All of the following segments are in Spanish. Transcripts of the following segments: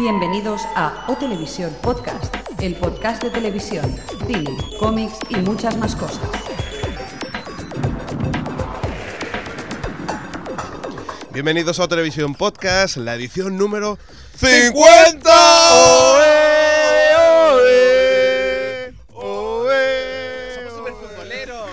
Bienvenidos a O Televisión Podcast, el podcast de televisión, cine, cómics y muchas más cosas. Bienvenidos a O Televisión Podcast, la edición número 50. Somos superfutboleros.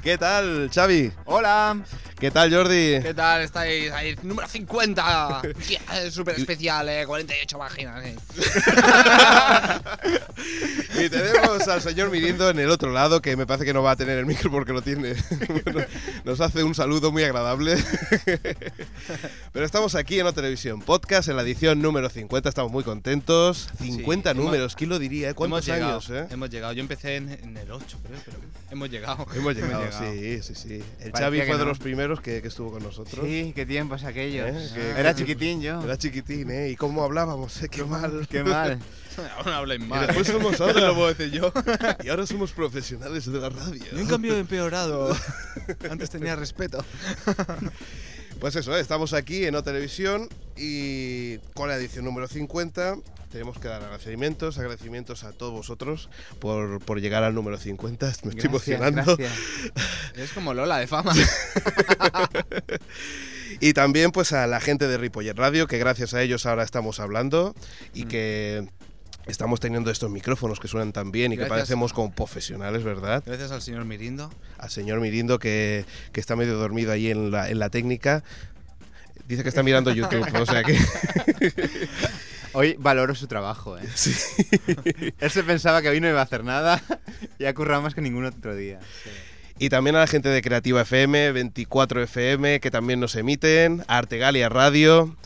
¿Qué tal, Xavi? Hola. ¿Qué tal, Jordi? ¿Qué tal estáis? Ahí, número 50. Yeah, Súper especial, eh. 48 páginas. eh. Y tenemos al señor Mirindo en el otro lado, que me parece que no va a tener el micro porque lo tiene. Bueno, Nos hace un saludo muy agradable. Pero estamos aquí en O Televisión Podcast, en la edición número 50. Estamos muy contentos. 50 hemos- números, ¿quién lo diría? eh? ¿Cuántos hemos años? llegado, eh? Hemos llegado. Yo empecé en, en el 8, creo, pero hemos llegado. Hemos llegado, llegado. sí, sí, sí. El Parecía Xavi fue de no. los primeros que, que estuvo con nosotros. Sí, qué tiempos aquellos. ¿Eh? Que- Era chiquitín yo. Era chiquitín, ¿eh? Y cómo hablábamos, ¿eh? Qué mal. Qué mal. Aún habléis Y mal. después somos No ahora. lo puedo decir yo. Y ahora somos profesionales de la radio. Ni un cambio empeorado. Antes tenía respeto. Pues eso, ¿eh? estamos aquí en O Televisión y con la edición número 50 tenemos que dar agradecimientos, agradecimientos a todos vosotros por, por llegar al número 50. Me estoy emocionando. gracias. Es como Lola de fama. Y también pues a la gente de Ripollet Radio, que gracias a ellos ahora estamos hablando y Mm. que estamos teniendo estos micrófonos que suenan tan bien y que parecemos como profesionales, ¿verdad? Gracias al señor Mirindo. Al señor Mirindo que, que está medio dormido ahí en la, en la técnica. Dice que está mirando YouTube, o sea que... Hoy valoro su trabajo, ¿eh? Sí. Él se pensaba que hoy no iba a hacer nada y ha currado más que ningún otro día. Y también a la gente de Creativa FM, 24 FM, que también nos emiten, a Artegalia Radio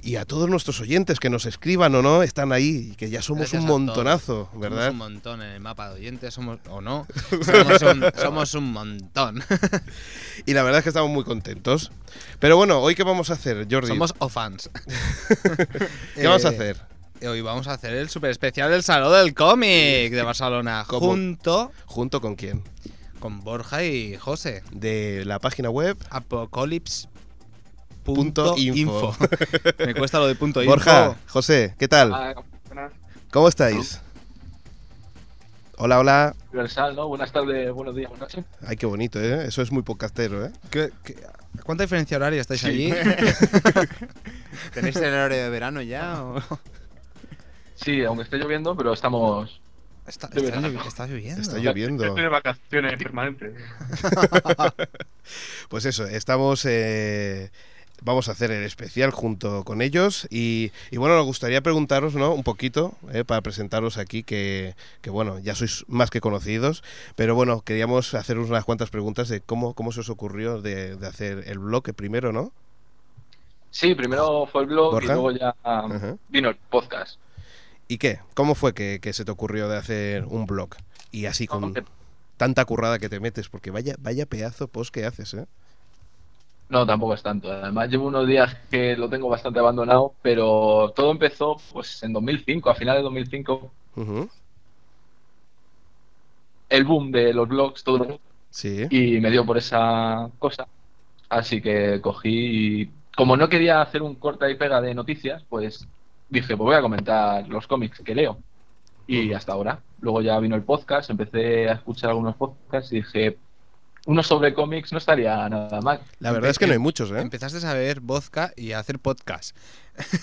y a todos nuestros oyentes que nos escriban o no, están ahí, y que ya somos Gracias un montonazo, Somos ¿verdad? un montón en el mapa de oyentes, somos o no. Somos un, somos un montón. Y la verdad es que estamos muy contentos. Pero bueno, ¿hoy qué vamos a hacer, Jordi? Somos o fans. ¿Qué vamos a Eh, hacer? Hoy vamos a hacer el super especial del Salón del Cómic de Barcelona, ¿Cómo? junto ¿Junto con quién? Con Borja y José. De la página web. Apocalypse. Punto info. Me cuesta lo de punto info. Borja, José, ¿qué tal? Ah, buenas, ¿Cómo estáis? Hola, hola. Universal, ¿no? Buenas tardes, buenos días, buenas noches. Ay, qué bonito, ¿eh? Eso es muy podcastero, ¿eh? ¿Qué- qué- cuánta diferencia horaria estáis allí? ¿Tenéis el horario de verano ya? o? Sí, aunque esté lloviendo, pero estamos. Está, lloviendo. Está lloviendo. Estoy de vacaciones permanentes. Pues eso, estamos. eh, vamos a hacer el especial junto con ellos. Y, y bueno, nos gustaría preguntaros, ¿no? Un poquito, eh, para presentaros aquí, que, que, bueno, ya sois más que conocidos. Pero bueno, queríamos haceros unas cuantas preguntas de cómo, cómo se os ocurrió de, de hacer el bloque primero, ¿no? Sí, primero fue el blog Borja. y luego ya um, vino el podcast. ¿Y qué? ¿Cómo fue que, que se te ocurrió de hacer un blog? Y así con tanta currada que te metes, porque vaya, vaya pedazo post que haces, ¿eh? No, tampoco es tanto. Además, llevo unos días que lo tengo bastante abandonado, pero todo empezó pues en 2005, a finales de 2005. Ujú. El boom de los blogs, todo. Sí. y me dio por esa cosa. Así que cogí y como no quería hacer un corta y pega de noticias, pues dije, pues voy a comentar los cómics que leo. Y hasta ahora. Luego ya vino el podcast, empecé a escuchar algunos podcasts y dije, uno sobre cómics no estaría nada mal. La verdad es que no hay muchos, ¿eh? Empezaste a ver vodka y a hacer podcast.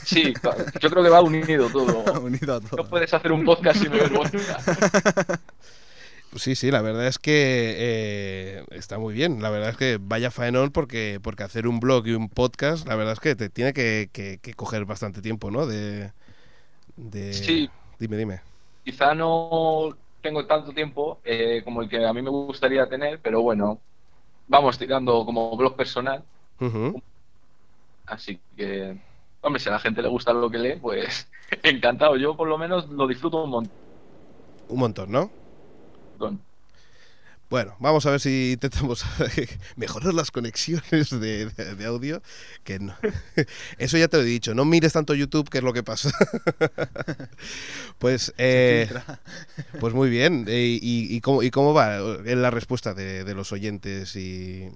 Sí, yo creo que va unido todo. Unido a No todo. puedes hacer un podcast sin beber vodka. Sí, sí, la verdad es que eh, está muy bien. La verdad es que vaya faenón porque, porque hacer un blog y un podcast, la verdad es que te tiene que, que- que coger bastante tiempo, ¿no? De, de... Sí, Dime, dime. quizá no tengo tanto tiempo eh, como el que a mí me gustaría tener, pero bueno, vamos tirando como blog personal. Así que, hombre, si a la gente le gusta lo que lee, pues encantado. Yo por lo menos lo disfruto un montón. Un montón, ¿no? Bueno, vamos a ver si intentamos mejorar las conexiones de, de- de audio. Que no. Eso ya te lo he dicho, no mires tanto YouTube, que es lo que pasa. Pues, eh, pues muy bien. Eh, y, y cómo, ¿Y cómo va eh, la respuesta de, de los oyentes y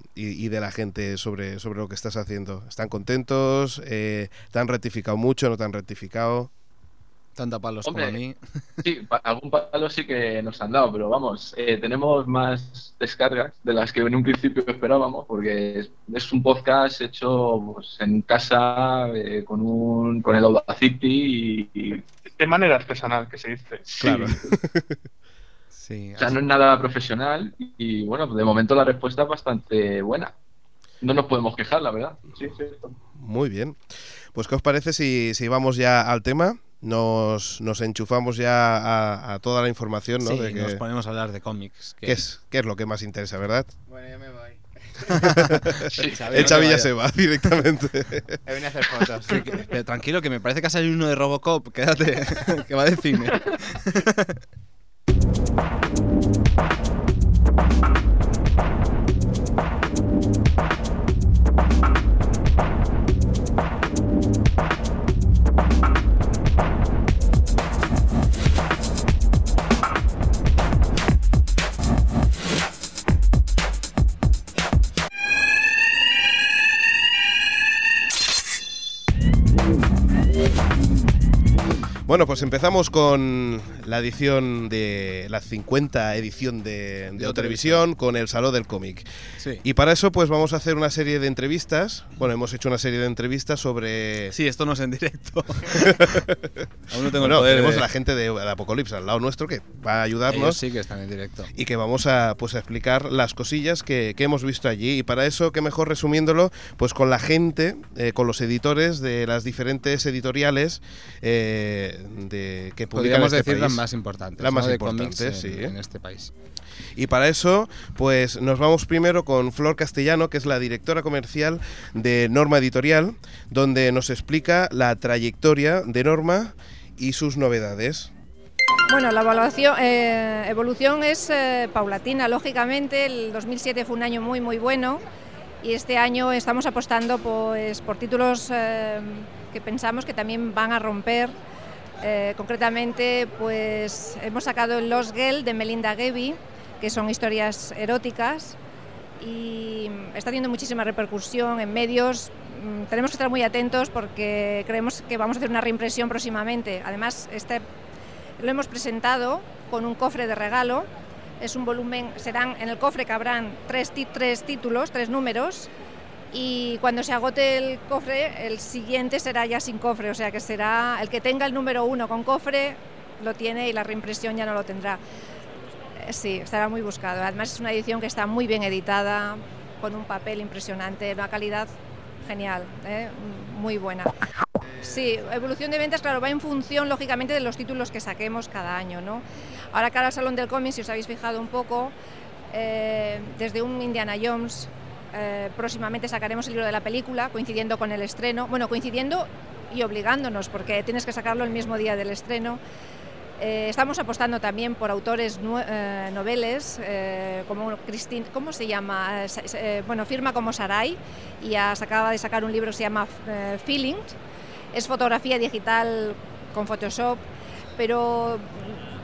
de la gente sobre, sobre lo que estás haciendo? ¿Están contentos? Eh, ¿Te han rectificado mucho? ¿No te han rectificado? Tanto a palos Hombre. como a mí. Sí, algún palo sí que nos han dado, pero vamos, eh, tenemos más descargas de las que en un principio esperábamos, porque es, es un podcast hecho pues, en casa eh, con un con el Audacity y, y- De manera artesanal, que se dice. sí, Claro. Sí, o sea, no es nada profesional y bueno, de momento la respuesta es bastante buena. No nos podemos quejar, la verdad. Sí, sí. Muy bien. Pues, ¿qué os parece si, si vamos ya al tema? Nos, nos enchufamos ya a, a toda la información, ¿no? Sí, de que- nos ponemos a hablar de cómics. que- ¿qué, es, ¿Qué es lo que más interesa, verdad? Bueno, ya me voy. Sí. El Xavi ya se va directamente. He venido a hacer fotos. Sí, que- pero tranquilo, que me parece que ha salido uno de Robocop. Quédate, que va de cine. Bueno, pues empezamos con la edición de la 50 edición de, de De O Televisión con el Salón del Cómic. Sí. Y para eso pues vamos a hacer una serie de entrevistas. Bueno, hemos hecho una serie de entrevistas sobre... Sí, esto no es en directo. Aún no tengo Bueno, el poder. tenemos de- a la gente de, de Apocalipsis al lado nuestro que va a Ellos ayudarnos. sí que están en directo. y que vamos a pues a explicar las cosillas que, que hemos visto allí y para eso qué mejor resumiéndolo pues con la gente eh, con los editores de las diferentes editoriales eh, de que publican Podríamos este decir las más importantes. Las más ¿no? de importantes, cómics en- sí. en este país. y para eso pues nos vamos primero con Flor Castellano que es la directora comercial de Norma Editorial donde nos explica la trayectoria de Norma y sus novedades Bueno, la evaluación, eh, evolución es eh, paulatina, lógicamente. El 2007 fue un año muy, muy bueno y este año estamos apostando pues, por títulos eh, que pensamos que también van a romper. Eh, concretamente, pues hemos sacado el Lost Girl de Melinda Gevy, que son historias eróticas y está teniendo muchísima repercusión en medios. Mm, Tenemos que estar muy atentos porque creemos que vamos a hacer una reimpresión próximamente. Además, este lo hemos presentado con un cofre de regalo. Es un volumen, serán en el cofre cabrán tres, tres títulos, tres números. Y cuando se agote el cofre, el siguiente será ya sin cofre. O sea que será el que tenga el número uno con cofre, lo tiene y la reimpresión ya no lo tendrá. Eh, Sí, estará muy buscado. Además es una edición que está muy bien editada, con un papel impresionante, una calidad genial, ¿eh? muy buena. Sí, evolución de ventas, claro, va en función, lógicamente, de los títulos que saquemos cada año, ¿no? Ahora, cara al Salón del Cómic, si os habéis fijado un poco, eh, desde un Indiana Jones, eh, próximamente sacaremos el libro de la película, coincidiendo con el estreno, bueno, coincidiendo y obligándonos, porque tienes que sacarlo el mismo día del estreno. Eh, estamos apostando también por autores eh, noveles, eh, como Christine, ¿cómo se llama? Eh, eh, bueno, firma como Sarai y acaba de sacar un libro que se llama eh, Feeling. Es fotografía digital con Photoshop, pero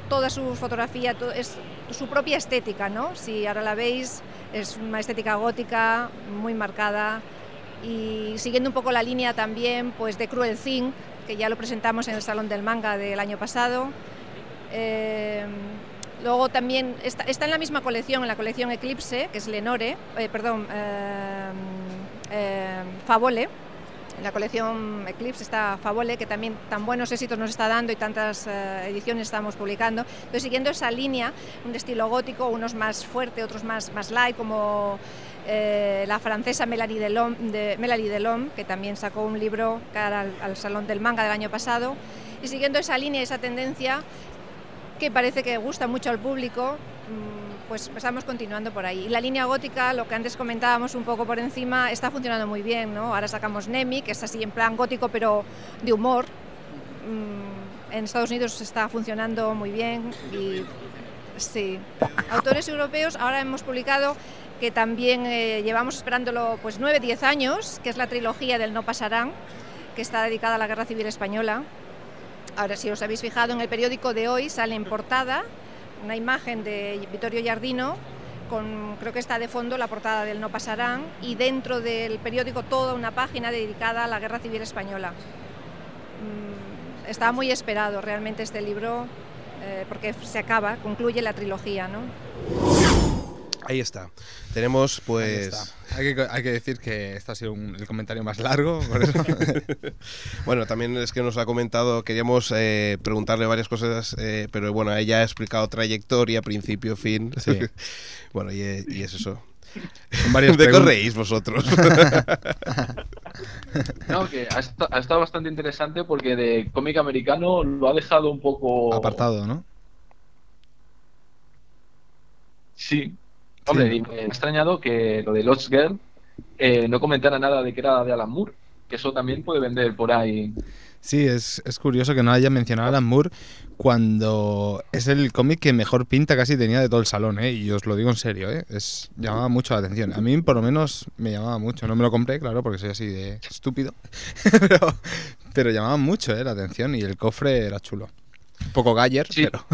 toda su fotografía to- es su propia estética, ¿no? Si ahora la veis, es una estética gótica muy marcada y siguiendo un poco la línea también pues de Cruel Thing, que ya lo presentamos en el Salón del Manga del año pasado. Eh, luego también está, en la misma colección, en la colección Eclipse, que es Lenore, eh, perdón, eh, eh, Favole. En la colección Eclipse está Favole, que también tan buenos éxitos nos está dando y tantas eh, ediciones estamos publicando. Entonces, siguiendo esa línea, un estilo gótico, unos más fuerte, otros más, más light, como eh, la francesa Melanie Delhomme, de, Melanie Delhomme, que también sacó un libro cara al, al Salón del Manga del año pasado. Y siguiendo esa línea, esa tendencia, que parece que gusta mucho al público, mm, pues estamos continuando por ahí. La línea gótica, lo que antes comentábamos un poco por encima, está funcionando muy bien, ¿no? Ahora sacamos Nemi, que es así en plan gótico, pero de humor. Mm, En Estados Unidos está funcionando muy bien y Sí. Autores europeos, ahora hemos publicado que también eh, llevamos esperándolo pues 9, 10 años, que es la trilogía del No Pasarán, que está dedicada a la Guerra Civil Española. Ahora, si os habéis fijado en el periódico de hoy, sale en portada una imagen de Vittorio Giardino, con, creo que está de fondo la portada del No Pasarán, y dentro del periódico toda una página dedicada a la Guerra Civil Española. Mm, Estaba muy esperado realmente este libro, eh, porque se acaba, concluye la trilogía, ¿no? Ahí está. Tenemos Ahí pues... está. Hay que, hay que decir que este ha sido un- el comentario más largo. por eso. Bueno, también es que nos ha comentado, queríamos eh, preguntarle varias cosas, eh, pero bueno, ella ha explicado trayectoria, principio, fin. Sí. bueno, y, eh, y es eso. Varias ¿De qué reís vosotros? No, que ha, ha estado bastante interesante porque de cómic americano lo ha dejado un poco Apartado, ¿no? Sí. Hombre, y me ha extrañado que lo de Lost Girl eh, no comentara nada de que era de Alan Moore, que eso también puede vender por ahí. Sí, es, es curioso que no haya mencionado a Alan Moore cuando es el cómic que mejor pinta casi tenía de todo el salón, ¿eh? Y os lo digo en serio, ¿eh? Es, llamaba mucho la atención. A mí, por lo menos, me llamaba mucho. No me lo compré, claro, porque soy así de estúpido. pero, pero llamaba mucho, ¿eh? La atención y el cofre era chulo. Un poco Galler, Sí. pero...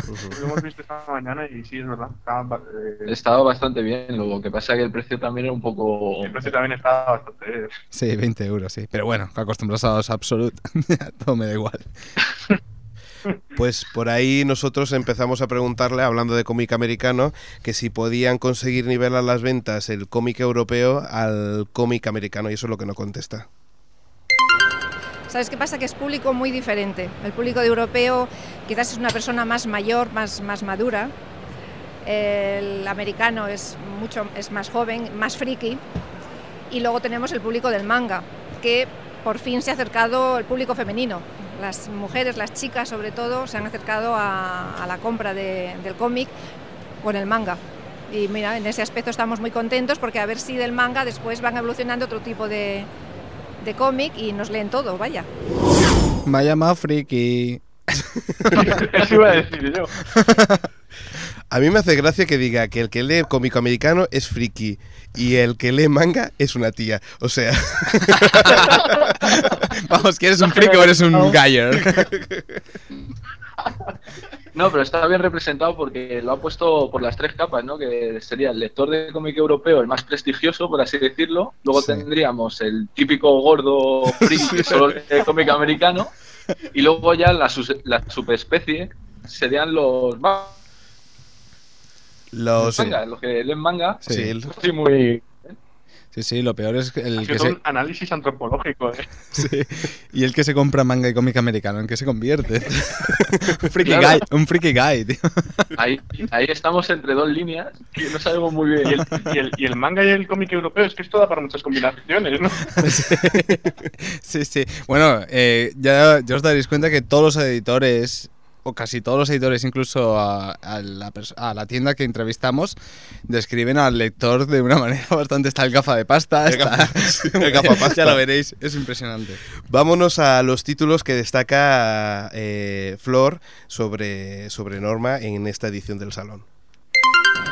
Lo hemos visto esta mañana y sí, es verdad. Estaba eh, Estaba bastante bien, lo que pasa es que el precio también era un poco... el precio también estaba bastante. Sí, 20 euros, sí. Pero bueno, acostumbrados a los Absolute, todo me da igual. Pues por ahí nosotros empezamos a preguntarle, hablando de cómic americano, que si podían conseguir nivelar las ventas el cómic europeo al cómic americano, y eso es lo que no contesta. ¿Sabes qué pasa? Que es público muy diferente. El público de europeo quizás es una persona más mayor, más, más madura. El americano es, mucho, es más joven, más friki. Y luego tenemos el público del manga, que por fin se ha acercado el público femenino. Las mujeres, las chicas sobre todo, se han acercado a, la compra de- del cómic con el manga. Y mira, en ese aspecto estamos muy contentos porque a ver si del manga después van evolucionando otro tipo de, de cómic y nos leen todo, vaya. Me ha llamado friki. Eso iba a decir yo. A mí me hace gracia que diga que el que lee cómico americano es friki y el que lee manga es una tía. O sea, Vamos, que eres un friki o eres un Galler. No, pero está bien representado porque lo ha puesto por las tres capas, ¿no? Que sería el lector de cómic europeo, el más prestigioso, por así decirlo. Luego Sí. tendríamos el típico gordo friki solo cómic americano. Y luego ya la, la subespecie serían los los... manga, los que leen manga. Sí, Sí, muy. Sí, sí, lo peor es que el Ha que sido se, un análisis antropológico. ¿eh? sí, y el que se compra manga y cómic americano, ¿en qué se convierte? un friki Claro. guy, un friki guy, tío. Ahí, ahí estamos entre dos líneas que no sabemos muy bien. Y el, y, el, y el manga y el cómic europeo es que esto da para muchas combinaciones, ¿no? sí, sí. Bueno, eh, ya, ya os daréis cuenta que todos los editores, o casi todos los editores, incluso a, a la, pers- a la tienda que entrevistamos, describen al lector de una manera bastante... Está el gafa de pasta, El está... gafa- sí, el gafapasta. ya lo veréis, es impresionante. Vámonos a los títulos que destaca eh, Flor sobre, sobre Norma en esta edición del Salón.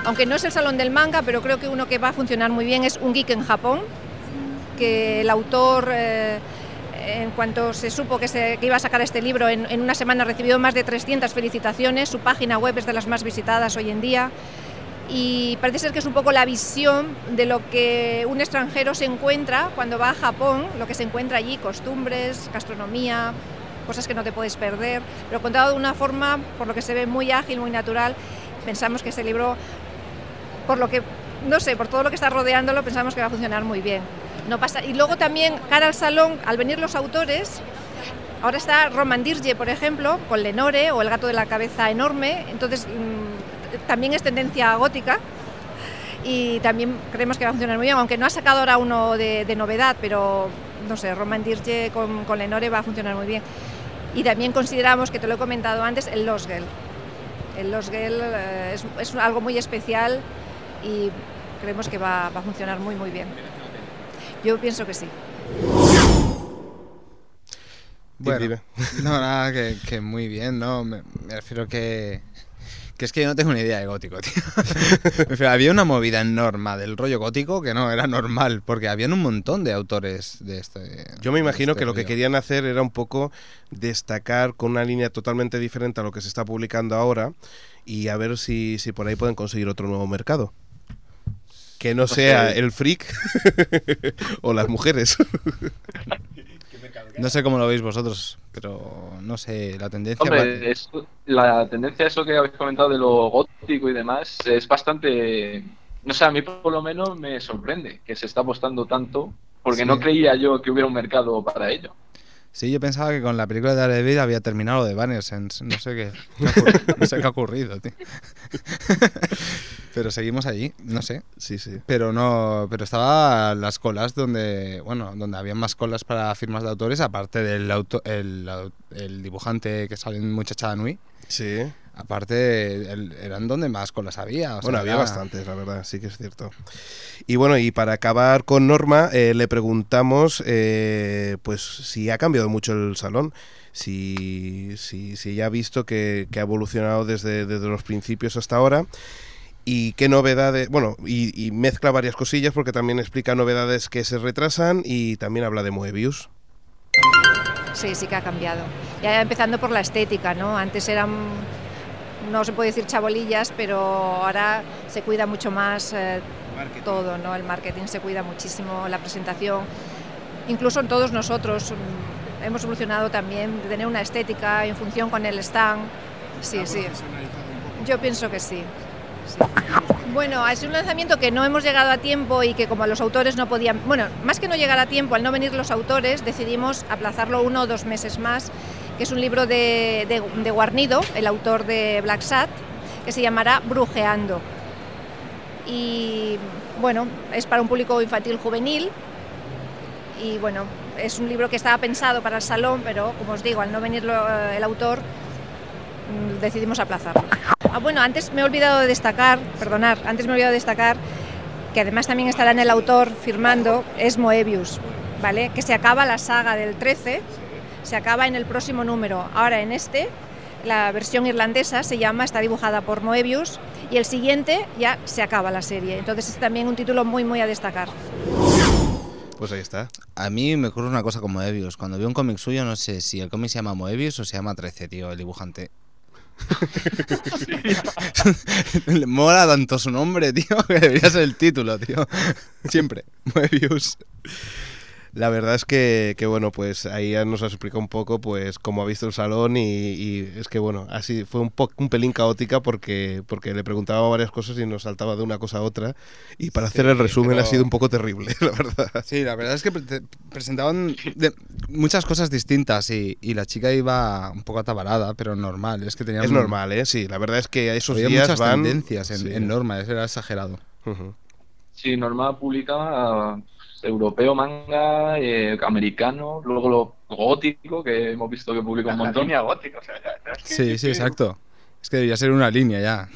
Aunque no es el salón del manga, pero creo que uno que va a funcionar muy bien es Un Geek en Japón, que el autor, eh, en cuanto se supo que, se, iba a sacar este libro, en, en una semana recibió más de 300 felicitaciones, su página web es de las más visitadas hoy en día. Y parece ser que es un poco la visión de lo que un extranjero se encuentra cuando va a Japón, lo que se encuentra allí, costumbres, gastronomía, cosas que no te puedes perder, pero contado de una forma, por lo que se ve muy ágil, muy natural. Pensamos que este libro, por lo que, no sé, por todo lo que está rodeándolo, pensamos que va a funcionar muy bien. No pasa. Y luego también, cara al salón, al venir los autores, ahora está Roman Dirge, por ejemplo, con Lenore o El gato de la cabeza enorme, entonces mm, también es tendencia gótica y también creemos que va a funcionar muy bien, aunque no ha sacado ahora uno de, novedad, pero no sé, Roman Dirge con, con Lenore va a funcionar muy bien. Y también consideramos, que te lo he comentado antes, el Losgel. El Losgel eh, es, es algo muy especial y creemos que va, va a funcionar muy, muy bien. Yo pienso que sí. Bueno, no, nada, que, que muy bien, ¿no? Me, me refiero que, Que es que yo no tengo ni idea de gótico, tío. Pero había una movida en Norma del rollo gótico que no era normal, porque habían un montón de autores de este. Yo me imagino este que lo que querían hacer era un poco destacar con una línea totalmente diferente a lo que se está publicando ahora y a ver si, si por ahí pueden conseguir otro nuevo mercado. Que no sea el freak o las mujeres. No sé cómo lo veis vosotros, pero no sé, la tendencia. Hombre, es- la tendencia, eso que habéis comentado de lo gótico y demás, es bastante. No sé, a mí por lo menos me sorprende que se está apostando tanto, porque Sí. no creía yo que hubiera un mercado para ello. Sí, yo pensaba que con la película de Daredevil había terminado lo de Bannersens. No sé qué, no sé qué ha ocurrido, tío. Pero seguimos allí, no sé. Sí, sí. Pero no, pero estaba las colas donde, bueno, donde había más colas para firmas de autores, aparte del auto, el, dibujante que sale en Muchachada Nui. Sí. Aparte, el- eran donde más colas había. o Bueno, sea, había era- bastantes, la verdad, sí que es cierto. Y bueno, y para acabar con Norma, eh, le preguntamos eh, pues si ha cambiado mucho el salón, si, si, si ya ha visto que, que ha evolucionado desde, desde los principios hasta ahora. Y qué novedades, bueno, y, y mezcla varias cosillas porque también explica novedades que se retrasan y también habla de Moebius. Sí, sí que ha cambiado. Ya empezando por la estética, ¿no? Antes eran, no se puede decir chabolillas, pero ahora se cuida mucho más eh, todo, ¿no? El marketing se cuida muchísimo, la presentación. Incluso todos nosotros mm, hemos evolucionado también de tener una estética en función con el stand. Sí, sí. Yo pienso que sí. sí. Bueno, es un lanzamiento que no hemos llegado a tiempo y que como los autores no podían, bueno, más que no llegar a tiempo, al no venir los autores, decidimos aplazarlo uno o dos meses más, es un libro de, Guarnido, el autor de Black Sat, que se llamará Brujeando. Y bueno, es para un público infantil juvenil y bueno, es un libro que estaba pensado para el salón, pero como os digo, al no venir lo- el autor, mm, decidimos aplazarlo. Ah, bueno, antes me he olvidado de destacar, perdonar, antes me he olvidado de destacar que además también estará en el autor firmando, es Moebius, ¿vale? Que se acaba la saga del 13, se acaba en el próximo número. Ahora en este, la versión irlandesa se llama, está dibujada por Moebius y el siguiente ya se acaba la serie. Entonces es también un título muy, muy a destacar. Pues ahí está. A mí me ocurre una cosa con Moebius. Cuando veo un cómic suyo, no sé si el cómic se llama Moebius o se llama 13, tío, el dibujante. Le mola tanto su nombre, tío, que debería ser el título, tío. Siempre. Moebius. La verdad es que, que, bueno, pues ahí ya nos has explicado un poco pues cómo ha visto el salón y, y es que bueno, así fue un, po- un pelín caótica porque, porque le preguntaba varias cosas y nos saltaba de una cosa a otra y para hacer el resumen pero- ha sido un poco terrible, la verdad. Sí, la verdad es que pre- presentaban de- muchas cosas distintas y, y la chica iba un poco atabalada, pero normal. Es que tenían Es normal, ¿eh? Sí, la verdad es que esos había días muchas van... tendencias en, Sí. en Norma, eso era exagerado. Ujú. Sí, Norma publicaba europeo manga, eh, americano, luego lo gótico, que hemos visto que publica un La montón. línea gótica, o sea, ya- es que- Sí, sí, exacto. Es que debería ser una línea ya.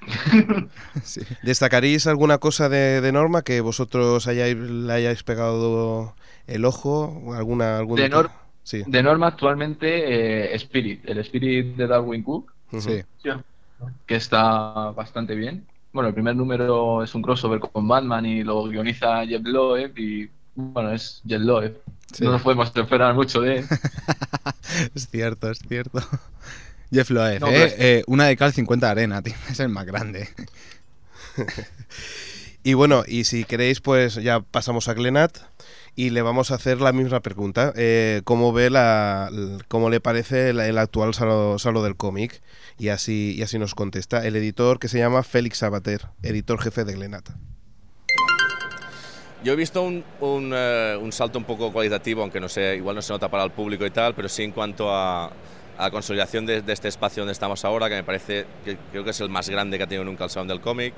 Sí. ¿Destacaréis alguna cosa de, de Norma que vosotros hayáis, le hayáis pegado el ojo? ¿Alguna, algún De Nor- Sí. De Norma actualmente eh, Spirit, el Spirit de Darwin Cook. Sí. que está bastante bien. Bueno, el primer número es un crossover con Batman y lo guioniza Jeff Loeb y bueno, es Jeff Loeb. Sí. No nos podemos esperar mucho de él. Es cierto, es cierto. Jeff Loeb, No, ¿eh? es- Eh, una de cal 50 de arena, tío. Es el más grande. Y bueno, y si queréis, pues ya pasamos a Glenat y le vamos a hacer la misma pregunta. Eh, ¿Cómo ve la, cómo le parece el, actual salo, del cómic? Y así, y así nos contesta el editor que se llama Félix Sabater, editor jefe de Glenat. Yo he visto un, un, eh, salto un poco cualitativo, aunque no sé, igual no se nota para el público y tal, pero sí en cuanto a, a consolidación de, de este espacio donde estamos ahora, que me parece que creo que es el más grande que ha tenido nunca el Salón del Cómic.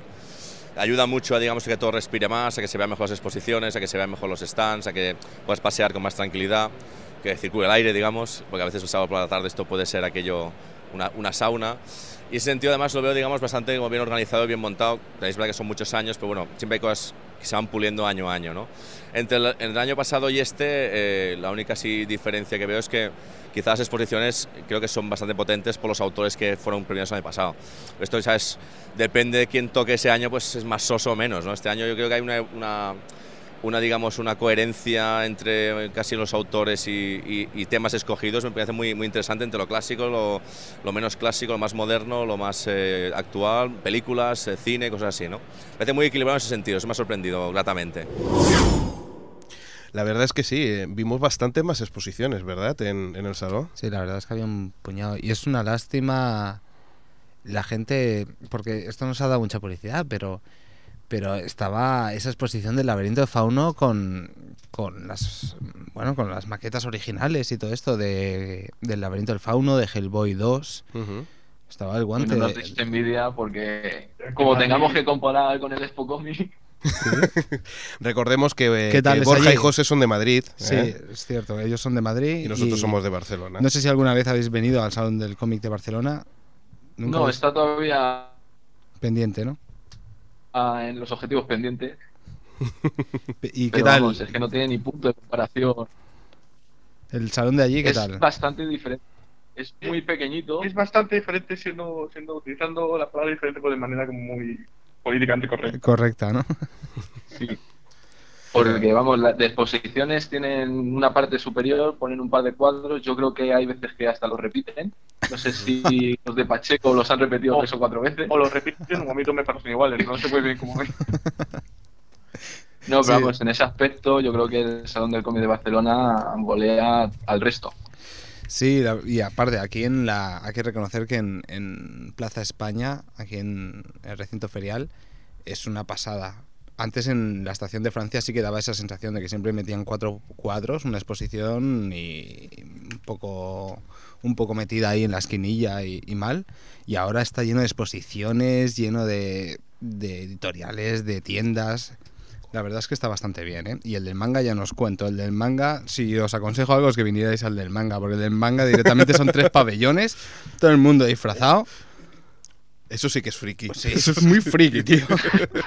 Ayuda mucho a, digamos, que todo respire más, a que se vean mejor las exposiciones, a que se vean mejor los stands, a que puedas pasear con más tranquilidad, que circule el aire, digamos, porque a veces un sábado por la tarde esto puede ser aquello una, una sauna. Y ese sentido además lo veo digamos bastante como bien organizado, bien montado. Es verdad que son muchos años, pero bueno, siempre hay cosas que se van puliendo año a año. ¿no? Entre el, el año pasado y este, eh, la única sí, diferencia que veo es que quizás las exposiciones creo que son bastante potentes por los autores que fueron premiados el año pasado. Esto, ¿sabes? Depende de quién toque ese año, pues es más soso o menos. ¿no? Este año yo creo que hay una, una, una digamos, una coherencia entre casi los autores y, y- y temas escogidos. Me parece muy, muy interesante entre lo clásico, lo, lo menos clásico, lo más moderno, lo más eh, actual, películas, eh, cine, cosas así. ¿no? Me parece muy equilibrado en ese sentido, eso me ha sorprendido gratamente. La verdad es que sí, eh, vimos bastante más exposiciones, ¿verdad? En, en el salón. Sí, la verdad es que había un puñado. Y es una lástima la gente, porque esto nos ha dado mucha publicidad, pero, pero estaba esa exposición del laberinto de Fauno con, con las bueno con las maquetas originales y todo esto de, del laberinto del Fauno, de Hellboy 2. Ujú. Estaba el guante. De- nos diste envidia porque como tengamos que comparar con el Expo Comic, Recordemos que, eh, ¿Qué tal que es Borja y? José son de Madrid. Sí, ¿eh? es cierto. Ellos son de Madrid Y nosotros somos de Barcelona. No sé si alguna vez habéis venido al Salón del Cómic de Barcelona. Nunca no, habéis- está todavía pendiente, ¿no? ah, en los objetivos pendientes. ¿Y qué Pero tal? vamos, es que no tiene ni punto de comparación. El salón de allí, ¿qué es tal? bastante diferente. Es muy pequeñito. Es bastante diferente siendo, siendo utilizando la palabra diferente pero de manera como muy políticamente correcta. Correcta, ¿no? Sí. Porque, vamos, las exposiciones tienen una parte superior, ponen un par de cuadros. Yo creo que hay veces que hasta los repiten. No sé si los de Pacheco los han repetido O- tres o cuatro veces. O lo repiten o a mí no me parecen iguales, no sé muy bien cómo es. No, pero Sí. vamos, en ese aspecto yo creo que el Salón del Cómic de Barcelona golea al resto. Sí, y aparte, aquí en la. Hay que reconocer que en, Plaza España, aquí en el recinto ferial, es una pasada. Antes en la estación de Francia sí que daba esa sensación de que siempre metían cuatro cuadros, una exposición y un poco, un poco metida ahí en la esquinilla y, mal. Y ahora está lleno de exposiciones, lleno de editoriales, de tiendas. La verdad es que está bastante bien, ¿eh? Y el del manga ya no os cuento. El del manga, si os aconsejo algo es que vinierais al del manga, porque el del manga directamente son tres pabellones, todo el mundo disfrazado. Eso sí que es friki. Sí, eso es muy friki, tío.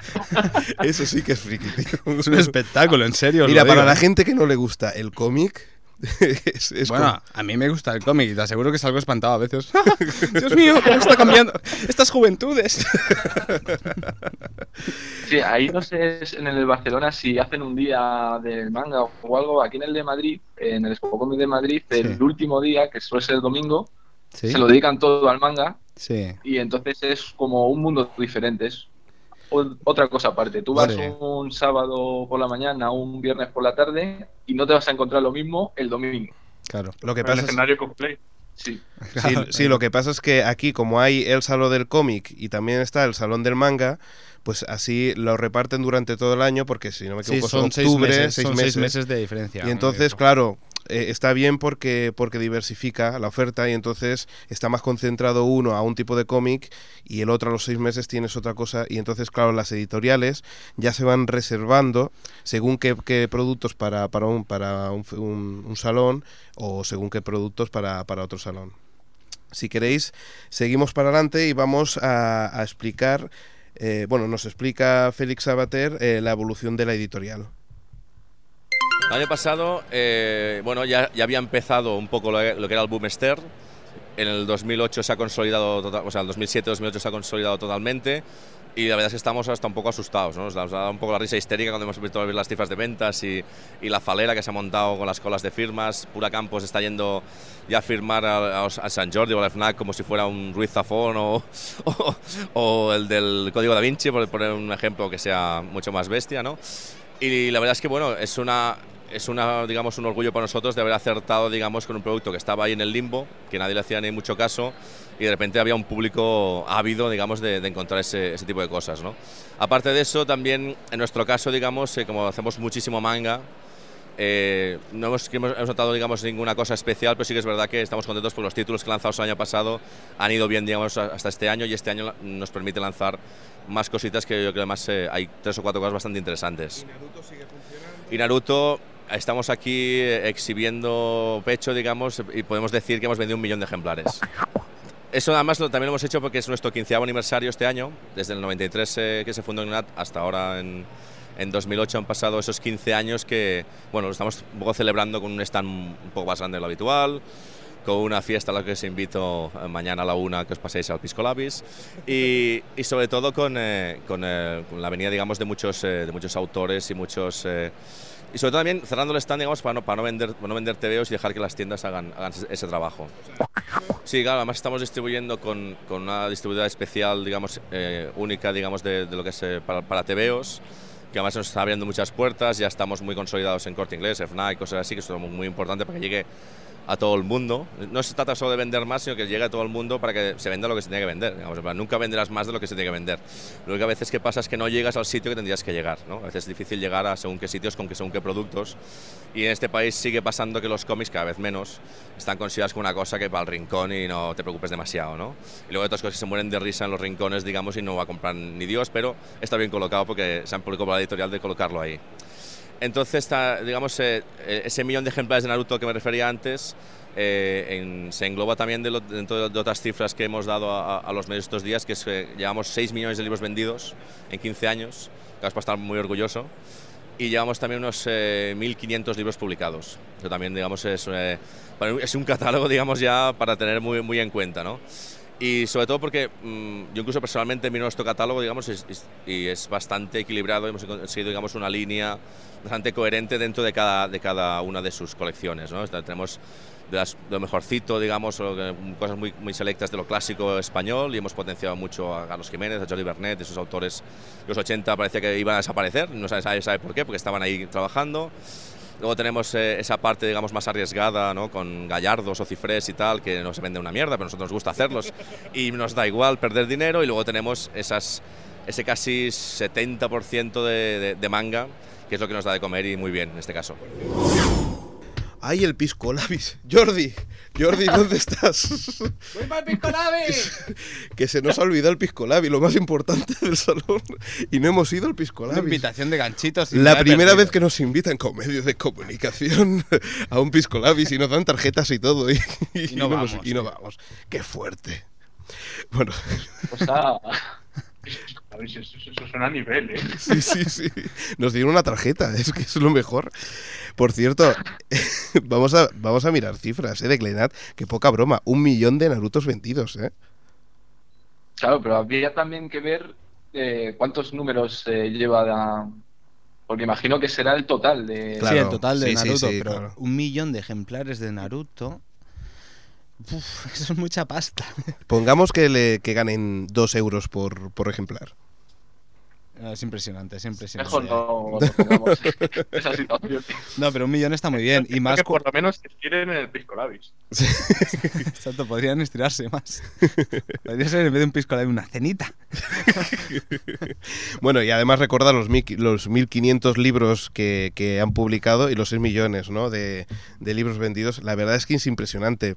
Eso sí que es friki, tío. Es un espectáculo, en serio. Mira, para la ¿eh? gente que no le gusta el cómic, es, es Bueno, como- a mí me gusta el cómic y te aseguro que salgo espantado a veces. Dios mío, ¿cómo está cambiando estas juventudes? Sí, ahí no sé es en el Barcelona si hacen un día del manga o algo. Aquí en el de Madrid, en el Expo Comic de Madrid, el Sí. último día, que suele ser el domingo, Sí, se lo dedican todo al manga sí. y entonces es como un mundo diferente. Es otra cosa aparte. Tú vas Vale. un sábado por la mañana, un viernes por la tarde y no te vas a encontrar lo mismo el domingo. Claro. lo que El pasa es. Sí. sí, sí, lo que pasa es que aquí como hay el salón del cómic y también está el salón del manga, pues así lo reparten durante todo el año porque si no me Sí, equivoco son seis octubre, meses, seis son meses. seis meses de diferencia. Y entonces, claro, eh, está bien porque, porque diversifica la oferta y entonces está más concentrado uno a un tipo de cómic y el otro a los seis meses tienes otra cosa y entonces, claro, las editoriales ya se van reservando según qué, qué productos para, para, un, para un, un- un salón o según qué productos para, para otro salón. Si queréis, seguimos para adelante y vamos a, explicar, eh, bueno, nos explica Félix Sabater eh, la evolución de la editorial. El año pasado, eh, bueno, ya, ya había empezado un poco lo, lo que era el boom Esther. En el 2008 se ha consolidado, total- o sea, el 2007-2008 se ha consolidado totalmente. Y la verdad es que estamos hasta un poco asustados, ¿no? Nos ha dado un poco la risa histérica cuando hemos visto las cifras de ventas y, y la falera que se ha montado con las colas de firmas. Pura Campos está yendo ya a firmar a, a- a San Jordi o al FNAC como si fuera un Ruiz Zafón o, o, o el del Código da Vinci, por poner un ejemplo que sea mucho más bestia, ¿no? Y la verdad es que, bueno, es una, es una, digamos, un orgullo para nosotros de haber acertado, digamos, con un producto que estaba ahí en el limbo, que nadie le hacía ni mucho caso, y de repente había un público ávido, digamos, de, de encontrar ese, ese tipo de cosas, ¿no? Aparte de eso, también, en nuestro caso, digamos, eh, como hacemos muchísimo manga, eh, no hemos, hemos, notado, digamos, ninguna cosa especial, pero sí que es verdad que estamos contentos por los títulos que lanzamos el año pasado. Han ido bien, digamos, hasta este año y este año nos permite lanzar más cositas que yo creo que además eh, hay tres o cuatro cosas bastante interesantes. Y Naruto, estamos aquí eh, exhibiendo pecho, digamos, y podemos decir que hemos vendido un millón de ejemplares. eso además lo, también lo hemos hecho porque es nuestro 15 aniversario este año, desde el 93 eh, que se fundó Gnat hasta ahora en, en 2008 han pasado esos 15 años que, bueno, lo estamos un poco celebrando con un stand un poco más grande de lo habitual, con una fiesta a la que os invito eh, mañana a la una que os paséis al Pisco Labis y, y sobre todo con, eh, con, eh, con la venida, digamos, de muchos, eh, de muchos autores y muchos... y sobre todo también cerrando el stand, digamos, para no, para no, vender, no vender TVOs y dejar que las tiendas hagan, hagan ese, trabajo. Sí, claro, además estamos distribuyendo con, con una distribuidora especial, digamos, eh, única, digamos, de, de lo que es eh, para, para TVOs, que además nos está abriendo muchas puertas, ya estamos muy consolidados en Corte Inglés, FNAC, cosas así, que es muy, muy importante para que llegue a todo el mundo. No se trata solo de vender más, sino que llegue a todo el mundo para que se venda lo que se tiene que vender. Nunca venderás más de lo que se tiene que vender. Lo que a veces que pasa es que no llegas al sitio que tendrías que llegar. ¿no? A veces es difícil llegar a según qué sitios con según qué productos. Y en este país sigue pasando que los cómics, cada vez menos, están considerados como una cosa que va al rincón y no te preocupes demasiado. ¿no? Y luego hay otras cosas que se mueren de risa en los rincones, digamos, y no va a comprar ni Dios, pero está bien colocado porque se han publicado por la editorial de colocarlo ahí. Entonces, está, digamos, eh, eh, ese millón de ejemplares de Naruto que me refería antes eh, en- se engloba también de lo- dentro de otras cifras que hemos dado a, a los medios estos días, que es que llevamos 6 millones de libros vendidos en 15 años, que vas para estar muy orgulloso, y llevamos también unos eh, 1.500 libros publicados. Eso también, digamos, es, eh, es un catálogo, digamos, ya para tener muy, muy en cuenta, ¿no? Y sobre todo porque mm, yo incluso personalmente miro nuestro catálogo, digamos, es- y es bastante equilibrado, hemos conseguido, digamos, una línea bastante coherente dentro de cada, de cada una de sus colecciones, ¿no? Tenemos de, las- de lo mejorcito, digamos, cosas muy, muy selectas de lo clásico español y hemos potenciado mucho a Carlos Jiménez, a Jordi Bernet, esos autores de los 80 parecía que iban a desaparecer, no sabe, sabe, sabe por qué, porque estaban ahí trabajando. Luego tenemos eh, esa parte, digamos, más arriesgada, ¿no? Con gallardos o cifrés y tal, que no se vende una mierda, pero a nosotros nos gusta hacerlos y nos da igual perder dinero. Y luego tenemos esas, ese casi 70% de, de, de manga, que es lo que nos da de comer y muy bien en este caso. ¡Ay, el Pisco Labis! Jordi, Jordi, ¿dónde estás? ¡Voy para el Pisco Labis! que se nos ha olvidado el Pisco Labis, lo más importante del salón, y no hemos ido al Pisco Una Labis. invitación de ganchitos. y La primera vez que nos invitan con medios de comunicación a un Pisco Labis y nos dan tarjetas y todo, y, y no vamos, y no vamos. ¡Qué fuerte! Bueno, Pues ah, A ver, eso, suena a nivel, ¿eh? sí, sí, sí. Nos dieron una tarjeta, es que es lo mejor. Por cierto, vamos a, vamos a mirar cifras ¿eh? de Glenat, que poca broma, un millón de Narutos vendidos, ¿eh? claro, pero habría también que ver eh, cuántos números eh, lleva la- Porque imagino que será el total de... Claro, sí, el total de sí, sí, Naruto, sí, pero claro. un millón de ejemplares de Naruto. Uf, eso es mucha pasta. Pongamos que, le, que ganen dos euros por, por ejemplar. Ah, Es impresionante, es impresionante. Mejor no, pongamos esa situación. No, pero un millón está muy bien. Y más. que por lo menos que estiren en el Pisco Labis. Exacto, podrían estirarse más. Podría ser en vez de un pisco Labis, una cenita. Bueno, y además recordar los, mil- los 1.500 libros que, que han publicado y los 6 millones ¿no? de, de libros vendidos. La verdad es que es impresionante.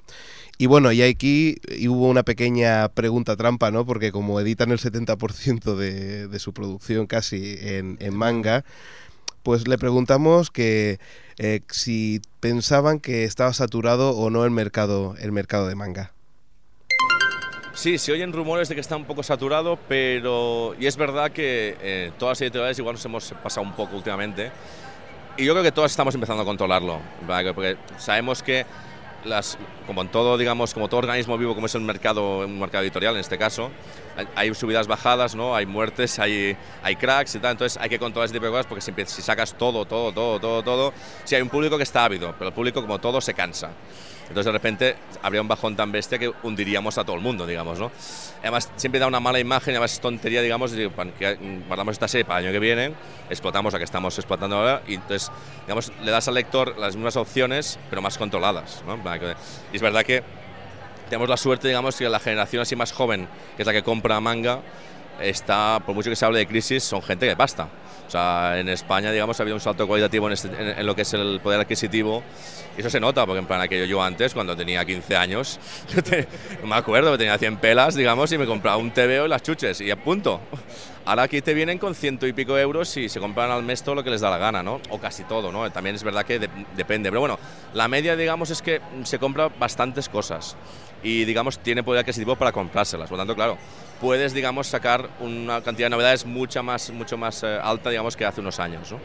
Y bueno, y aquí hubo una pequeña pregunta trampa, ¿no? Porque como editan el 70% de, de su producción casi en, en manga, pues le preguntamos que eh, si pensaban que estaba saturado o no el mercado, el mercado de manga. Sí, se oyen rumores de que está un poco saturado, pero. Y es verdad que eh, todas las editoriales igual nos hemos pasado un poco últimamente. Y yo creo que todas estamos empezando a controlarlo. ¿vale? Porque sabemos que, como en todo, digamos, como todo organismo vivo, como es el mercado, un mercado editorial en este caso, hay, subidas, bajadas, ¿no? Hay muertes, hay, hay cracks y tal. Entonces hay que controlar ese tipo de cosas porque si, si sacas todo, todo, todo, todo, todo, sí hay un público que está ávido, pero el público, como todo, se cansa. Entonces de repente habría un bajón tan bestia que hundiríamos a todo el mundo, digamos, ¿no? Además siempre da una mala imagen, además es tontería, digamos, que guardamos esta serie para el año que viene, explotamos la que estamos explotando ahora y entonces, digamos, le das al lector las mismas opciones, pero más controladas, ¿no? Y es verdad que tenemos la suerte, digamos, que la generación así más joven, que es la que compra manga, está, por mucho que se hable de crisis, son gente que basta. O sea, en España, digamos, ha habido un salto cualitativo en, este- en- lo que es el poder adquisitivo. Y eso se nota, porque en plan, aquello yo antes, cuando tenía 15 años, no me acuerdo, tenía 100 pelas, digamos, y me compraba un TVO y las chuches, y a punto. Ahora aquí te vienen con ciento y pico euros y se compran al mes todo lo que les da la gana, ¿no? O casi todo, ¿no? También es verdad que de- depende. Pero bueno, la media, digamos, es que se compra bastantes cosas. Y digamos tiene poder adquisitivo para comprárselas. Por lo tanto, claro, puedes digamos sacar una cantidad de novedades mucha más, mucho más eh, alta digamos que hace unos años. ¿no?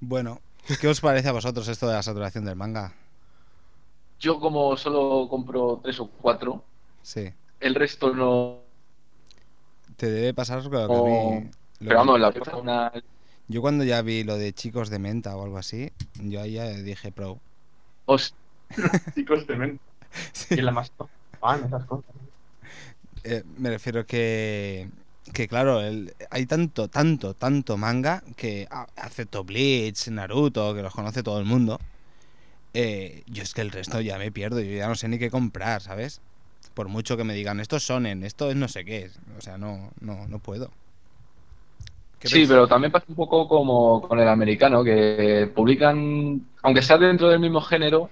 Bueno, ¿qué os parece a vosotros esto de la saturación del manga? Yo como solo compro tres o cuatro, Sí. el resto no... Te debe pasar lo que a no- mí. lo Pero que- vamos, la una... Yo cuando ya vi lo de chicos de menta o algo así, yo ahí ya dije pro. os- Chicos, tremendo. Sí. Y la más fan, esas cosas. Eh, me refiero que, que claro, el- hay tanto, tanto, tanto manga que acepto Bleach, Naruto, que los conoce todo el mundo. Eh, yo es que el resto ya me pierdo, yo ya no sé ni qué comprar, ¿sabes? Por mucho que me digan, esto es sonen, esto es no sé qué, o sea, no, no, no puedo. ¿Qué Sí, pero también pasa un poco como con el americano, que publican, aunque sea dentro del mismo género,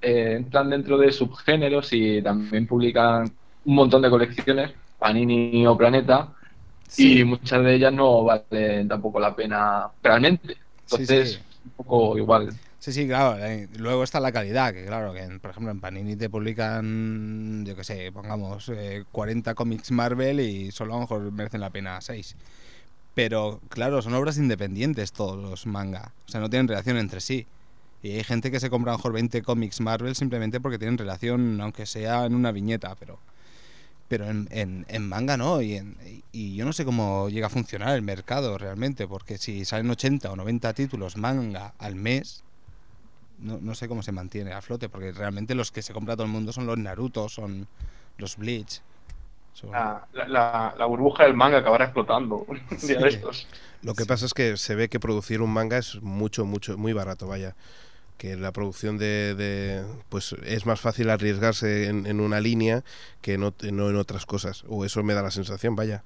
eh, entran dentro de subgéneros y también publican un montón de colecciones, Panini o Planeta, Sí. y muchas de ellas no valen tampoco la pena realmente. Sí, Entonces, sí. un poco igual. Sí, sí, claro. eh, Luego está la calidad, que claro, que en- por ejemplo en Panini te publican, yo qué sé, pongamos eh, 40 cómics Marvel y solo a lo mejor merecen la pena 6. Pero claro, son obras independientes todos los manga. O sea, no tienen relación entre sí. Y hay gente que se compra a lo mejor 20 cómics Marvel simplemente porque tienen relación, aunque sea en una viñeta, pero pero en, en- en manga no. Y, en- y yo no sé cómo llega a funcionar el mercado realmente, porque si salen 80 o 90 títulos manga al mes, no, no sé cómo se mantiene a flote, porque realmente los que se compra todo el mundo son los Naruto, son los Bleach. La, la, burbuja del manga acabará explotando de estos. Lo que pasa es que se ve que producir un manga es mucho, mucho, muy barato, vaya. Que la producción de, de- pues es más fácil arriesgarse en, en una línea que no, no en otras cosas. O eso me da la sensación, vaya.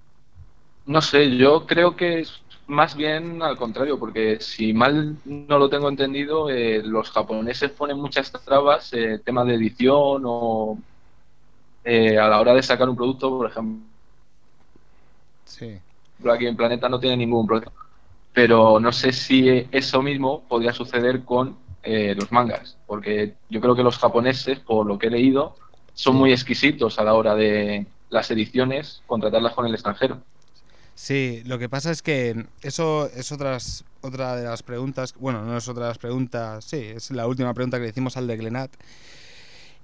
No sé, yo creo que es más bien al contrario, porque si mal no lo tengo entendido, eh, los japoneses ponen muchas trabas, eh, temas de edición o eh, a la hora de sacar un producto, por ejemplo, sí. aquí en Planeta no tiene ningún problema. Pero no sé si eso mismo podría suceder con eh, los mangas, porque yo creo que los japoneses, por lo que he leído, son muy exquisitos a la hora de las ediciones, contratarlas con el extranjero. Sí, lo que pasa es que eso es otras, otra de las preguntas, bueno, no es otra de las preguntas, sí, es la última pregunta que le hicimos al de Glenat.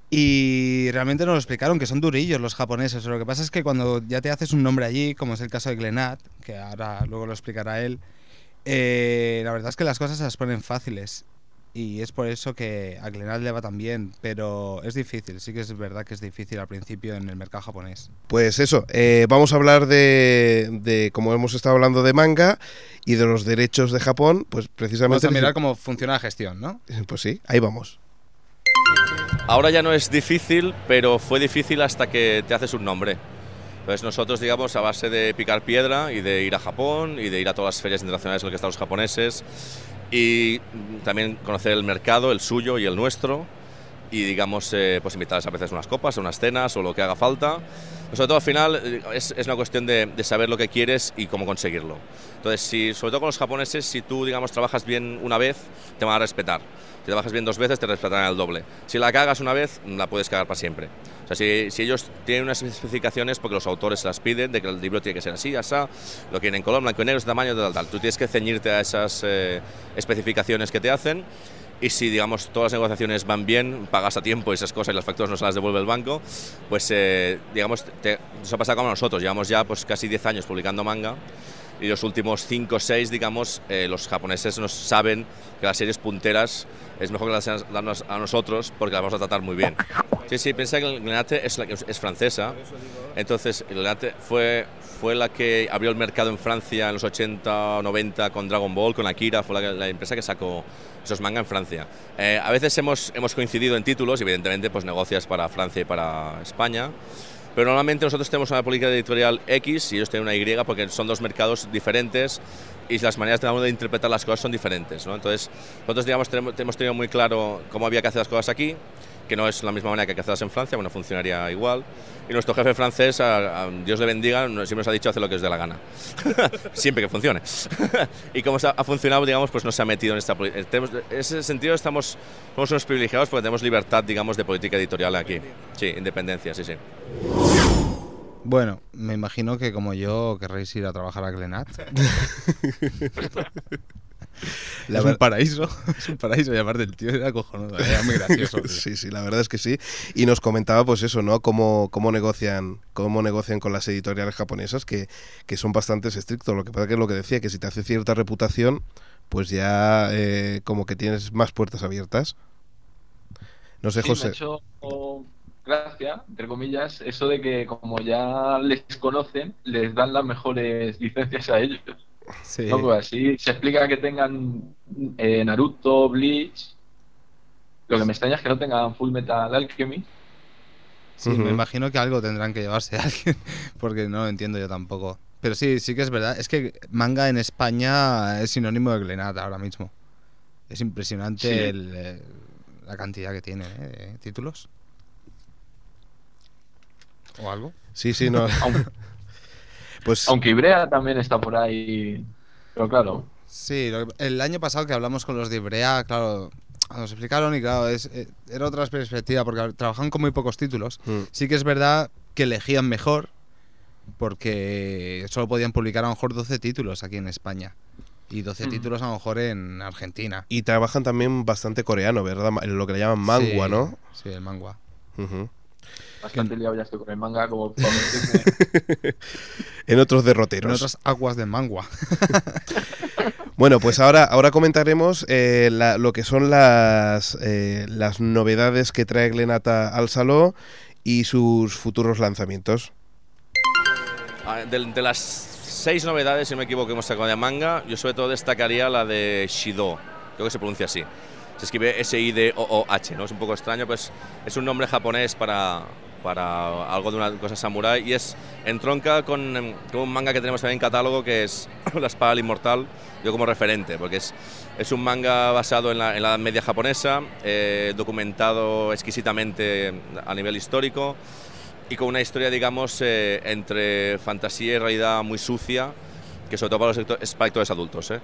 Y realmente nos lo explicaron que son durillos los japoneses. Lo que pasa es que cuando ya te haces un nombre allí, como es el caso de Glenat, que ahora luego lo explicará él, eh, la verdad es que las cosas se las ponen fáciles. Y es por eso que a Glenat le va tan bien, pero es difícil, sí que es verdad que es difícil al principio en el mercado japonés. Pues eso, eh, vamos a hablar de, de, como hemos estado hablando de manga y de los derechos de Japón, pues Vamos precisamente... a mirar cómo funciona la gestión, ¿no? Pues sí, ahí vamos. Ahora ya no es difícil, pero fue difícil hasta que te haces un nombre. Entonces nosotros, digamos, a base de picar piedra y de ir a Japón y de ir a todas las ferias internacionales en las que están los japoneses y también conocer el mercado, el suyo y el nuestro y, digamos, eh, pues invitarles a veces unas copas, unas cenas o lo que haga falta. Pero sobre todo al final eh, es, es una cuestión de, de saber lo que quieres y cómo conseguirlo. Entonces, si, sobre todo con los japoneses, si tú, digamos, trabajas bien una vez, te van a respetar. Si trabajas bien dos veces, te respetarán el doble. Si la cagas una vez, la puedes cagar para siempre. O sea, si, si ellos tienen unas especificaciones, porque los autores las piden, de que el libro tiene que ser así, así, lo quieren en color, blanco y negro, este tamaño, tal, tal. Tú tienes que ceñirte a esas eh, especificaciones que te hacen y si, digamos, todas las negociaciones van bien, pagas a tiempo esas cosas y las facturas no se las devuelve el banco, pues, eh, digamos, te, eso pasa como a nosotros. Llevamos ya pues, casi 10 años publicando manga y los últimos 5 o 6, digamos, eh, los japoneses nos saben que las series punteras es mejor que las darnos a nosotros porque las vamos a tratar muy bien. Sí, sí, piensa que Glenate es, la, es francesa, entonces Glenate fue, fue la que abrió el mercado en Francia en los 80 o 90 con Dragon Ball, con Akira, fue la, la empresa que sacó esos manga en Francia. Eh, a veces hemos, hemos coincidido en títulos, evidentemente pues negocias para Francia y para España, pero normalmente nosotros tenemos una política editorial X y ellos tienen una Y porque son dos mercados diferentes y las maneras de interpretar las cosas son diferentes. ¿no? Entonces, nosotros digamos, tenemos, hemos tenido muy claro cómo había que hacer las cosas aquí, que no es la misma manera que hacerlas en Francia, bueno, funcionaría igual. Y nuestro jefe francés, a, a Dios le bendiga, siempre nos ha dicho hacer lo que os dé la gana. siempre que funcione. y como ha, ha funcionado, digamos, pues no se ha metido en esta política. En ese sentido estamos, somos unos privilegiados porque tenemos libertad, digamos, de política editorial aquí. Sí, independencia, sí, sí. Bueno, me imagino que como yo querréis ir a trabajar a Glenat. La es ver- un paraíso, es un paraíso y aparte el tío era cojonudo, era muy gracioso. tío. Sí, sí, la verdad es que sí. Y nos comentaba, pues eso, ¿no? Cómo, cómo negocian, cómo negocian con las editoriales japonesas, que, que son bastante estrictos. Lo que pasa que es lo que decía, que si te hace cierta reputación, pues ya eh, como que tienes más puertas abiertas. No sé, Sí, me ha José. hecho gracia, entre comillas, eso de que como ya les conocen, les dan las mejores licencias a ellos. Sí. ¿no? Pues así se explica que tengan eh, Naruto, Bleach. Lo que me extraña es que no tengan Full Metal Alchemy. Sí, me imagino que algo tendrán que llevarse alguien, porque no lo entiendo yo tampoco. Pero sí, sí que es verdad. Es que manga en España es sinónimo de Glenat ahora mismo. Es impresionante Sí. el, eh, la cantidad que tiene ¿eh? de títulos. ¿O algo? Sí, sí, no. Aunque, Pues aunque Ibrea también está por ahí. Pero claro, Sí, el año pasado que hablamos con los de Ibrea, claro, nos explicaron y claro, es, eh, era otra perspectiva porque trabajan con muy pocos títulos. Mm. Sí que es verdad que elegían mejor porque solo podían publicar a lo mejor 12 títulos aquí en España y 12 Mm. títulos a lo mejor en Argentina. Y trabajan también bastante coreano, ¿verdad? Lo que le llaman mangua, Sí, ¿no? Sí, el manga. Ujú. Bastante liado ya estoy con el manga como. En otros En derroteros. otras aguas de mangua. Bueno, pues ahora, ahora comentaremos eh, la- lo que son las, eh, las novedades que trae Glenata al Saló y sus futuros lanzamientos. Ah, De, de las seis novedades, si no me equivoco, que hemos sacado de manga, yo sobre todo destacaría la de Shido, creo que se pronuncia así. Se escribe S-I-D-O-O-H, ¿no? Es un poco extraño, pues es un nombre japonés para, para algo de una cosa samurái y es entronca con, con un manga que tenemos también en catálogo que es La Espada del Inmortal, yo como referente, porque es, es un manga basado en la, en la Edad Media japonesa, eh, documentado exquisitamente a nivel histórico y con una historia, digamos, eh, entre fantasía y realidad muy sucia, que sobre todo para los lecto- es para lectores adultos. ¿eh?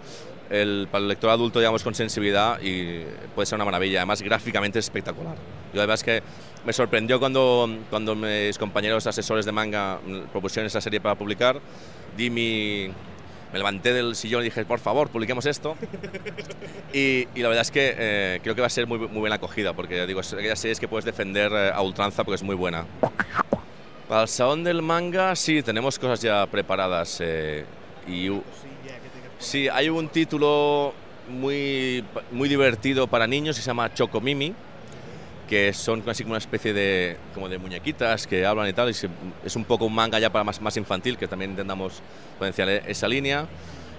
El, para el lector adulto, digamos, con sensibilidad y puede ser una maravilla. Además, gráficamente es espectacular. Yo la verdad es que me sorprendió cuando, cuando mis compañeros asesores de manga propusieron esa serie para publicar. Di mi... Me levanté del sillón y dije, por favor, publiquemos esto. Y, y la verdad es que eh, creo que va a ser muy, muy buena acogida, porque ya digo, es aquellas series que puedes defender eh, a ultranza porque es muy buena. Para el salón del manga, sí, tenemos cosas ya preparadas. eh, y sí, hay un título muy, muy divertido para niños que se llama Chocomimi, que son así como una especie de, como de muñequitas que hablan y tal. Y es un poco un manga ya para más, más infantil, que también intentamos potenciar esa línea.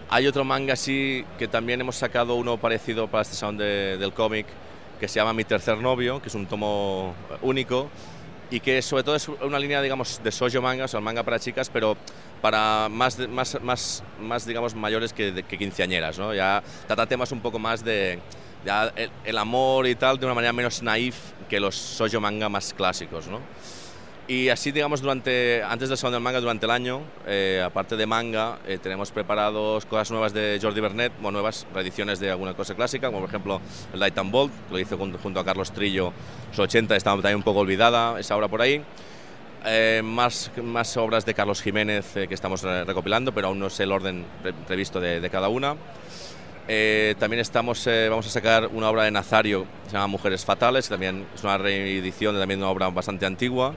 Hay otro manga así que también hemos sacado uno parecido para este de- del cómic que se llama Mi tercer novio, que es un tomo único y que sobre todo es una línea digamos de shoujo manga, o sea, manga para chicas, pero para más más más más digamos mayores que, que quinceañeras, ¿no? Ya trata temas un poco más de ya el, el amor y tal de una manera menos naif que los shoujo manga más clásicos, ¿no? Y así, digamos, durante, antes del del Manga, durante el año, eh, aparte de manga, eh, tenemos preparados cosas nuevas de Jordi Bernet, o nuevas reediciones de alguna cosa clásica, como por ejemplo el Light and Bolt, que lo hizo junto, junto a Carlos Trillo, los 80, estaba también un poco olvidada esa obra por ahí. Eh, más, más obras de Carlos Jiménez eh, que estamos eh, recopilando, pero aún no sé el orden pre- previsto de, de cada una. Eh, también estamos, eh, vamos a sacar una obra de Nazario, que se llama Mujeres Fatales, que también es una reedición de también una obra bastante antigua.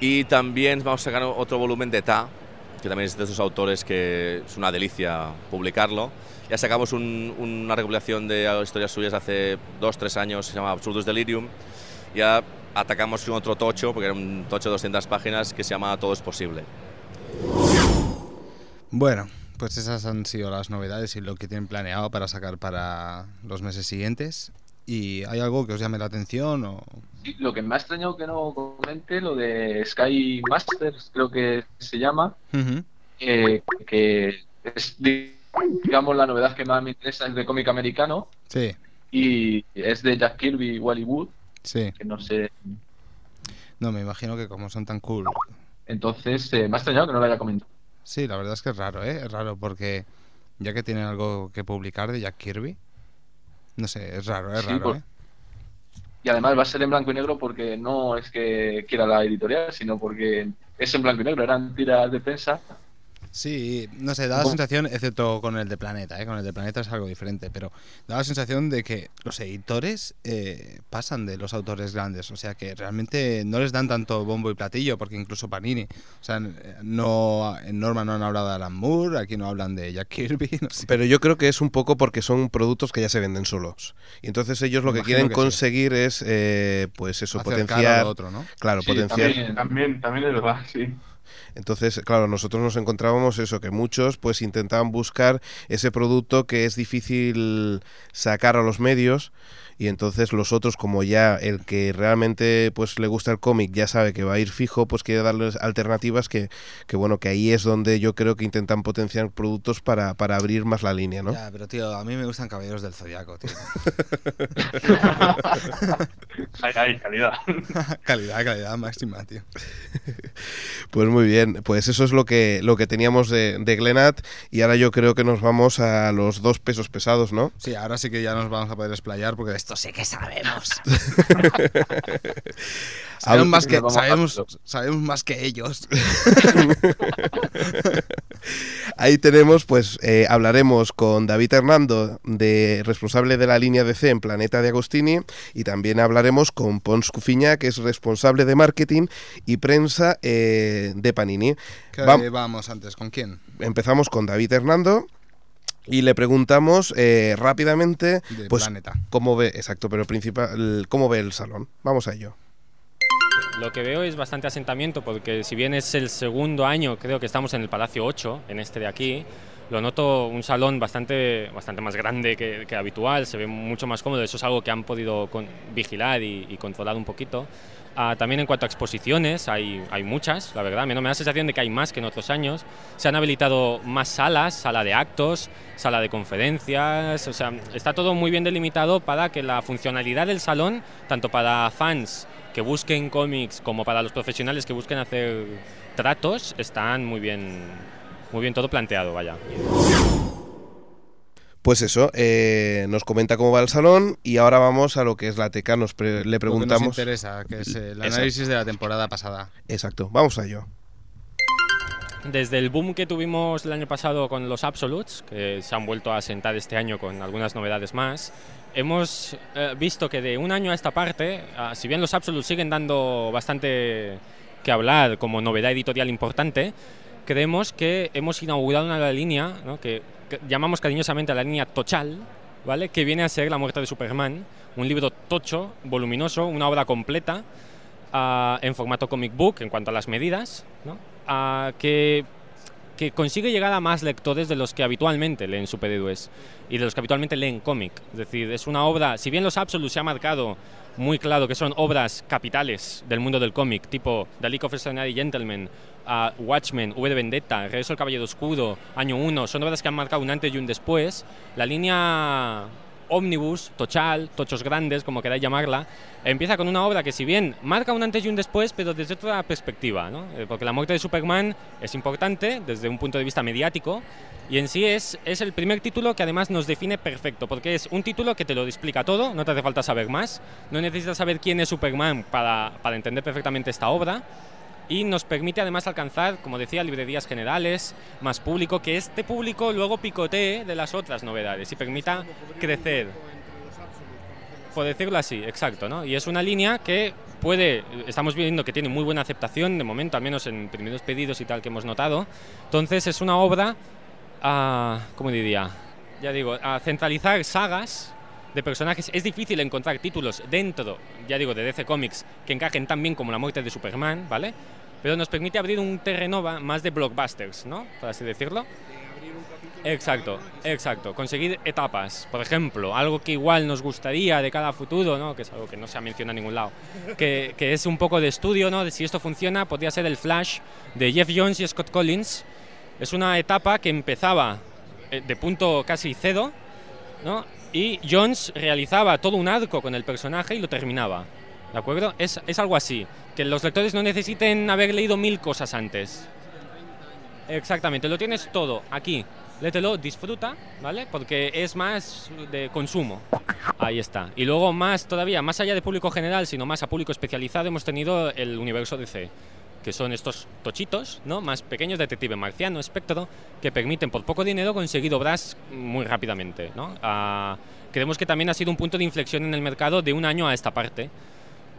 Y también vamos a sacar otro volumen de Ta, que también es de esos autores que es una delicia publicarlo. Ya sacamos un- una recopilación de historias suyas hace dos, tres años, se llama Absurdus Delirium. Ya atacamos con otro tocho, porque era un tocho de 200 páginas, que se llama Todo es posible. Bueno, pues esas han sido las novedades y lo que tienen planeado para sacar para los meses siguientes. ¿Y hay algo que os llame la atención? O... Sí, lo que me ha extrañado que no comente, lo de Sky Masters, creo que se llama, eh, que es, digamos, la novedad que más me interesa es de cómic americano Sí, y es de Jack Kirby y Wally Wood, sí. que no sé. No, me imagino que como son tan cool. Entonces, eh, me ha extrañado que no lo haya comentado. Sí, la verdad es que es raro, ¿eh? Es raro porque ya que tienen algo que publicar de Jack Kirby, no sé, es raro, es Sí, raro, por- ¿eh? Y además va a ser en blanco y negro porque no es que quiera la editorial, sino porque es en blanco y negro, eran tiras de prensa. Sí, no sé, da la sensación, excepto con el de Planeta, ¿eh? con el de Planeta es algo diferente, pero da la sensación de que los editores eh, pasan de los autores grandes, o sea que realmente no les dan tanto bombo y platillo, porque incluso Panini, o sea, no, en Norma no han hablado de Alan Moore, aquí no hablan de Jack Kirby, no sé. Pero yo creo que es un poco porque son productos que ya se venden solos. Y entonces ellos lo que Imagino quieren que sí. conseguir es, eh, pues eso, Acercar potenciar. al otro, ¿no? Claro, Sí, potenciar. también. También, también es verdad, sí. Entonces, claro, nosotros nos encontrábamos eso, que muchos pues intentaban buscar ese producto que es difícil sacar a los medios y entonces los otros, como ya el que realmente pues le gusta el cómic ya sabe que va a ir fijo, pues quiere darles alternativas que, que bueno, que ahí es donde yo creo que intentan potenciar productos para, para abrir más la línea, ¿no? Ya, pero tío, a mí me gustan Caballeros del Zodiaco, tío. Ahí, ahí, calidad. calidad, calidad máxima, tío. Pues muy bien, pues eso es lo que, lo que teníamos de, de Glenat y ahora yo creo que nos vamos a los dos pesos pesados, ¿no? Sí, ahora sí que ya nos vamos a poder explayar porque de esto sí que sabemos. sabemos, más que, sabemos, sabemos más que ellos. Ahí tenemos, pues eh, hablaremos con David Hernando, de, responsable de la línea DC en Planeta de Agostini, y también hablaremos con Pons Cufiña, que es responsable de marketing y prensa eh, de Panini. ¿Qué Vam- vamos antes? ¿Con quién? empezamos con David Hernando y le preguntamos eh, rápidamente, De pues Planeta. cómo ve, exacto, pero principal, cómo ve el salón. Vamos a ello. Lo que veo es bastante asentamiento porque si bien es el segundo año, creo que estamos en el Palacio 8, en este de aquí, lo noto un salón bastante, bastante más grande que, que habitual, se ve mucho más cómodo, eso es algo que han podido con- vigilar y, y controlar un poquito. Ah, también en cuanto a exposiciones, hay, hay muchas, la verdad, me, me da la sensación de que hay más que en otros años. Se han habilitado más salas, sala de actos, sala de conferencias, o sea, está todo muy bien delimitado para que la funcionalidad del salón, tanto para fans que busquen cómics como para los profesionales que busquen hacer tratos, están muy bien, muy bien todo planteado, vaya. Pues eso, eh, nos comenta cómo va el salón y ahora vamos a lo que es la teca. Nos pre- le Lo que nos preguntamos. interesa, que es el Exacto. análisis de la temporada pasada. Exacto, vamos a ello. Desde el boom que tuvimos el año pasado con los Absolutes, que se han vuelto a sentar este año con algunas novedades más, hemos eh, visto que de un año a esta parte, ah, si bien los Absolutes siguen dando bastante que hablar como novedad editorial importante, creemos que hemos inaugurado una línea que, llamamos cariñosamente la línea Tochal, ¿vale? que viene a ser La muerte de Superman, un libro tocho, voluminoso, una obra completa, ah, en formato comic book en cuanto a las medidas. Ah, que, que consigue llegar a más lectores de los que habitualmente leen superhéroes y de los que habitualmente leen cómic. Es decir, es una obra, si bien los Absolutes se ha marcado muy claro que son obras capitales del mundo del cómic, tipo The League of Extraordinary Gentlemen, ah, Watchmen, V de Vendetta, Regreso al Caballero Oscuro, Año 1, son obras que han marcado un antes y un después. La línea Omnibus, Tochal, Tochos Grandes, como queráis llamarla, empieza con una obra que si bien marca un antes y un después, pero desde otra perspectiva, ¿no? Eh, porque la muerte de Superman es importante desde un punto de vista mediático y en sí es, es el primer título que además nos define perfecto, porque es un título que te lo explica todo, no te hace falta saber más, no necesitas saber quién es Superman para, para entender perfectamente esta obra y nos permite además alcanzar, como decía, librerías generales, más público, que este público luego picotee de las otras novedades y permita crecer. Por decirlo así, exacto, ¿no? Y es una línea que puede, estamos viendo que tiene muy buena aceptación de momento, al menos en primeros pedidos y tal que hemos notado. Entonces es una obra, ah, ¿cómo diría? Ya digo, a centralizar sagas de personajes. Es difícil encontrar títulos dentro, ya digo, de DC Comics que encajen tan bien como la muerte de Superman, ¿vale? Pero nos permite abrir un terreno más de blockbusters, ¿no? Por así decirlo. Exacto, exacto. Conseguir etapas, por ejemplo, algo que igual nos gustaría de cada futuro, ¿no? que es algo que no se ha mencionado en ningún lado, que, que es un poco de estudio, ¿no? de si esto funciona, podría ser el Flash de Jeff Jones y Scott Collins. Es una etapa que empezaba eh, de punto casi cedo, ¿no? Y Jones realizaba todo un arco con el personaje y lo terminaba. ¿De acuerdo? Es, es algo así. Que los lectores no necesiten haber leído mil cosas antes. Exactamente, lo tienes todo aquí. Lételo, disfruta, ¿vale? Porque es más de consumo. Ahí está. Y luego más todavía, más allá de público general, sino más a público especializado, hemos tenido el universo DC, que son estos tochitos, ¿no? Más pequeños, detective marciano, espectro, que permiten por poco dinero conseguir obras muy rápidamente, ¿no? Ah, creemos que también ha sido un punto de inflexión en el mercado de un año a esta parte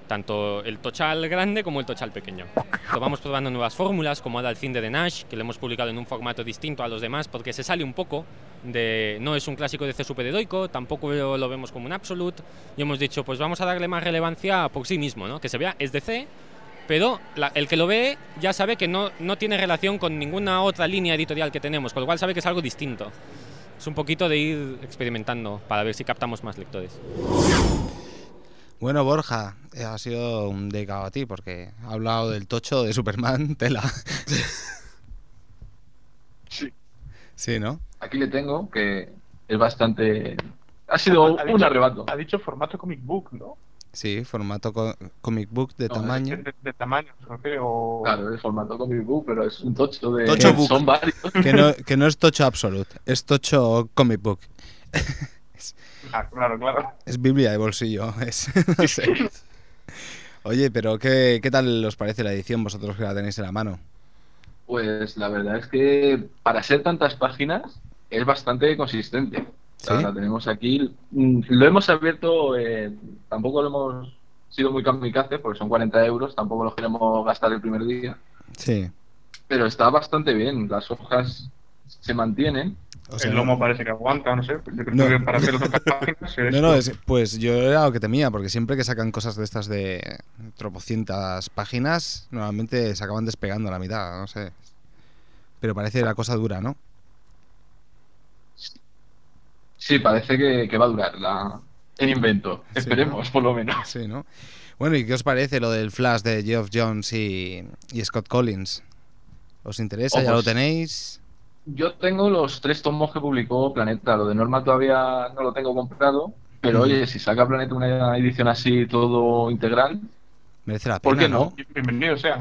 tanto el tochal grande como el tochal pequeño. Lo vamos probando nuevas fórmulas, como ahora el de Nash, que lo hemos publicado en un formato distinto a los demás, porque se sale un poco de... No es un clásico de C superheroico, tampoco lo vemos como un absolute, y hemos dicho, pues vamos a darle más relevancia por sí mismo, ¿no? Que se vea, es de C, pero la- el que lo ve ya sabe que no, no tiene relación con ninguna otra línea editorial que tenemos, con lo cual sabe que es algo distinto. Es un poquito de ir experimentando para ver si captamos más lectores. Bueno, Borja, eh, ha sido un dedicado a ti porque ha hablado del tocho de Superman, tela. Sí. Sí, ¿no? Aquí le tengo que es bastante. Ha sido Ha un dicho- arrebato. Ha dicho formato comic book, ¿no? Sí, formato co- comic book de No, tamaño. De, de tamaño, se refiere, o... Claro, es formato comic book, pero es un tocho de. Tocho book. Son varios. Que no, que no es tocho absolute, es tocho comic book. Ah, claro, claro. Es Biblia de bolsillo. Es, no sé. Oye, pero ¿qué, ¿qué tal os parece la edición vosotros que la tenéis en la mano? Pues la verdad es que para ser tantas páginas es bastante consistente. ¿Sí? La tenemos aquí. Mm, Lo hemos abierto, eh, tampoco lo hemos sido muy kamikaze porque son 40 euros, tampoco lo queremos gastar el primer día. Sí. Pero está bastante bien, las hojas se mantienen. O sea, el lomo parece que aguanta, no sé. Yo creo No. que para hacer otras páginas. No, no, es- pues yo era lo que temía, porque siempre que sacan cosas de estas de tropocientas páginas, normalmente se acaban despegando a la mitad, no sé. Pero parece la cosa dura, ¿no? Sí, parece que, que va a durar la, el invento. Sí, Esperemos, por lo menos. Sí, ¿no? Bueno, ¿y qué os parece lo del Flash de Geoff Jones y, y Scott Collins? ¿Os interesa? Oh, ¿Ya lo tenéis? Yo tengo los tres tomos que publicó Planeta. Lo de Norma todavía no lo tengo comprado. Pero Mm. oye, si saca Planeta una edición así todo integral, Merece la pena, ¿por qué ¿no? no? Bienvenido sea.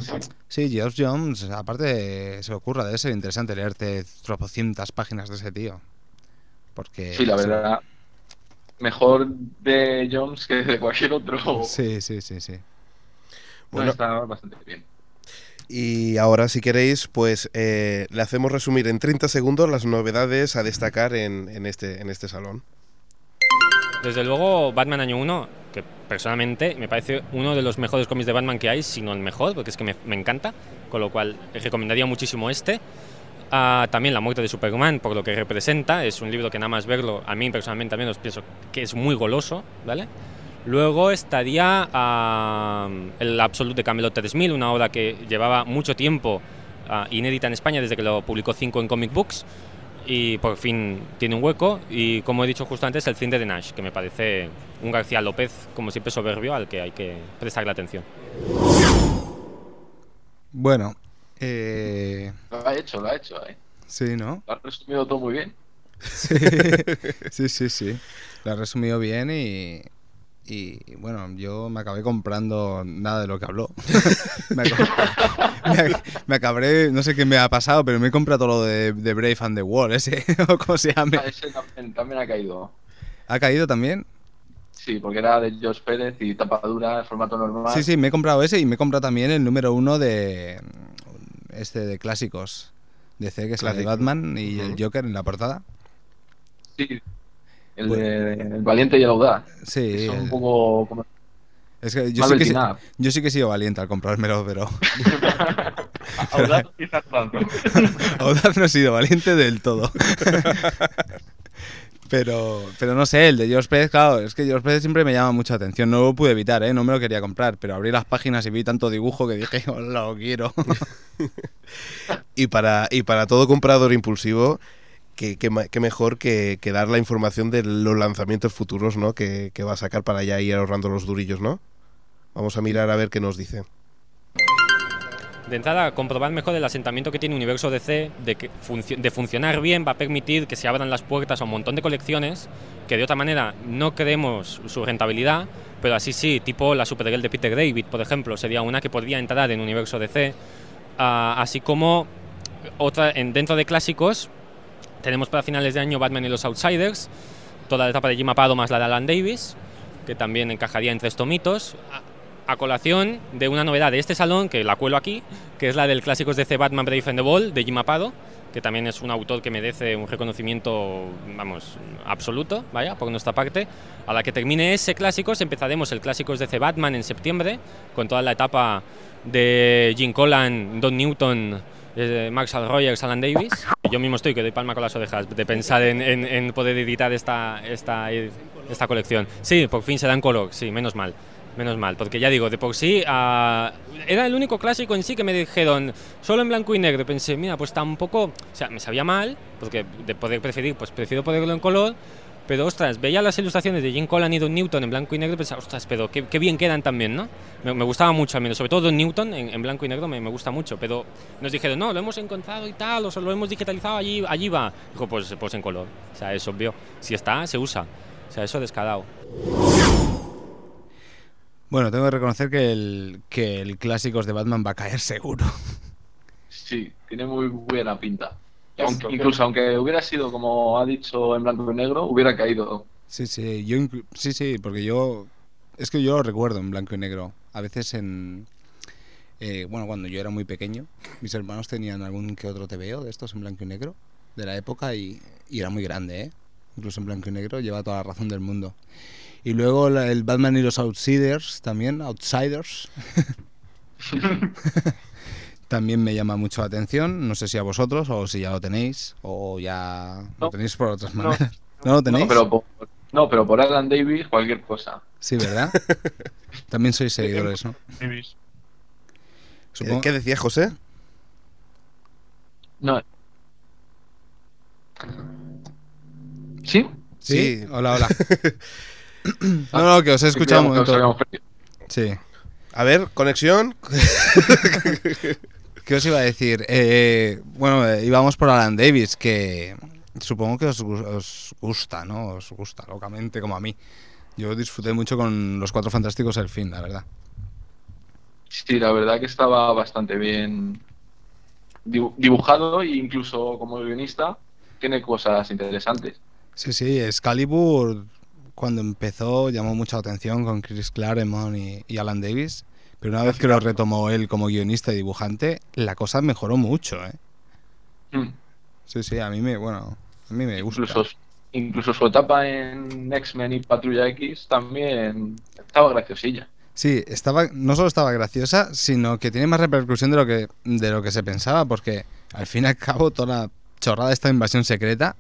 sí. Geoff Jones, aparte se ocurra, debe ser interesante leerte tropocientas páginas de ese tío. Porque... Sí, la verdad. Mejor de Jones que de cualquier otro. Sí, sí, sí, sí. No, Bueno. está bastante bien. Y ahora, si queréis, pues eh, le hacemos resumir en 30 segundos las novedades a destacar en, en este, en este salón. Desde luego, Batman Año 1, que personalmente me parece uno de los mejores cómics de Batman que hay, si no el mejor, porque es que me, me encanta, con lo cual recomendaría muchísimo este. Ah, también La muerte de Superman, por lo que representa, es un libro que nada más verlo, a mí personalmente también os pienso que es muy goloso, ¿vale? Luego estaría ah, el Absolute de Camelot 3000, una obra que llevaba mucho tiempo ah, inédita en España desde que lo publicó 5 en Comic Books y por fin tiene un hueco. Y como he dicho justo antes, el Cinde de Nash, que me parece un García López, como siempre, soberbio al que hay que prestarle atención. Bueno, eh, Lo ha hecho, lo ha hecho. ¿eh? sí, ¿no? Lo ha resumido todo muy bien. Sí, sí, sí, sí. Lo ha resumido bien y, y bueno, yo me acabé comprando nada de lo que habló. me, acab- me ac- me acabé, no sé qué me ha pasado, pero me he comprado todo lo de, de Brave and the Wall, ese, o cómo se llame. Ah, ese también, también ha caído. ¿Ha caído también? Sí, porque era de George Pérez y tapadura, formato normal. Sí, sí, me he comprado ese y me he comprado también el número uno de este de clásicos de C, que es la de Clásico. Batman y el Ujú. Joker en la portada. Sí. El, Bueno. de, el valiente y el audaz. Sí, que son el- un poco como es que yo sí que, yo sí que he sido valiente al comprármelo, pero Audaz y zarpado. Audaz no he sido valiente del todo. Pero, pero no sé, el de George Pérez, claro, es que George Pérez siempre me llama mucha atención. No lo pude evitar, ¿eh? No me lo quería comprar, pero abrí las páginas y vi tanto dibujo que dije, hola, lo quiero. Y para, y para todo comprador impulsivo, que, que mejor que, que dar la información de los lanzamientos futuros ¿no? que, que va a sacar para ya ir ahorrando los durillos, ¿no? Vamos a mirar a ver qué nos dice. De entrada, comprobar mejor el asentamiento que tiene Universo DC, de, que de funcionar bien, va a permitir que se abran las puertas a un montón de colecciones que de otra manera no creemos su rentabilidad, pero así sí, tipo la Supergirl de Peter David, por ejemplo, sería una que podría entrar en Universo DC, Ah, así como otra en, dentro de clásicos tenemos para finales de año Batman y los Outsiders, toda la etapa de Jim Apado más la de Alan Davis, que también encajaría entre estos mitos, a, colación de una novedad de este salón, que la cuelo aquí, que es la del clásicos DC Batman Brave and the Bold de Jim Apado, que también es un autor que merece un reconocimiento, vamos, absoluto, vaya, por nuestra parte. A la que termine ese clásicos, empezaremos el clásicos DC Batman en septiembre, con toda la etapa de Jim Collan, Don Newton, eh, Marshall Rogers, Alan Davis. Yo mismo estoy que doy palma con las orejas de pensar en, en- en poder editar esta, esta, esta colección. Sí, por fin se da en color, sí, menos mal. Menos mal, porque ya digo, de por sí ah, era el único clásico en sí que me dijeron solo en blanco y negro. Pensé, mira, pues tampoco, o sea, me sabía mal, porque de poder preferir, pues prefiero poderlo en color. Pero ostras, veía las ilustraciones de Jim Collan y Don Newton en blanco y negro y pensaba, ostras, pero qué, qué bien quedan también, ¿no? Me, me gustaba mucho a mí, sobre todo Don Newton en, en blanco y negro me, me gusta mucho, pero nos dijeron, no, lo hemos encontrado y tal, o lo hemos digitalizado, allí, allí va. Dijo, pues, pues en color, o sea, es obvio. Si está, se usa, o sea, eso descarado. Bueno, tengo que reconocer que el, que el clásicos de Batman va a caer seguro. Sí, tiene muy buena pinta. Aunque- incluso aunque hubiera sido, como ha dicho, en blanco y negro, hubiera caído. Sí, sí, yo sí, sí, porque yo es que yo lo recuerdo en blanco y negro. A veces en eh, bueno, cuando yo era muy pequeño, mis hermanos tenían algún que otro TVO de estos en blanco y negro de la época y, y era muy grande, ¿eh? Incluso en blanco y negro lleva toda la razón del mundo. Y luego la- el Batman y los Outsiders también, Outsiders. también me llama mucho la atención. No sé si a vosotros o si ya lo tenéis o ya lo tenéis por otras maneras. ¿No lo tenéis? No, pero por, no, pero por Alan Davis, cualquier cosa. Sí, ¿verdad? También sois seguidores, ¿no? Davis. Supongo- ¿Qué decía José? No. ¿Sí? Sí, hola, hola. no, no, que os he escuchado un momento. Sí. A ver, conexión. ¿Qué os iba a decir? Eh, bueno, eh, íbamos por Alan Davis, que supongo que os, gu- os gusta, ¿no? Os gusta locamente, como a mí. Yo disfruté mucho con Los Cuatro Fantásticos el fin, la verdad. Sí, la verdad que estaba bastante bien dibu- dibujado e incluso como guionista tiene cosas interesantes. Sí, sí, Excalibur cuando empezó llamó mucha atención con Chris Claremont y, y Alan Davis, pero una vez que lo retomó él como guionista y dibujante, la cosa mejoró mucho, ¿eh? Mm. Sí, sí, a mí me, bueno, a mí me gusta. Incluso, incluso su etapa en X-Men y Patrulla X también estaba graciosilla. Sí, estaba, no solo estaba graciosa, sino que tiene más repercusión de lo que, de lo que se pensaba, porque al fin y al cabo toda la chorrada de esta invasión secreta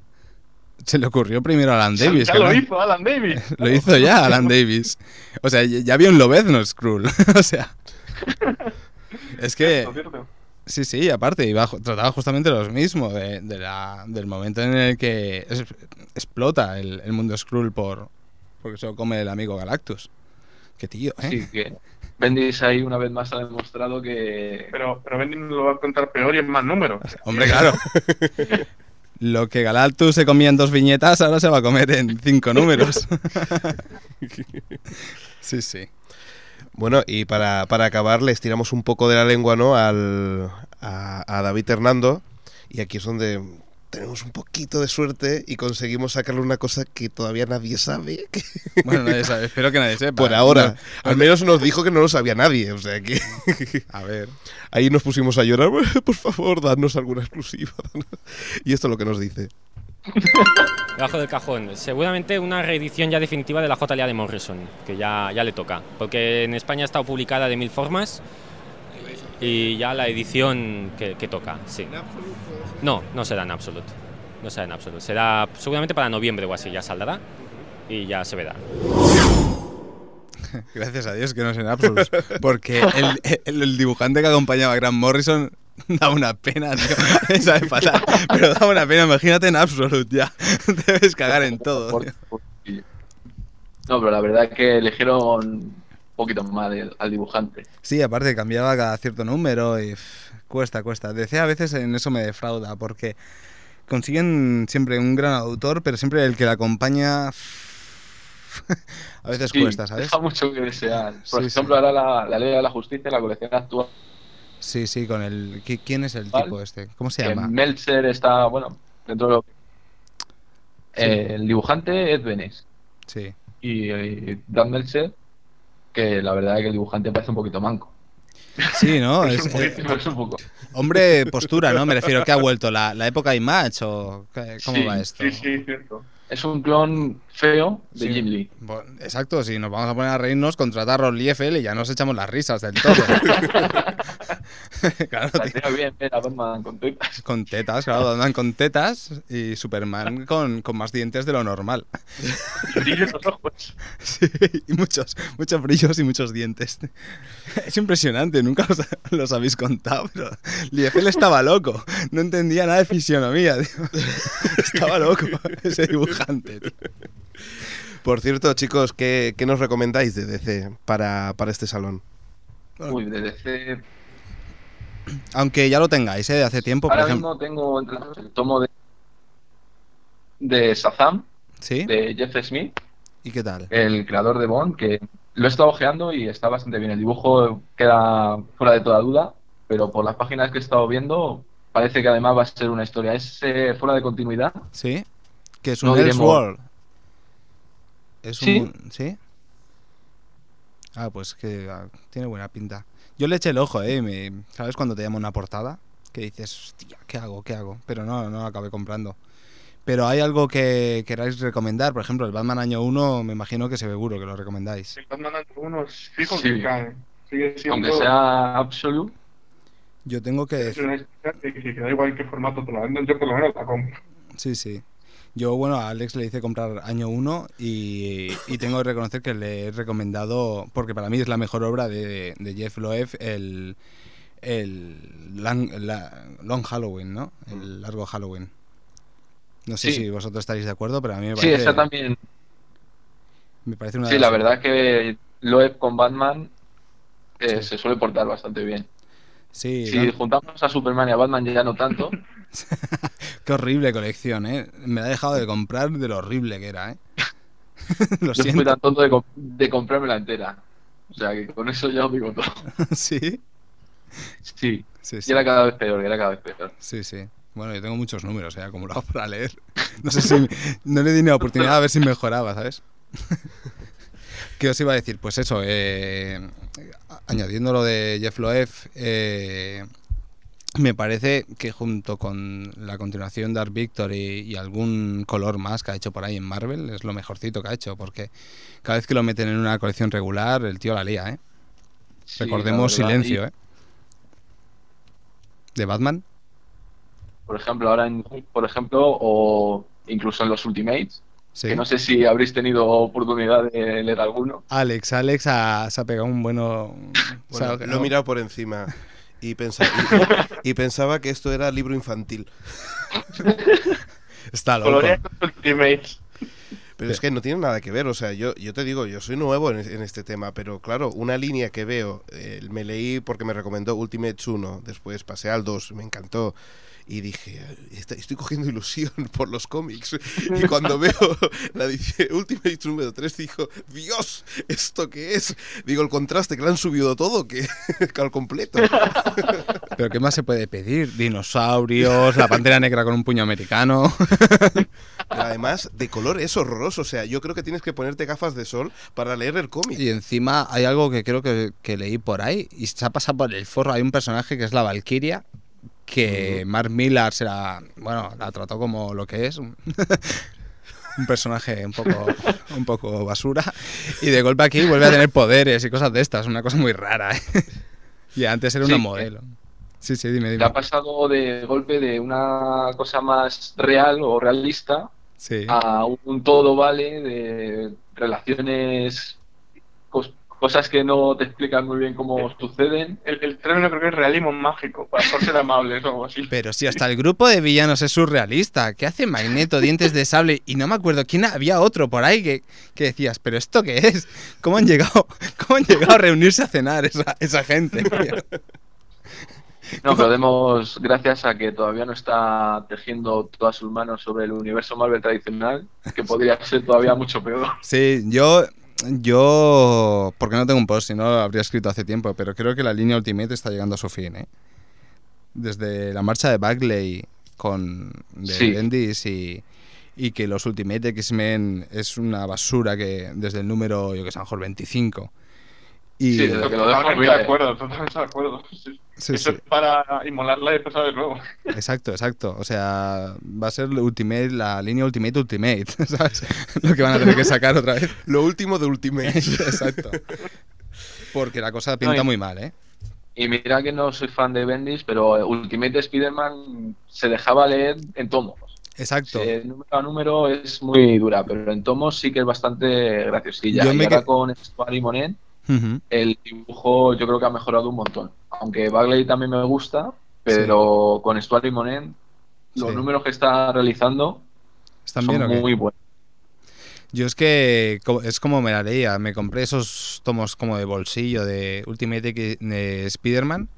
se le ocurrió primero a Alan Davis. ya que lo Alan- hizo Alan Davis. Lo hizo ya Alan Davis. O sea, ya había un Lobezno Skrull. o sea. Es que. Cierto, cierto. Sí, sí, aparte, iba, trataba justamente lo mismo, de, de la- del momento en el que es- explota el, el mundo Skrull por, porque se lo come el amigo Galactus. Qué tío, ¿eh? Así que Bendis ahí una vez más ha demostrado que Pero, pero Bendy nos lo va a contar peor y en más números. Hombre, claro. Lo que Galactus se comía en dos viñetas, ahora se va a comer en cinco números. sí, sí. Bueno, y para, para acabar, le estiramos un poco de la lengua, ¿no? Al, a, a David Hernando. Y aquí es donde tenemos un poquito de suerte y conseguimos sacarle una cosa que todavía nadie sabe. que- Bueno, nadie sabe, espero que nadie sepa. Por ahora. No, Al menos nos dijo que no lo sabía nadie. O sea que. A ver. Ahí nos pusimos a llorar. Por favor, dadnos alguna exclusiva. danos". Y esto es lo que nos dice. Debajo del cajón, seguramente una reedición ya definitiva de la JLA de Morrison, que ya, ya le toca, porque en España ha estado publicada de mil formas y ya la edición que, que toca, sí. No, no será en absoluto, no será en absoluto, será seguramente para noviembre o así, ya saldrá y ya se verá. Gracias a Dios que no es en Absolus. Porque el, el- el dibujante que acompañaba a Grant Morrison da una pena, tío. Me sabe fatal. Pero da una pena, imagínate en Absolute ya. Debes cagar en todo. tío. No, pero la verdad es que eligieron poquito más de- al dibujante. Sí, aparte cambiaba cada cierto número y pff, cuesta, cuesta. DC a veces en eso me defrauda porque consiguen siempre un gran autor, pero siempre el que la acompaña a veces Sí, cuesta, ¿sabes? Deja mucho que desear. Por Sí, ejemplo, ahora la, la Ley de la Justicia, la colección actual, Sí, sí, con el ¿qui- ¿quién es el Vale. tipo este? ¿Cómo se llama? Meltzer está, bueno, dentro de lo Eh, el dibujante Ed Benes Sí. y, y Dan Meltzer, que la verdad es que el dibujante parece un poquito manco. Sí, ¿no? Es un eh, poquito- es un poco. hombre, postura, ¿no? Me refiero, ¿qué ha vuelto? ¿La, la época IMAX o qué- cómo Sí, va esto? Sí, sí, cierto. Es un clon feo de Sí. Jim Lee. Exacto, si nos vamos a poner a reírnos, contratar a Liefeld y ya nos echamos las risas del todo. claro, bien ver a Batman con tetas. Con tetas, claro, Batman con tetas y Superman con, con más dientes de lo normal. Brillo en los ojos. Sí, y muchos, muchos brillos y muchos dientes. Es impresionante, nunca los, los habéis contado, pero Liefeld estaba loco, no entendía nada de fisionomía, tío. Estaba loco ese dibujante, tío. Por cierto, chicos, ¿qué, qué nos recomendáis de DC para, para este salón? Uy, de DC. Aunque ya lo tengáis, ¿eh? De hace tiempo, por Ahora ejemplo. mismo tengo entre el tomo de, de Shazam, ¿Sí? de Jeff Smith, ¿Y qué tal? el creador de Bond, que lo he estado ojeando y está bastante bien. El dibujo queda fuera de toda duda, pero por las páginas que he estado viendo, parece que además va a ser una historia. Es eh, fuera de continuidad. ¿Sí? Que es un No diremos- Elseworld. Es un... Sí. mun- ¿Sí? Ah, pues que ah, tiene buena pinta. Yo le eché el ojo, ¿eh? Me- ¿Sabes cuando te llama una portada? Que dices, hostia, ¿qué hago? ¿Qué hago? Pero no, no lo acabé comprando. Pero hay algo que queráis recomendar, por ejemplo, el Batman año 1, me imagino que seguro que lo recomendáis. El Batman año uno es fijo Sí. que cae. Sigue siendo. Aunque sea Absolute, Yo tengo que Es una que, que- que da igual en qué formato te la venden, yo por lo menos la compro. Sí, sí. Yo, bueno, a Alex le hice comprar año 1 y, y tengo que reconocer que le he recomendado, porque para mí es la mejor obra de, de Jeff Loeb, el, el Lang- la- Long Halloween, ¿no? El largo Halloween. No sé Sí. si vosotros estaréis de acuerdo, pero a mí me sí, parece, esa también. me parece una Sí, la verdad que Loeb con Batman eh, se suele portar bastante bien. Sí, Si juntamos a Superman y a Batman ya no tanto, qué horrible colección, ¿eh? Me la he dejado de comprar de lo horrible que era, ¿eh? lo yo fui tan tonto de, com- de comprármela entera. O sea que con eso ya os digo todo. sí, Sí, sí, y era cada vez peor, era cada vez peor. Sí, sí. Bueno, yo tengo muchos números eh, acumulados para leer. No sé si. No le di ni la oportunidad a ver si mejoraba, ¿sabes? ¿Qué os iba a decir? Pues eso, eh, añadiendo lo de Jeff Loeb, eh, me parece que junto con la continuación de Dark Victory y algún color más que ha hecho por ahí en Marvel, es lo mejorcito que ha hecho, porque cada vez que lo meten en una colección regular, el tío la lía, ¿eh? Sí, Recordemos. Silencio, Y, ¿eh? De Batman. Por ejemplo, ahora en, por ejemplo, o incluso en los Ultimates, Sí. que no sé si habréis tenido oportunidad de leer alguno. Alex, Alex ha- se ha pegado un bueno. o sea, lo he no- mirado por encima y, pensa- y- y pensaba que esto era libro infantil. Está loco. Pero es que no tiene nada que ver, o sea, yo, yo te digo, yo soy nuevo en, en este tema, pero claro, una línea que veo, eh, me leí porque me recomendó Ultimates 1, después pasé al 2, me encantó, y dije, "Est- estoy cogiendo ilusión por los cómics, y cuando veo la dice Ultimates número 3, digo, Dios, ¿esto qué es? Digo, el contraste, que le han subido todo, que, que al completo. Pero ¿qué más se puede pedir? Dinosaurios, la pantera negra con un puño americano. Pero además, de color es horroroso, o sea, yo creo que tienes que ponerte gafas de sol para leer el cómic. y encima hay algo que creo que, que leí por ahí y se ha pasado por el forro. Hay un personaje que es la Valkyria. Que Mark Millar será. Bueno, la trató como lo que es. Un, personaje un poco, un poco basura. Y de golpe aquí vuelve a tener poderes y cosas de estas. Una cosa muy rara. ¿eh? Y antes era una Sí. modelo. Sí, sí, dime, dime. ha pasado de golpe de una cosa más real o realista Sí. a un todo vale de relaciones cos- cosas que no te explican muy bien cómo suceden. El, el término creo que es realismo mágico, para por ser amables o algo así. Pero si hasta el grupo de villanos es surrealista. ¿Qué hace Magneto, Dientes de Sable? Y no me acuerdo quién había otro por ahí que, que decías, ¿pero esto qué es? ¿Cómo han llegado, cómo han llegado a reunirse a cenar esa, esa gente? tío? No, pero demos gracias a que todavía no está tejiendo todas sus manos sobre el universo Marvel tradicional, que podría ser todavía mucho peor. Sí, yo, yo, porque no tengo un post, si no lo habría escrito hace tiempo, pero creo que la línea Ultimate está llegando a su fin, ¿eh? Desde la marcha de Bagley con de Sí. Bendis y, y que los Ultimate X-Men es una basura que desde el número, yo que sé, a lo mejor 25. Y, Sí, que lo Totalmente de acuerdo, totalmente de acuerdo. Sí. Sí, Eso sí. es para inmolarla y empezar de nuevo. Exacto, exacto. O sea, va a ser Ultimate, la línea Ultimate Ultimate, ¿sabes? Lo que van a tener que sacar otra vez. Lo último de Ultimate. exacto. Porque la cosa pinta No, y- muy mal, ¿eh? Y mira que no soy fan de Bendis, pero Ultimate Spider-Man se dejaba leer en tomos. Exacto. Número a número es muy dura, pero en tomos sí que es bastante graciosilla. Yo y me ahora que- con y Monet, El dibujo yo creo que ha mejorado un montón. Aunque Bagley también me gusta, pero con Stuart y Monet los Sí. números que está realizando ¿Están son bien muy buenos. Yo es que es como me la leía. Me compré esos tomos como de bolsillo de Ultimate X- de Spider-Man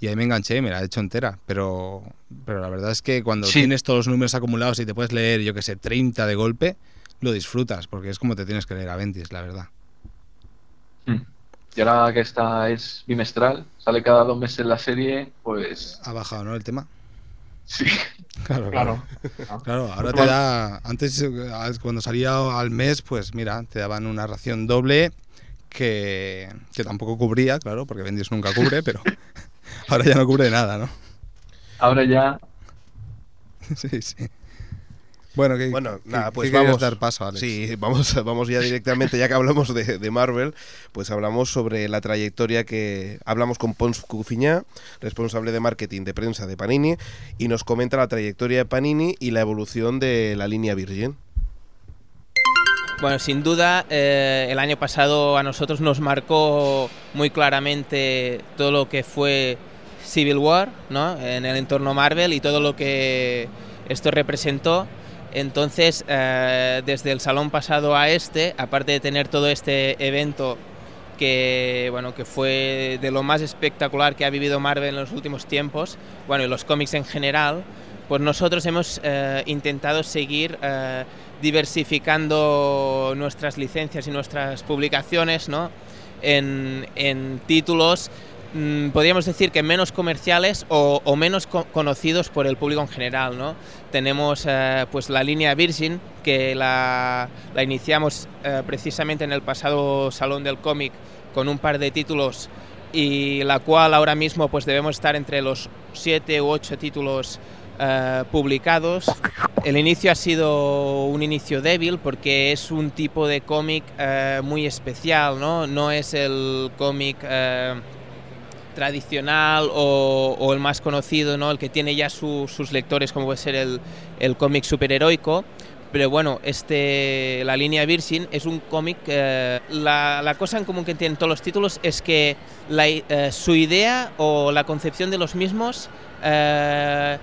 y ahí me enganché y me la he hecho entera. Pero, pero la verdad es que cuando Sí. tienes todos los números acumulados y te puedes leer, yo que sé, 30 de golpe, lo disfrutas porque es como te tienes que leer a Ventis, la verdad. Y ahora que esta es bimestral, sale cada dos meses la serie, pues Ha bajado, ¿no? El tema. sí. Claro, claro. Claro. Claro, ahora te da. Antes, eh, cuando salía al mes, pues mira, te daban una ración doble que, que tampoco cubría, claro, porque Bendis nunca cubre, pero ahora ya no cubre nada, ¿no? Ahora ya Sí, sí. Bueno, que, Bueno, que- nada, pues vamos. dar paso, Alex. Sí, vamos, vamos ya directamente, ya que hablamos de, de Marvel, pues hablamos sobre la trayectoria que hablamos con Pons Cufiñá, responsable de marketing de prensa de Panini, y nos comenta la trayectoria de Panini y la evolución de la línea Virgin. Bueno, sin duda, eh, el año pasado a nosotros nos marcó muy claramente todo lo que fue Civil War, ¿no? En el entorno Marvel y todo lo que esto representó. Entonces, eh, desde el salón pasado a este, aparte de tener todo este evento que bueno que fue de lo más espectacular que ha vivido Marvel en los últimos tiempos, bueno y los cómics en general, pues nosotros hemos eh, intentado seguir eh, diversificando nuestras licencias y nuestras publicaciones, ¿no? En, en títulos mm, podríamos decir que menos comerciales o, o menos co- conocidos por el público en general, ¿no? Tenemos eh, pues la línea Virgin que la, la iniciamos eh, precisamente en el pasado Salón del Cómic con un par de títulos y la cual ahora mismo pues debemos estar entre los siete u ocho títulos eh, publicados. El inicio ha sido un inicio débil porque es un tipo de cómic eh, muy especial, ¿no? No es el cómic eh, tradicional o, el más conocido, ¿no? El que tiene ya su- sus lectores como puede ser el, el cómic superheroico. Pero bueno, este, la línea Virgin es un cómic. eh, la, la cosa en común que tienen todos los títulos es que eh, su idea o la concepción de los mismos eh,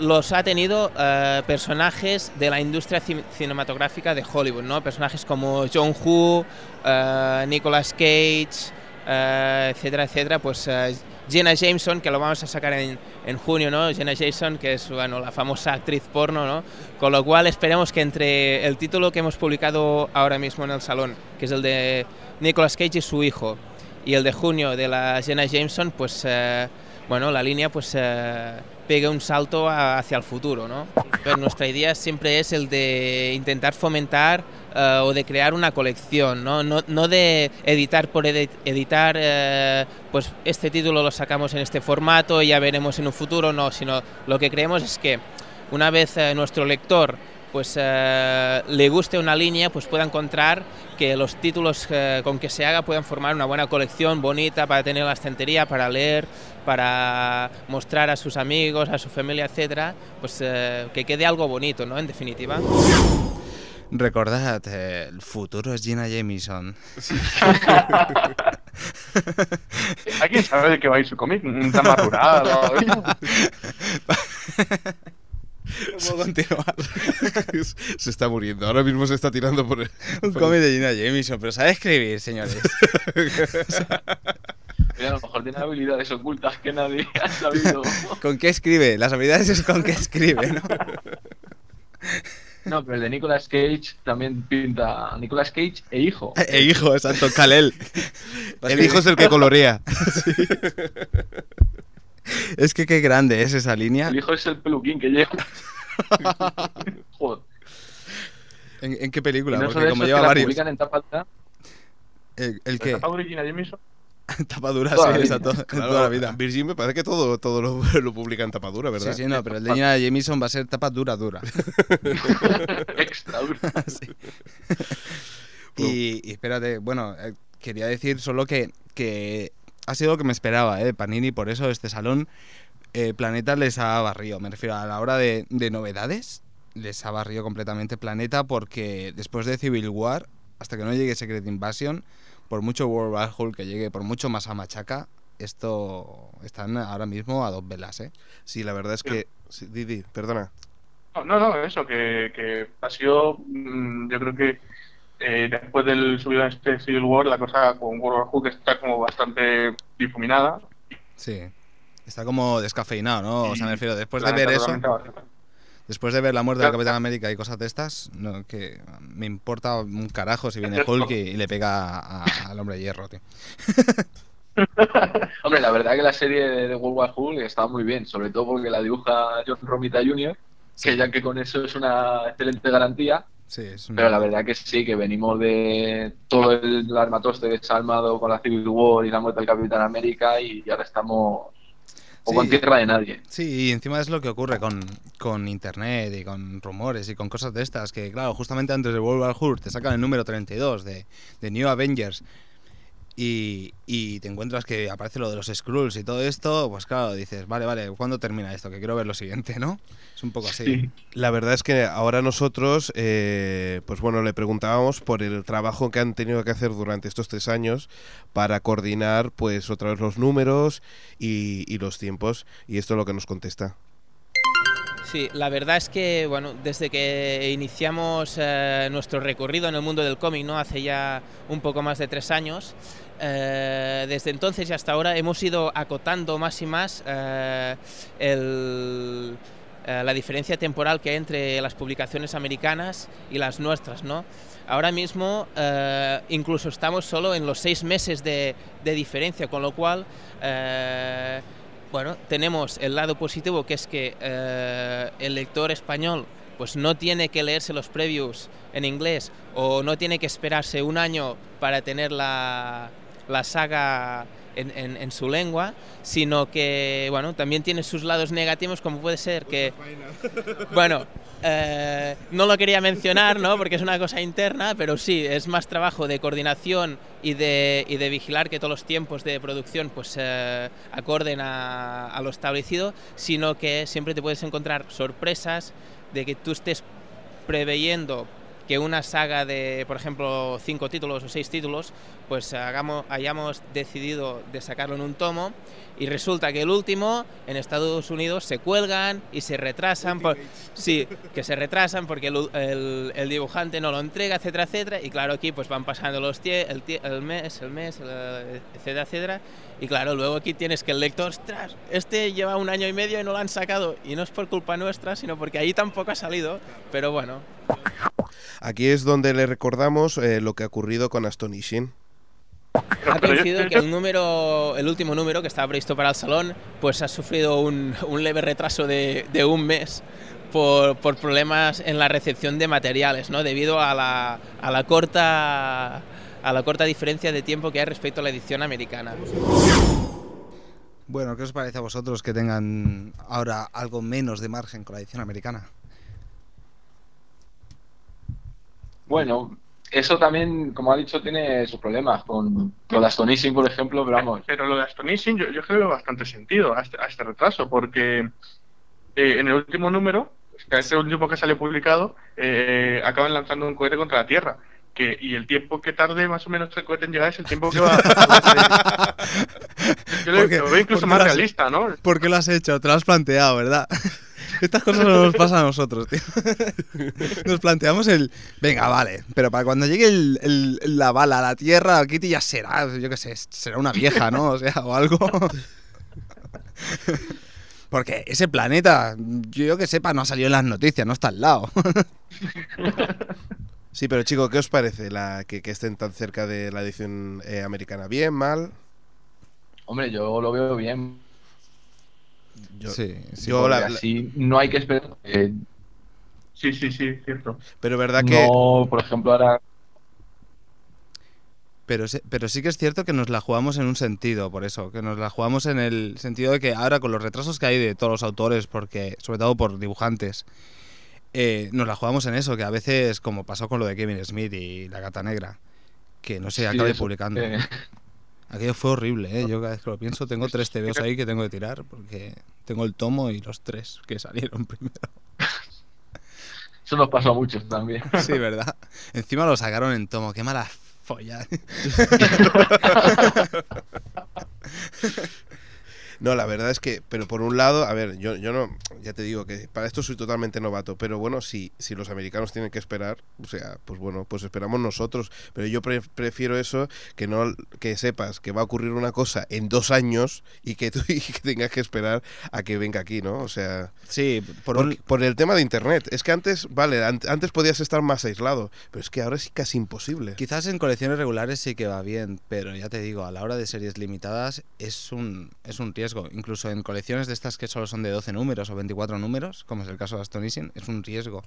los ha tenido eh, personajes de la industria cin- cinematográfica de Hollywood, ¿no? Personajes como John Woo, Nicolas Cage, eh, etcétera, etcétera. Pues eh, Jenna Jameson, que lo vamos a sacar en, en junio, ¿no? Jenna Jameson, que es bueno, la famosa actriz porno, ¿no? Con lo cual esperemos que entre el título que hemos publicado ahora mismo en el salón, que es el de Nicolas Cage y su hijo, y el de junio de la Jenna Jameson, pues eh, bueno, la línea pues eh, pegue un salto a- hacia el futuro, ¿no? Pero nuestra idea siempre es el de intentar fomentar eh, o de crear una colección, ¿no? No, no de editar por edi- editar, eh, pues este título lo sacamos en este formato y ya veremos en un futuro, no, sino lo que creemos es que una vez eh, nuestro lector pues eh, le guste una línea, pues pueda encontrar que los títulos eh, con que se haga puedan formar una buena colección bonita para tener en la estantería, para leer, para mostrar a sus amigos, a su familia, etcétera, pues eh, que quede algo bonito, ¿no? En definitiva. Recordad, eh, el futuro es Gina Jameson. ¿Alguien sabe de qué va a ir su cómic? ¿Un drama rural o algo así? No puedo continuar. se está muriendo. Ahora mismo se está tirando por el. Un por cómic de Gina Jameson, pero sabe escribir, señores. A lo mejor tiene habilidades ocultas que nadie ha sabido. ¿Con qué escribe? Las habilidades es con qué escribe, ¿no? No, pero el de Nicolas Cage también pinta Nicolas Cage e hijo. E hijo, exacto, Kalel. El hijo es el que colorea. Es que qué grande es esa línea. El hijo es el peluquín que lleva. Joder. ¿En, en qué Y película? no Porque como lleva la varios. publican en tapa dura. ¿El, el qué? ¿Está Gina Jameson? Tapadura, Toda sí, exacto. Claro, toda la vida. Virgin me parece que todo, todo lo, lo publica en tapadura, ¿verdad? Sí, sí, no, pero el de Gina Jameson va a ser tapa dura, dura. Extra dura. Sí. Y, y espérate, bueno, eh, quería decir solo que, que ha sido lo que me esperaba, ¿eh? Panini, por eso este salón eh, Planeta les ha barrido. Me refiero a la hora de, de novedades, les ha barrido completamente Planeta porque después de Civil War, hasta que no llegue Secret Invasion, por mucho World War Hulk que llegue, por mucho más a Machaca, esto están ahora mismo a dos velas, ¿eh? Sí, la verdad es que. sí, Didi, perdona. No, no, eso, que, que ha sido, mm, yo creo que eh, después del subido de este Civil War, la cosa con World War Hulk está como bastante difuminada. Sí. Está como descafeinado, ¿no? O sea, me refiero, después de ver eso, después de ver la muerte del. Capitán América y cosas de estas, no, que me importa un carajo si viene. Hulk y, y le pega a- a- al hombre de hierro, tío. Hombre, la verdad que la serie de World War Hulk está muy bien, sobre todo porque la dibuja John Romita Jr., que ya que con eso es una excelente garantía. Sí, es una- Pero la verdad que sí, que venimos de todo el armatoste desalmado con la Civil War y la muerte del Capitán América y ahora estamos poco Sí. en tierra de nadie. Sí, y encima es lo que ocurre con, con internet y con rumores y con cosas de estas, que claro, justamente antes de World War te sacan el número 32 de, de New Avengers y, y te encuentras que aparece lo de los Skrulls y todo esto, pues claro, dices, vale, vale, ¿cuándo termina esto? Que quiero ver lo siguiente, ¿no? Es un poco así. La verdad es que ahora nosotros, eh, pues bueno, le preguntábamos por el trabajo que han tenido que hacer durante estos tres años para coordinar, pues otra vez los números y, y los tiempos. Y esto es lo que nos contesta. Sí, la verdad es que, bueno, desde que iniciamos eh, nuestro recorrido en el mundo del cómic, ¿no? Hace ya un poco más de tres años, eh, desde entonces y hasta ahora hemos ido acotando más y más eh, el- eh, la diferencia temporal que hay entre las publicaciones americanas y las nuestras, ¿no? Ahora mismo eh, incluso estamos solo en los seis meses de, de diferencia, con lo cual, eh, bueno, tenemos el lado positivo que es que el lector español pues no tiene que leerse los previews en inglés o no tiene que esperarse un año para tener la, la saga en, en- en su lengua, sino que, bueno, también tiene sus lados negativos, como puede ser que, bueno, eh, no lo quería mencionar, ¿no? Porque es una cosa interna, pero sí, es más trabajo de coordinación y de, y de vigilar que todos los tiempos de producción pues eh, acorden a, a lo establecido, sino que siempre te puedes encontrar sorpresas de que tú estés preveyendo que una saga de, por ejemplo, cinco títulos o seis títulos, pues hagamos, hayamos decidido de sacarlo en un tomo y resulta que el último en Estados Unidos se cuelgan y se retrasan, por, sí, que se retrasan porque el, el- el dibujante no lo entrega, etcétera, etcétera, y claro aquí pues van pasando los tie- el, tie- el mes, el mes, etcétera, etcétera, y claro luego aquí tienes que el lector, ostras, este lleva un año y medio y no lo han sacado y no es por culpa nuestra, sino porque ahí tampoco ha salido, pero bueno. Aquí es donde le recordamos eh, lo que ha ocurrido con Astonishing. Ha coincidido que el número, el último número que estaba previsto para el salón, pues ha sufrido un, un leve retraso de, de un mes por, por problemas en la recepción de materiales, ¿no? Debido a la, a la corta a la corta diferencia de tiempo que hay respecto a la edición americana. Bueno, ¿qué os parece a vosotros que tengan ahora algo menos de margen con la edición americana? Bueno, eso también, como ha dicho, tiene sus problemas con, con la Astonishing, por ejemplo, pero vamos. Pero lo de Astonishing yo, yo creo que veo bastante sentido a este, a este retraso, porque eh, en el último número O sea, ese último que salió publicado, eh, acaban lanzando un cohete contra la Tierra. Que, y el tiempo que tarde más o menos el cohete en llegar es el tiempo que va a... Yo lo, Porque- lo veo incluso más has- realista, ¿no? ¿Por qué lo has hecho? Te lo has planteado, ¿verdad? Estas cosas no nos pasan a nosotros, tío. Nos planteamos el. Venga, vale, pero para cuando llegue el- el- la bala a la tierra, Kitty ya será, yo qué sé, será una vieja, ¿no? O sea, o algo. Porque ese planeta, yo que sepa, no ha salido en las noticias, no está al lado. Sí, pero chico, ¿qué os parece la que, que estén tan cerca de la edición eh, americana? ¿Bien? ¿Mal? Hombre, yo lo veo bien. Yo, Sí, sí, yo porque la- la- así no hay que esperar. eh, Sí, sí, sí, cierto. pero verdad que no, por ejemplo, ahora Pero, sí- pero sí que es cierto que nos la jugamos en un sentido, por eso, que nos la jugamos en el sentido de que ahora con los retrasos que hay de todos los autores, porque sobre todo por dibujantes, eh, nos la jugamos en eso, que a veces, como pasó con lo de Kevin Smith y La Gata Negra, que no se Sí, acabe eso, publicando. eh. Aquello fue horrible, ¿eh? Yo cada vez que lo pienso tengo tres TVOs ahí que tengo que tirar, porque tengo el tomo y los tres que salieron primero. eso nos pasó a muchos también. Sí, ¿verdad? Encima lo sacaron en tomo, qué mala folla. No, la verdad es que, pero por un lado, a ver, yo, yo no, ya te digo que para esto soy totalmente novato, pero bueno, si, si los americanos tienen que esperar, o sea, pues bueno, pues esperamos nosotros, pero yo pre- prefiero eso, que no, que sepas que va a ocurrir una cosa en dos años y que tú y que tengas que esperar a que venga aquí, ¿no? O sea, Sí, por por, un, por el tema de internet, es que antes, vale, an- antes podías estar más aislado, pero es que ahora es casi imposible. Quizás en colecciones regulares sí que va bien, pero ya te digo, a la hora de series limitadas es un, es un riesgo. Incluso en colecciones de estas que solo son de 12 números o 24 números, como es el caso de Astonishing, es un riesgo.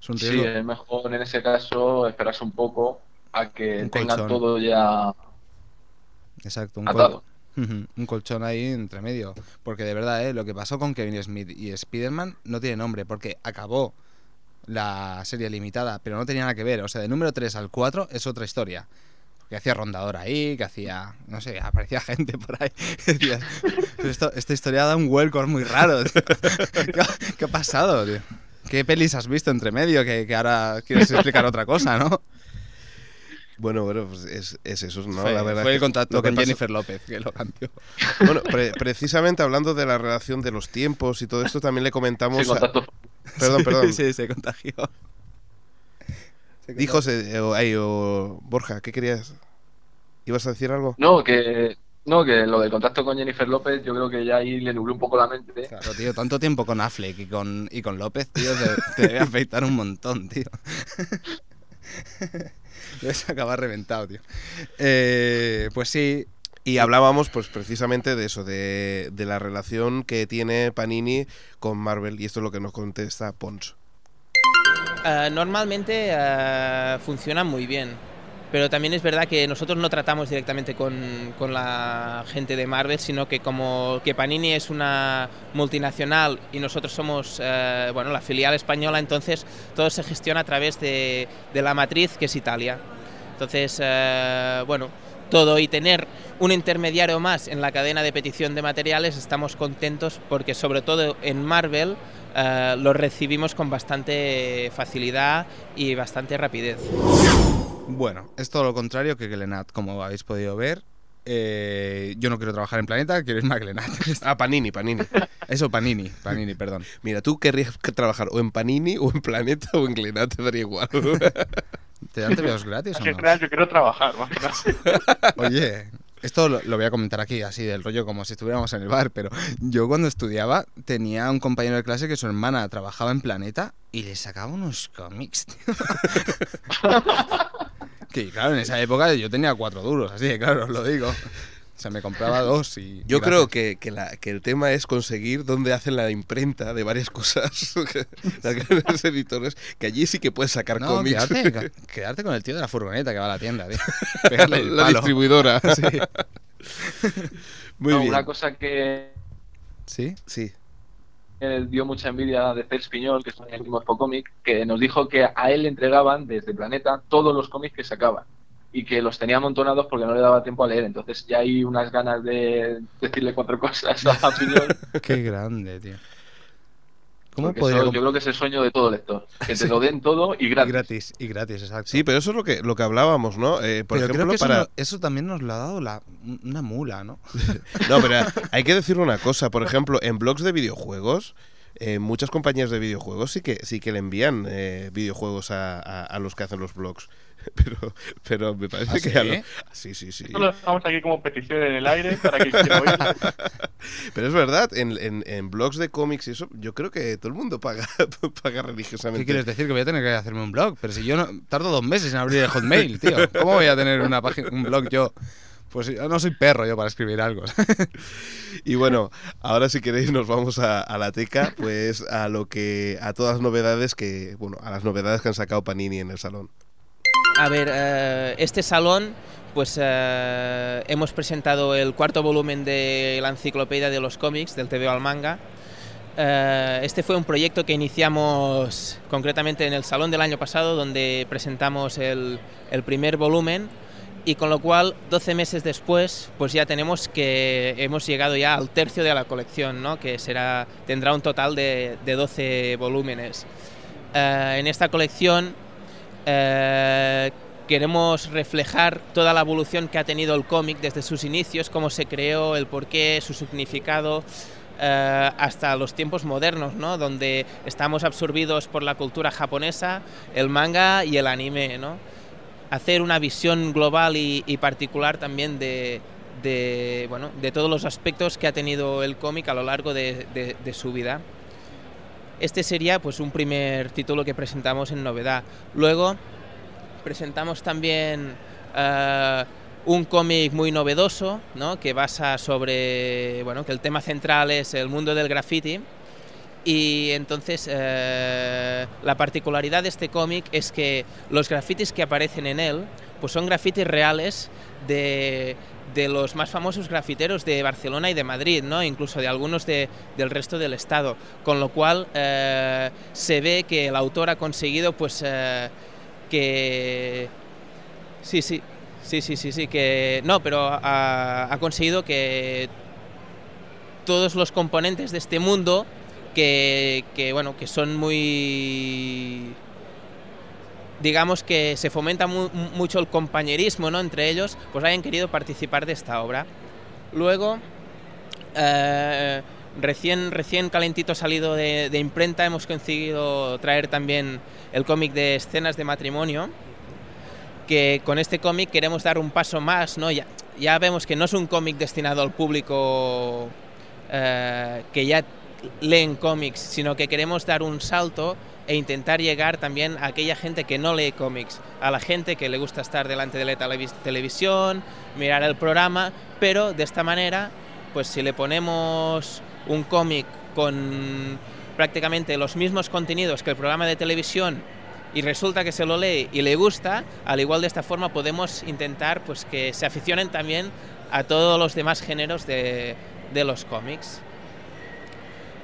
Es un Sí, riesgo. es mejor en ese caso esperarse un poco a que tengan colchón. todo ya Exacto, un, atado. col- Ujú, un colchón ahí entre medio. Porque de verdad, ¿eh? lo que pasó con Kevin Smith y Spider-Man no tiene nombre, porque acabó la serie limitada, pero no tenía nada que ver. O sea, de número 3 al 4 es otra historia. Que hacía rondador ahí, que hacía, no sé, aparecía gente por ahí. Decías, "Pero esto, esta historia da un vuelco muy raro. tío. ¿Qué, ha- qué ha pasado, tío? ¿Qué pelis has visto entre medio que, que ahora quieres explicar otra cosa, no? Bueno, bueno, pues es, es eso, ¿no? fue, la verdad fue el contacto que con pasó- Jennifer López que lo cambió. Bueno, pre- precisamente hablando de la relación de los tiempos y todo esto, también le comentamos. Sí, a- contacto. Perdón, perdón. Sí, se contagió. Se Dijo se- o, ay, o- Borja, ¿qué querías? ¿Ibas a decir algo? No, que no, que lo del contacto con Jennifer López, yo creo que ya ahí le nubló un poco la mente. Claro, tío, tanto tiempo con Affleck y con, y con López, tío, te, te debe afectar un montón, tío. Debes acabar reventado, tío. Eh, pues sí, Y hablábamos, pues precisamente de eso, de, de la relación que tiene Panini con Marvel, y esto es lo que nos contesta Pons. Eh, normalmente eh, funcionan muy bien, pero también es verdad que nosotros no tratamos directamente con, la gente de Marvel, sino que como que Panini es una multinacional y nosotros somos eh, bueno, la filial española, entonces todo se gestiona a través de, la matriz que es Italia. Entonces, bueno, todo y tener un intermediario más en la cadena de petición de materiales, estamos contentos porque sobre todo en Marvel eh, lo recibimos con bastante facilidad y bastante rapidez. bueno, es todo lo contrario que Glenat, como habéis podido ver. Eh, yo no quiero trabajar en Planeta, quiero irme a Glenat. Ah, Panini, Panini. Eso, Panini, Panini, perdón. Mira, tú querrías que trabajar o en Panini, o en Planeta, o en Glenat, te daría igual. ¿Te dan TVOs gratis o no? yo quiero trabajar, más. Oye, esto lo, lo voy a comentar aquí, así del rollo como si estuviéramos en el bar, pero yo cuando estudiaba tenía un compañero de clase que su hermana trabajaba en Planeta y le sacaba unos cómics, tío. que claro, en esa época yo tenía cuatro duros, así que claro, os lo digo. O sea, me compraba dos y... Yo y creo que, que, la- que el tema es conseguir dónde hacen la imprenta de varias cosas. Las grandes editores, que allí sí que puedes sacar No, cómics. quedarte, quedarte con el tío de la furgoneta que va a la tienda, tío. Pegarle el la palo. distribuidora. Sí. Muy No, bien. Una cosa que ¿Sí? Sí. eh, dio mucha envidia de Cels Piñol, que en el último Comic, que nos dijo que a él le entregaban desde Planeta todos los cómics que sacaban y que los tenía amontonados porque no le daba tiempo a leer. Entonces ya hay unas ganas de decirle cuatro cosas a Piñol. Qué grande, tío. ¿Cómo podría eso yo creo que es el sueño de todo lector. Que te lo den todo y Y gratis. y gratis, exacto. Sí, pero eso es lo que, lo que hablábamos, ¿no? Eh, por pero creo ejemplo, que eso, para... no- eso también nos lo ha dado la, una mula, ¿no? No, pero hay que decir una cosa. Por ejemplo, en blogs de videojuegos, eh, muchas compañías de videojuegos sí que sí que le envían eh, videojuegos a, a- a los que hacen los blogs. Pero, pero me parece ¿Ah, que sí? a lo- sí, sí, sí. Solo estamos aquí como petición en el aire para que quiera. Pero es verdad, en, en, en blogs de cómics y eso, yo creo que todo el mundo paga, paga religiosamente. ¿Qué quieres decir? Que voy a tener que hacerme un blog. Pero si yo no, tardo dos meses en abrir el Hotmail, tío. ¿Cómo voy a tener una página, un blog yo? Pues yo no soy perro yo para escribir algo. Y bueno, ahora si queréis nos vamos a, a la teca, pues a lo que a todas las novedades que, bueno, a las novedades que han sacado Panini en el salón. A ver, eh, este salón, pues eh, hemos presentado el cuarto volumen de la enciclopedia de los cómics, del TVO al manga. Eh, este fue un proyecto que iniciamos concretamente en el salón del año pasado, donde presentamos el, el primer volumen y con lo cual 12 meses después pues ya tenemos que hemos llegado ya al tercio de la colección ¿no? que será tendrá un total de, de 12 volúmenes en esta colección eh, queremos reflejar toda la evolución que ha tenido el cómic desde sus inicios cómo se creó el porqué su significado eh, hasta los tiempos modernos, ¿no? donde estamos absorbidos por la cultura japonesa, el manga y el anime. ¿no? hacer una visión global y, y particular también de, de, bueno, de todos los aspectos que ha tenido el cómic a lo largo de, de- de su vida. Este sería pues un primer título que presentamos en novedad. Luego presentamos también eh, un cómic muy novedoso, ¿no? que basa sobre, bueno, que el tema central es el mundo del graffiti. Y entonces eh, la particularidad de este cómic es que los grafitis que aparecen en él pues son grafitis reales de, de los más famosos grafiteros de Barcelona y de Madrid, ¿no? incluso de algunos de- del resto del estado. Con lo cual eh, se ve que el autor ha conseguido pues eh, que... Sí, sí, sí, sí, sí, sí, que... No, pero ha, ha conseguido que todos los componentes de este mundo que, que, bueno que son muy digamos que se fomenta mu- mucho el compañerismo ¿no? entre ellos pues hayan querido participar de esta obra luego eh, recién recién calentito salido de, de imprenta hemos conseguido traer también el cómic de escenas de matrimonio que con este cómic queremos dar un paso más, ¿no? Ya, ya vemos que no es un cómic destinado al público eh, que ya leen cómics, sino que queremos dar un salto e intentar llegar también a aquella gente que no lee cómics, a la gente que le gusta estar delante de la televis- televisión, mirar el programa, pero de esta manera, pues si le ponemos un cómic con prácticamente los mismos contenidos que el programa de televisión y resulta que se lo lee y le gusta, al igual de esta forma podemos intentar pues que se aficionen también a todos los demás géneros de, de los cómics.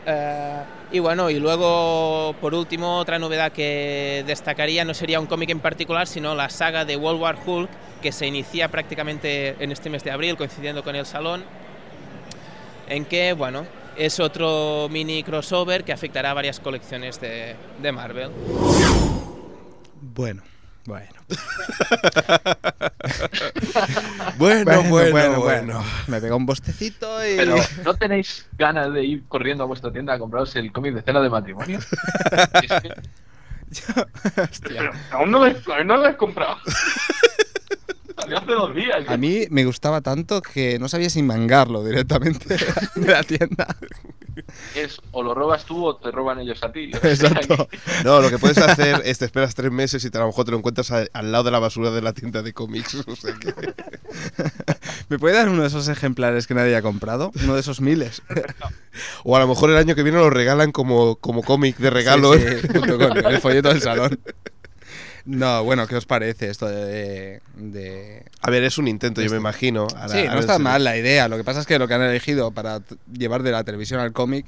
Eh, y bueno, y luego por último otra novedad que destacaría no sería un cómic en particular, sino la saga de World War Hulk que se inicia prácticamente en este mes de abril coincidiendo con el salón, en que bueno, es otro mini crossover que afectará a varias colecciones de, de Marvel. Bueno, bueno. Bueno, bueno, bueno. Me pega un bostecito y... Pero, ¿no tenéis ganas de ir corriendo a vuestra tienda a compraros el cómic de cena de matrimonio? Pero aún no lo he, aún no lo he comprado. Salió hace dos días. A mí me gustaba tanto que no sabía si mangarlo directamente de la tienda. Es o lo robas tú o te roban ellos a ti. Exacto. No, lo que puedes hacer es te esperas tres meses y te, a lo mejor te lo encuentras a- al lado de la basura de la tienda de cómics. O sea que- ¿Me puede dar uno de esos ejemplares que nadie ha comprado? Uno de esos miles. O a lo mejor el año que viene lo regalan como, como cómic de regalo. Sí, sí, junto con el folleto del salón. No, bueno, ¿qué os parece esto de...? de- A ver, es un intento, yo me imagino. Ahora- sí, no está mal la idea. Lo que pasa es que lo que han elegido para llevar de la televisión al cómic...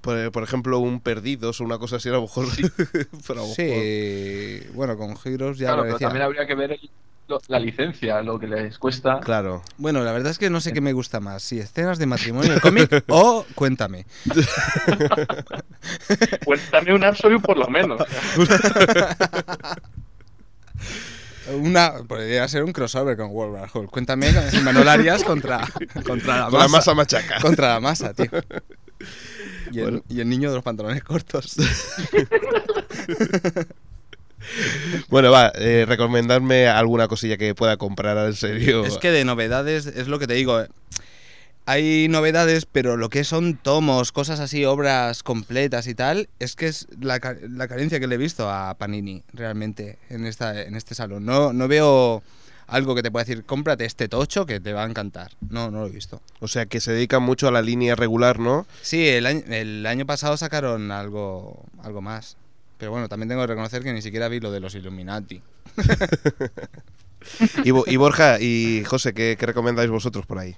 Por, por ejemplo, un Perdidos o una cosa así, a lo mejor. pero a lo mejor- Sí, bueno, con Heroes ya Claro, lo pero también habría que ver el, lo- la licencia, lo que les cuesta. Claro. Bueno, la verdad es que no sé qué me gusta más, si escenas de matrimonio en cómic o cuéntame. Cuéntame un Absolute por lo menos. Una, podría ser un crossover con World War Hulk. Cuéntame Manuel Arias contra, contra la masa. masa machaca. Contra la masa, tío. Y el, Bueno. y el niño de los pantalones cortos. Bueno, va, eh, recomendarme alguna cosilla que pueda comprar en serio. Es que de novedades, es lo que te digo. eh. Hay novedades, pero lo que son tomos, cosas así, obras completas y tal, es que es la, la carencia que le he visto a Panini realmente en, esta, en este salón. No, no veo algo que te pueda decir, cómprate este tocho que te va a encantar. No, no lo he visto. O sea, que se dedican mucho a la línea regular, ¿no? Sí, el año, el año pasado sacaron algo, algo más. Pero bueno, también tengo que reconocer que ni siquiera vi lo de los Illuminati. Y, Bo- y Borja y José, ¿qué, qué recomendáis vosotros por ahí?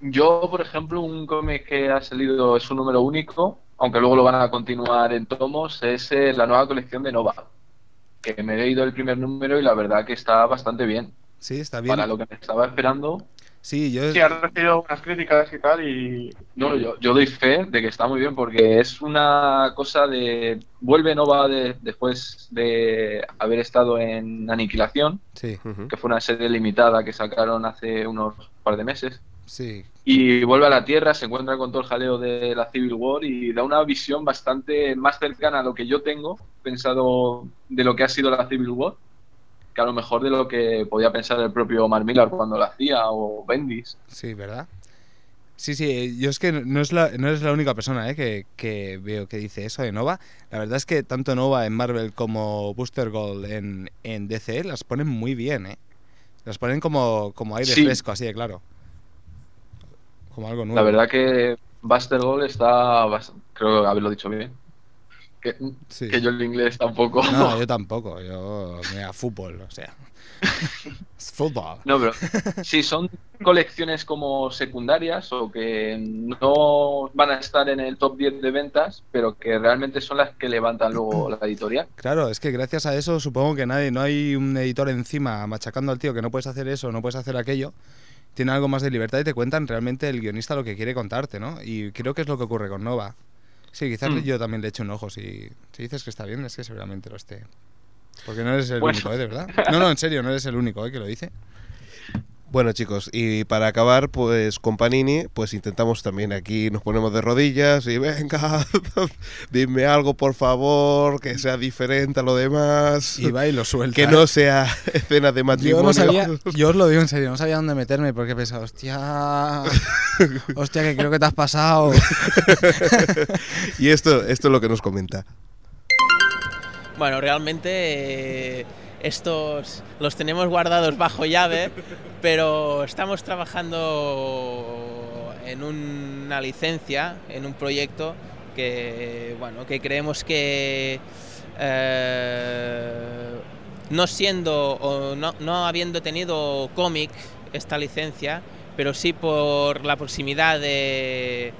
Yo, por ejemplo, un cómic que ha salido es un número único, aunque luego lo van a continuar en tomos, es eh, la nueva colección de Nova. Que me he leído el primer número y la verdad que está bastante bien. Sí, está bien. Para lo que me estaba esperando. Sí, yo... Sí, ha recibido unas críticas y tal y... No, yo, yo doy fe de que está muy bien porque es una cosa de... Vuelve Nova de- después de haber estado en Aniquilación, Sí, que fue una serie limitada que sacaron hace unos par de meses. sí. Y vuelve a la Tierra, se encuentra con todo el jaleo de la Civil War y da una visión bastante más cercana a lo que yo tengo pensado de lo que ha sido la Civil War, que a lo mejor de lo que podía pensar el propio Mark Millar cuando lo hacía o Bendis. Sí, ¿verdad? Sí, sí, yo es que no es la, no eres la única persona ¿eh? que, que veo que dice eso de Nova. La verdad es que tanto Nova en Marvel como Booster Gold en, en DC las ponen muy bien, ¿eh? Las ponen como, como aire Sí. fresco, así de claro. Como algo nuevo. La verdad que Buster Gold está, creo haberlo dicho bien. Que, Sí. que yo el inglés tampoco. No, yo tampoco. Yo, mira, fútbol, o sea. Es fútbol. No, pero sí, son colecciones como secundarias o que no van a estar en el top 10 de ventas, pero que realmente son las que levantan luego la editorial. Claro, es que gracias a eso supongo que nadie, no hay un editor encima machacando al tío que no puedes hacer eso, no puedes hacer aquello. Tiene algo más de libertad y te cuentan realmente el guionista lo que quiere contarte, ¿no? Y creo que es lo que ocurre con Nova. Sí, quizás Mm. yo también le echo un ojo. Si, si dices que está bien, es que seguramente lo esté. Porque no eres el Bueno. único, ¿eh? De verdad. No, no, en serio, no eres el único, ¿eh? Que lo dice. Bueno, chicos, y para acabar, pues con Panini, pues intentamos también aquí, nos ponemos de rodillas y venga, dime algo por favor, que sea diferente a lo demás. Y va y lo suelta. Que no sea escena de Yo matrimonio. no sabía, yo os lo digo en serio, no sabía dónde meterme porque he pensado, hostia, hostia, que creo que te has pasado. y esto, esto es lo que nos comenta. Bueno, realmente eh, estos los tenemos guardados bajo llave, pero estamos trabajando en una licencia, en un proyecto que, bueno, que creemos que eh, no siendo o no, no habiendo tenido cómic esta licencia, pero sí por la proximidad de,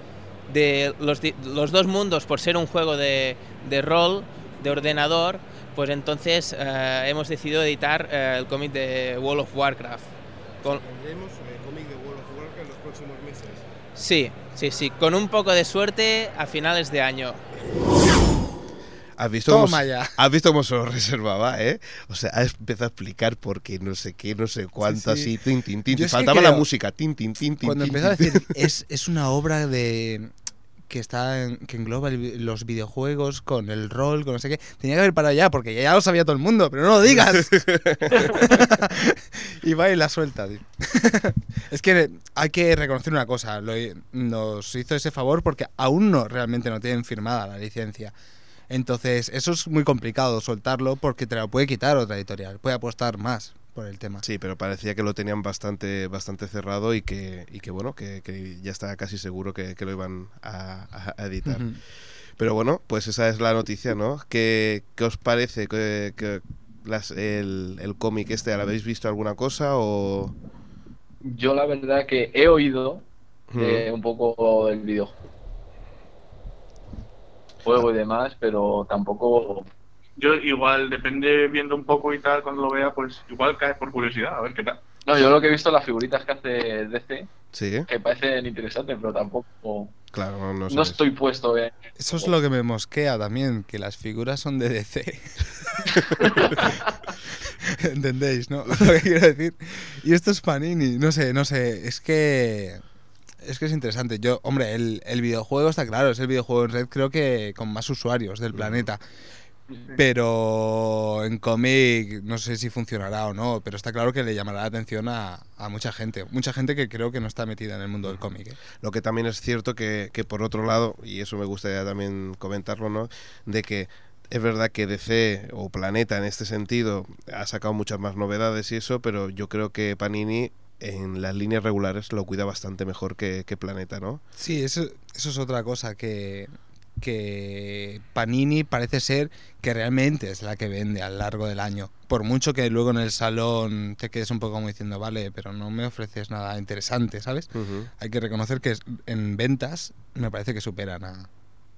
de los, los dos mundos, por ser un juego de, de rol, de ordenador, pues entonces eh, hemos decidido editar eh, el cómic de World of Warcraft. Con- Tendremos cómic de World of Warcraft en los próximos meses. sí, sí, sí, con un poco de suerte a finales de año. ¿Has visto, Toma cómo, ya. ¿Has visto cómo se lo reservaba, eh? O sea, ha empezado a explicar por qué no sé qué, no sé cuánto, Sí, sí. así, tin, tin, tin. Faltaba la música, tin, tin, tin, tin. Cuando tin, empezó a tin, decir, es, es una obra de que está en- que engloba el los videojuegos con el rol, con no sé qué. Tenía que haber parado ya, porque ya lo sabía todo el mundo, pero no lo digas. y va y la suelta, tío. es que hay que reconocer una cosa, lo- nos hizo ese favor porque aún no realmente no tienen firmada la licencia. Entonces, eso es muy complicado soltarlo porque te lo puede quitar otra editorial, puede apostar más por el tema. Sí, pero parecía que lo tenían bastante, bastante cerrado y que, y que bueno, que, que ya estaba casi seguro que, que lo iban a, editar. Pero bueno, pues esa es la noticia, ¿no? ¿Qué, qué os parece que, que las- el, el cómic este, ¿lo habéis visto alguna cosa o...? Yo la verdad que he oído eh, un poco el videojuego juego y demás, pero tampoco yo igual, depende viendo un poco y tal, cuando lo vea, pues igual cae por curiosidad, a ver qué tal. No, yo lo que he visto las figuritas que hace DC, Sí, que parecen interesantes, pero tampoco. claro, no, no No, sabes. estoy puesto en. Eso es lo que me mosquea también, que las figuras son de DC. ¿Entendéis, no? Lo que quiero decir. Y esto es Panini, no sé, no sé, es que... Es que es interesante. Yo, hombre, el, el videojuego está claro, es el videojuego en red creo que con más usuarios del planeta. Pero en cómic no sé si funcionará o no, pero está claro que le llamará la atención a, a mucha gente. Mucha gente que creo que no está metida en el mundo del cómic. ¿eh? Lo que también es cierto que, que por otro lado, y eso me gustaría también comentarlo, ¿no? De que es verdad que DC o Planeta en este sentido ha sacado muchas más novedades y eso, pero yo creo que Panini en las líneas regulares lo cuida bastante mejor que, que Planeta, ¿no? Sí, eso, eso es otra cosa que, que Panini parece ser que realmente es la que vende a lo largo del año. Por mucho que luego en el salón te quedes un poco como diciendo, vale, pero no me ofreces nada interesante, ¿sabes? Hay que reconocer que en ventas me parece que superan a,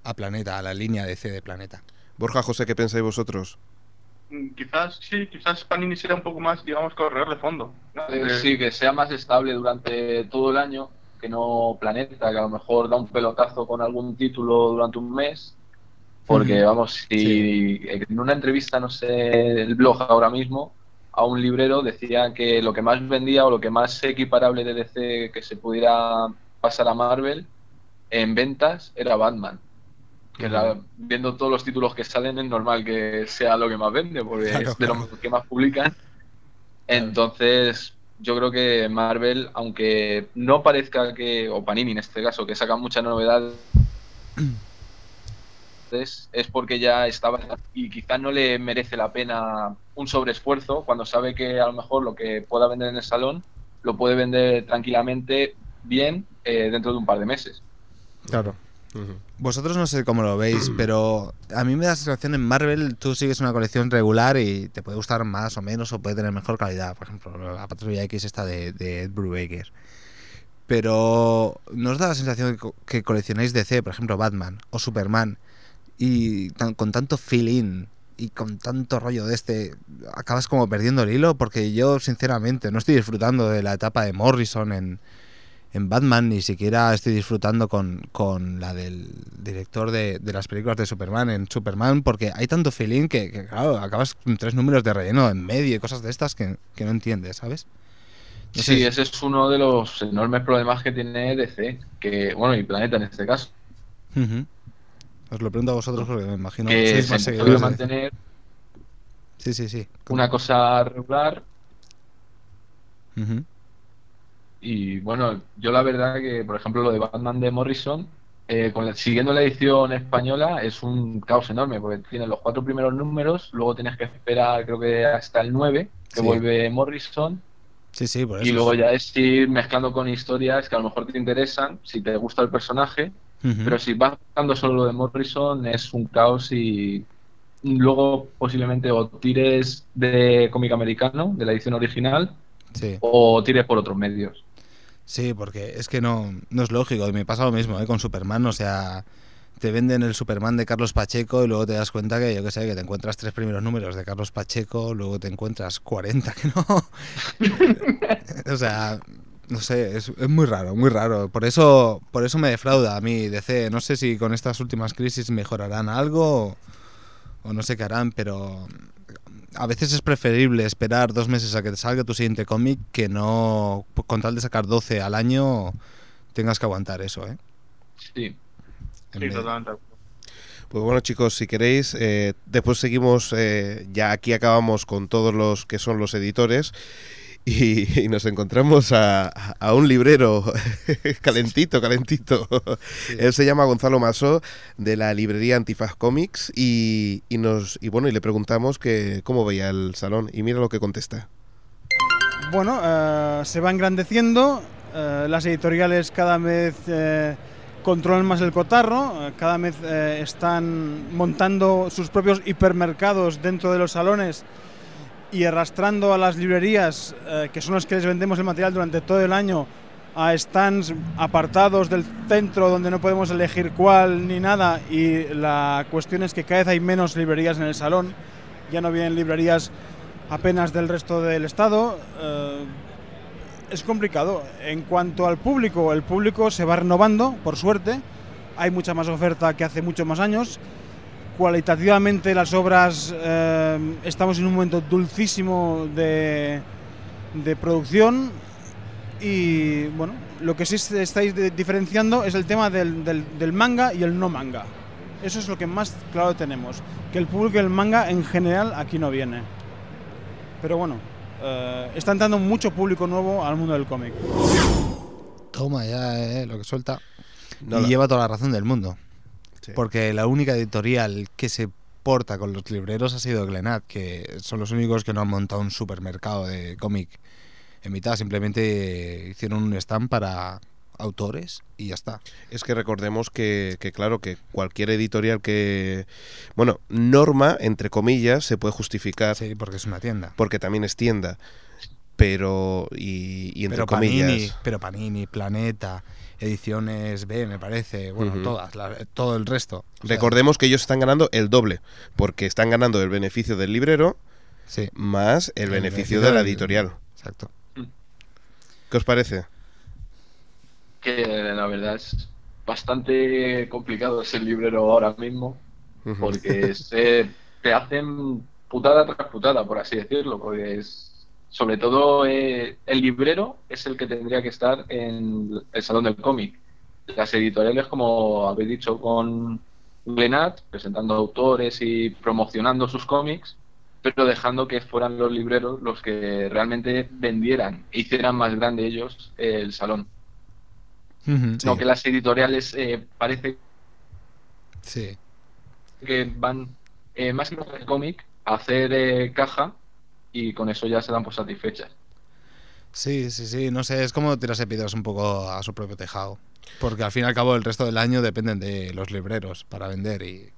a Planeta, a la línea DC de Planeta. Borja, José, ¿qué pensáis vosotros? Quizás, sí, quizás Panini sea un poco más, digamos, corredor de fondo. ¿no? Sí, que sea más estable durante todo el año, que no Planeta, que a lo mejor da un pelotazo con algún título durante un mes. Porque, vamos, si en una entrevista, no sé, el blog ahora mismo, a un librero decía que lo que más vendía o lo que más equiparable de DC que se pudiera pasar a Marvel en ventas era Batman. Que viendo todos los títulos que salen es normal que sea lo que más vende, porque Claro, es de claro. lo que más publican. Entonces, yo creo que Marvel, aunque no parezca que, o Panini en este caso, que sacan muchas novedades, es, es porque ya estaba y quizás no le merece la pena un sobreesfuerzo cuando sabe que a lo mejor lo que pueda vender en el salón lo puede vender tranquilamente bien eh, dentro de un par de meses. Claro. Vosotros no sé cómo lo veis, pero a mí me da la sensación en Marvel tú sigues una colección regular y te puede gustar más o menos o puede tener mejor calidad. Por ejemplo, la Patrulla X esta de, de Ed Brubaker. Pero ¿no os da la sensación que, co- que coleccionáis DC, por ejemplo Batman o Superman, y tan- con tanto feeling y con tanto rollo de este, acabas como perdiendo el hilo? Porque yo sinceramente no estoy disfrutando de la etapa de Morrison en, en Batman, ni siquiera estoy disfrutando con, con la del director de, de las películas de Superman en Superman, porque hay tanto feeling que, que, claro, acabas con tres números de relleno en medio y cosas de estas que, que no entiendes, ¿sabes? No Sí, ese es uno de los enormes problemas que tiene DC, que bueno, y Planeta en este caso. Os lo pregunto a vosotros porque me imagino que se más han podido seguidores de- mantener Sí, sí, sí. una cosa regular Ujú. Y bueno, yo la verdad que, por ejemplo, lo de Batman de Morrison, eh, con la- siguiendo la edición española, es un caos enorme, porque tiene los cuatro primeros números, luego tienes que esperar, creo que hasta el 9, que Sí. vuelve Morrison, Sí, sí, por eso. y luego ya es ir mezclando con historias que a lo mejor te interesan, si te gusta el personaje, pero si vas buscando solo lo de Morrison, es un caos y luego posiblemente o tires de cómic americano, de la edición original, Sí. o tires por otros medios. Sí, porque es que no, no es lógico. Y me pasa lo mismo ¿eh? con Superman. O sea, te venden el Superman de Carlos Pacheco y luego te das cuenta que, yo qué sé, que te encuentras tres primeros números de Carlos Pacheco, luego te encuentras 40 que no. o sea, no sé, es, muy raro, muy raro. Por eso, por eso me defrauda a mí DC. No sé si con estas últimas crisis mejorarán algo o, o no sé qué harán, pero a veces es preferible esperar dos meses a que te salga tu siguiente cómic que no, con tal de sacar 12 al año, tengas que aguantar eso, ¿eh? Sí. En Sí, totalmente. Pues bueno chicos, si queréis, eh, después seguimos, eh, ya aquí acabamos con todos los que son los editores y, y nos encontramos a, a un librero calentito, calentito. Él se llama Gonzalo Maso de la librería Antifaz Comics y, y nos y bueno y le preguntamos que cómo veía el salón y mira lo que contesta. Bueno, eh, se va engrandeciendo, eh, las editoriales cada vez eh, controlan más el cotarro, cada vez están montando sus propios hipermercados dentro de los salones y arrastrando a las librerías, eh, que son las que les vendemos el material durante todo el año, a stands apartados del centro donde no podemos elegir cuál ni nada y la cuestión es que cada vez hay menos librerías en el salón, ya no vienen librerías apenas del resto del estado. eh, es complicado. En cuanto al público, el público se va renovando, por suerte. Hay mucha más oferta que hace muchos más años. Cualitativamente las obras eh, estamos en un momento dulcísimo de, de producción y bueno, lo que sí se estáis de- diferenciando es el tema del, del- del manga y el no manga. Eso es lo que más claro tenemos, que el público del manga en general aquí no viene. Pero bueno, eh, está entrando mucho público nuevo al mundo del cómic. Toma ya, eh, lo que suelta. No, y lleva toda la razón del mundo. Sí. Porque la única editorial que se porta con los libreros ha sido Glenad, que son los únicos que no han montado un supermercado de cómic en mitad. Simplemente hicieron un stand para autores y ya está. Es que recordemos que, que, claro, que cualquier editorial que, bueno, norma, entre comillas, se puede justificar. Sí, porque es una tienda. Porque también es tienda. Pero, y, y entre pero comillas... Panini, pero Panini, Planeta, Ediciones B, me parece, bueno, todas, la- todo el resto. O sea, Recordemos que ellos están ganando el doble, porque están ganando el beneficio del librero Sí. más el, El beneficio beneficio de la del- editorial. Exacto. ¿Qué os parece? Que la verdad es bastante complicado ser librero ahora mismo, porque se, te hacen putada tras putada, por así decirlo, porque es, sobre todo eh, el librero es el que tendría que estar en el salón del cómic. Las editoriales, como habéis dicho con Glenat, presentando autores y promocionando sus cómics, pero dejando que fueran los libreros los que realmente vendieran e hicieran más grande ellos el salón. No que las editoriales eh, parece Sí. que van eh, más que el cómic a hacer eh, caja y con eso ya se dan por satisfechas. Sí, sí, sí, no sé, es como tirarse piedras un poco a su propio tejado. Porque al fin y al cabo el resto del año dependen de los libreros para vender y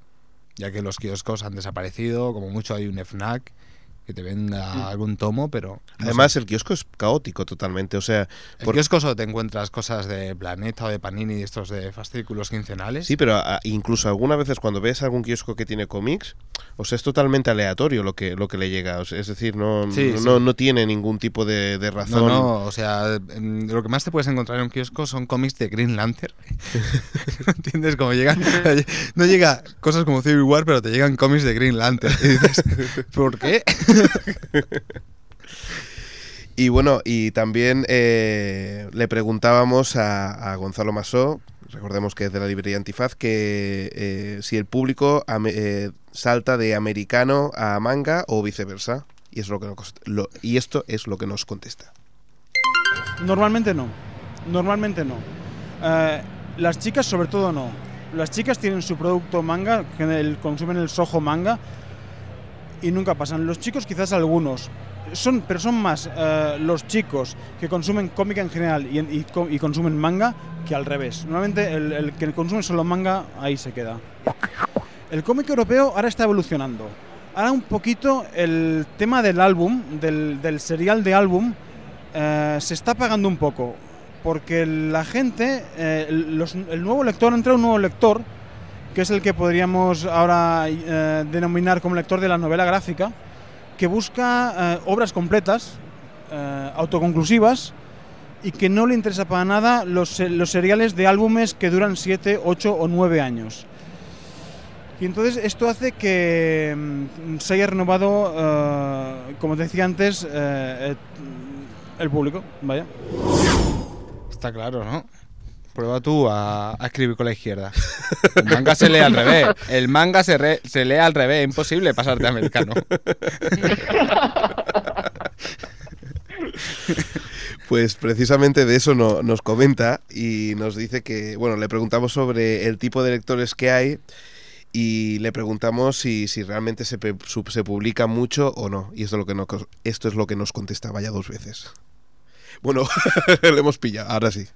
ya que los kioscos han desaparecido, como mucho hay un FNAC que te venda algún tomo, pero... no Además, sé. el kiosco es caótico totalmente. O sea, ¿En por- kiosco solo te encuentras cosas de Planeta o de Panini, estos de fascículos quincenales? Sí, pero a- incluso algunas veces cuando ves algún kiosco que tiene cómics, o sea, es totalmente aleatorio lo que, lo que le llega. o sea, es decir, no, Sí, no, sí. no tiene ningún tipo de, de razón. No, no, o sea, lo que más te puedes encontrar en un kiosco son cómics de Green Lantern. ¿Entiendes? Como llegan. No llega cosas como Civil War, pero te llegan cómics de Green Lantern. Y dices, ¿por qué? Y bueno, y también eh, le preguntábamos a, Gonzalo Masó, recordemos que es de la librería Antifaz, que eh, si el público eh, salta de americano a manga o viceversa. Y, es lo que nos, y esto es lo que nos contesta. Normalmente no. Normalmente no. Las chicas sobre todo no. Las chicas tienen su producto manga, que consumen el sojo manga y nunca pasan. Los chicos quizás algunos. Son, pero son más eh, los chicos que consumen cómic en general y, y co- y consumen manga que al revés. Normalmente el, que consume solo manga ahí se queda. El cómic europeo ahora está evolucionando. Ahora un poquito el tema del álbum, del, serial de álbum, eh, se está apagando un poco. Porque la gente, eh, el nuevo lector, entra un nuevo lector, que es el que podríamos ahora eh, denominar como lector de la novela gráfica, que busca eh, obras completas, eh, autoconclusivas, y que no le interesa para nada los, los seriales de álbumes que duran 7, 8 o 9 años. Y entonces esto hace que mm, se haya renovado, como te decía antes, el público, vaya. Está claro, ¿no? Prueba tú a, escribir con la izquierda. El manga se lee al revés. El manga se, se lee al revés. Imposible pasarte a americano. Pues precisamente de eso no- nos comenta y nos dice que, bueno, le preguntamos sobre el tipo de lectores que hay y le preguntamos si, si realmente se, se publica mucho o no. Y esto es lo que, no, esto es lo que nos contestaba ya dos veces. Bueno, le hemos pillado, ahora sí.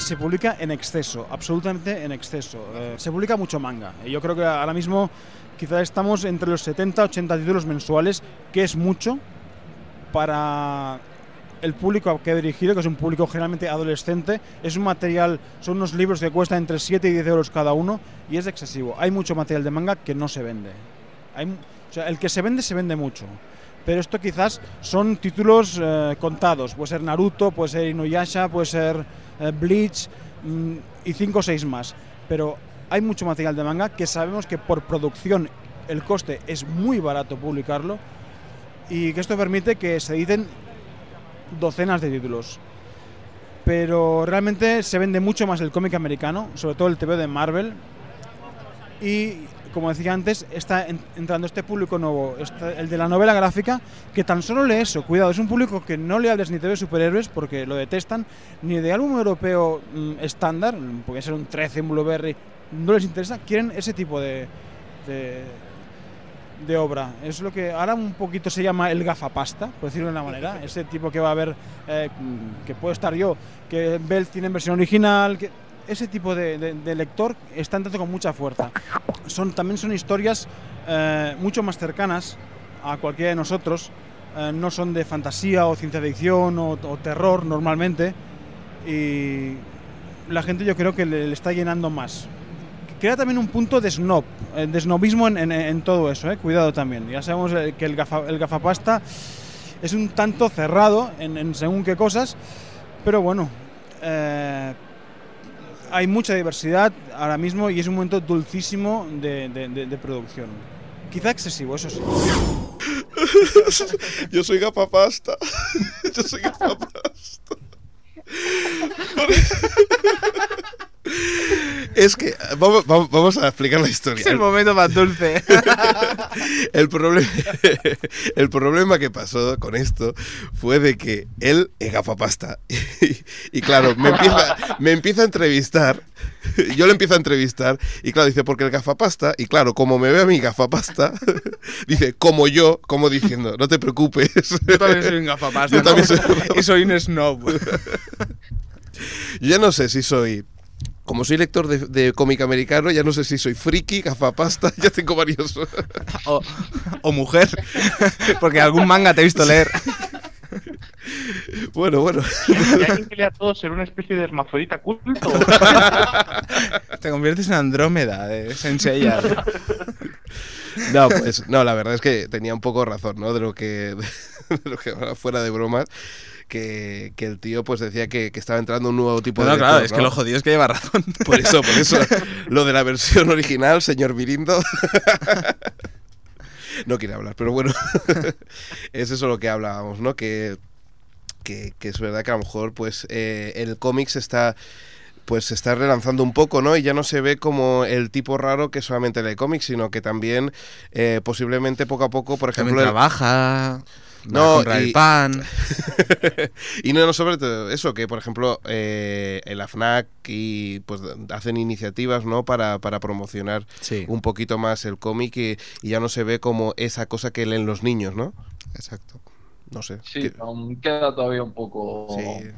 Se publica en exceso, absolutamente en exceso. Eh, se publica mucho manga. Yo creo que ahora mismo quizás estamos entre los 70 80 títulos mensuales, que es mucho para el público que ha dirigido, que es un público generalmente adolescente. Es un material, son unos libros que cuestan entre 7 y 10 euros cada uno y es excesivo. Hay mucho material de manga que no se vende. El que se vende, se vende mucho. Pero esto quizás son títulos eh, contados. Puede ser Naruto, puede ser Inuyasha, puede ser Bleach mm, y 5 o 6 más. Pero hay mucho material de manga que sabemos que por producción el coste es muy barato publicarlo y que esto permite que se editen docenas de títulos. Pero realmente se vende mucho más el cómic americano, sobre todo el TV de Marvel. Y como decía antes, está en- entrando este público nuevo, está el de la novela gráfica, que tan solo lee eso. Cuidado, es un público que no le hables ni de superhéroes porque lo detestan, ni de álbum europeo mm, estándar, mm, puede ser un 13, un Blueberry, no les interesa, quieren ese tipo de, de, obra. Es lo que ahora un poquito se llama el gafapasta, por decirlo de una manera. Ese tipo que va a ver, eh, que puedo estar yo, que ve el cine en versión original, que ese tipo de, de- de lector está entrando con mucha fuerza. Son, también son historias eh, mucho más cercanas a cualquiera de nosotros. eh, no son de fantasía o ciencia ficción o, o terror normalmente. Y la gente yo creo que le, le está llenando más crea también un punto de snob, eh, de snobismo en, en- en todo eso, eh, cuidado también. Ya sabemos eh, que el, gafa- el gafapasta es un tanto cerrado en, en según qué cosas, pero bueno, eh, hay mucha diversidad ahora mismo y es un momento dulcísimo de, de- de- de producción. Quizá excesivo, eso sí. Yo soy gafapasta. Yo soy gafapasta. Es que vamos, vamos- vamos a explicar la historia. Es el momento más dulce. el, problema, el problema que pasó con esto fue de que él es gafapasta. Y, y claro, me empieza, me empieza a entrevistar. Yo le empiezo a entrevistar. Y claro, dice, porque el gafapasta. Y claro, como me ve a mi gafapasta, dice, como yo, como diciendo, no te preocupes. Yo también soy un gafapasta. Yo soy y soy un snob. Yo ya no sé si soy. Como soy lector de, de cómic americano, ya no sé si soy friki, gafapasta, ya tengo varios. o, o mujer. Porque algún manga te he visto leer. Bueno, bueno. ¿Y alguien que lea todo ser una especie de hermafrodita culto? Te conviertes en Andrómeda de Senseiya. No, pues no, la verdad es que tenía un poco razón, ¿no? De lo que, de lo que fuera de bromas, que, que el tío pues decía que, que estaba entrando un nuevo tipo No, de... claro, lector, es ¿no? que lo jodido es que lleva razón. Por eso, por eso. Lo de la versión original, señor Virindo. No quiere hablar, pero bueno. Es eso lo que hablábamos, ¿no? Que, que, que es verdad que a lo mejor pues eh, el cómic se está pues se está relanzando un poco, ¿no? Y ya no se ve como el tipo raro que solamente lee cómics, sino que también eh, posiblemente poco a poco, por ejemplo... También el- trabaja. No, a comprar y- el pan. y no, no sobre todo eso, que por ejemplo eh, el AFNAC y pues hacen iniciativas ¿no? para, para promocionar Sí. un poquito más el cómic y, y ya no se ve como esa cosa que leen los niños, ¿no? Exacto. No sé. Sí, aún queda todavía un poco. Sí.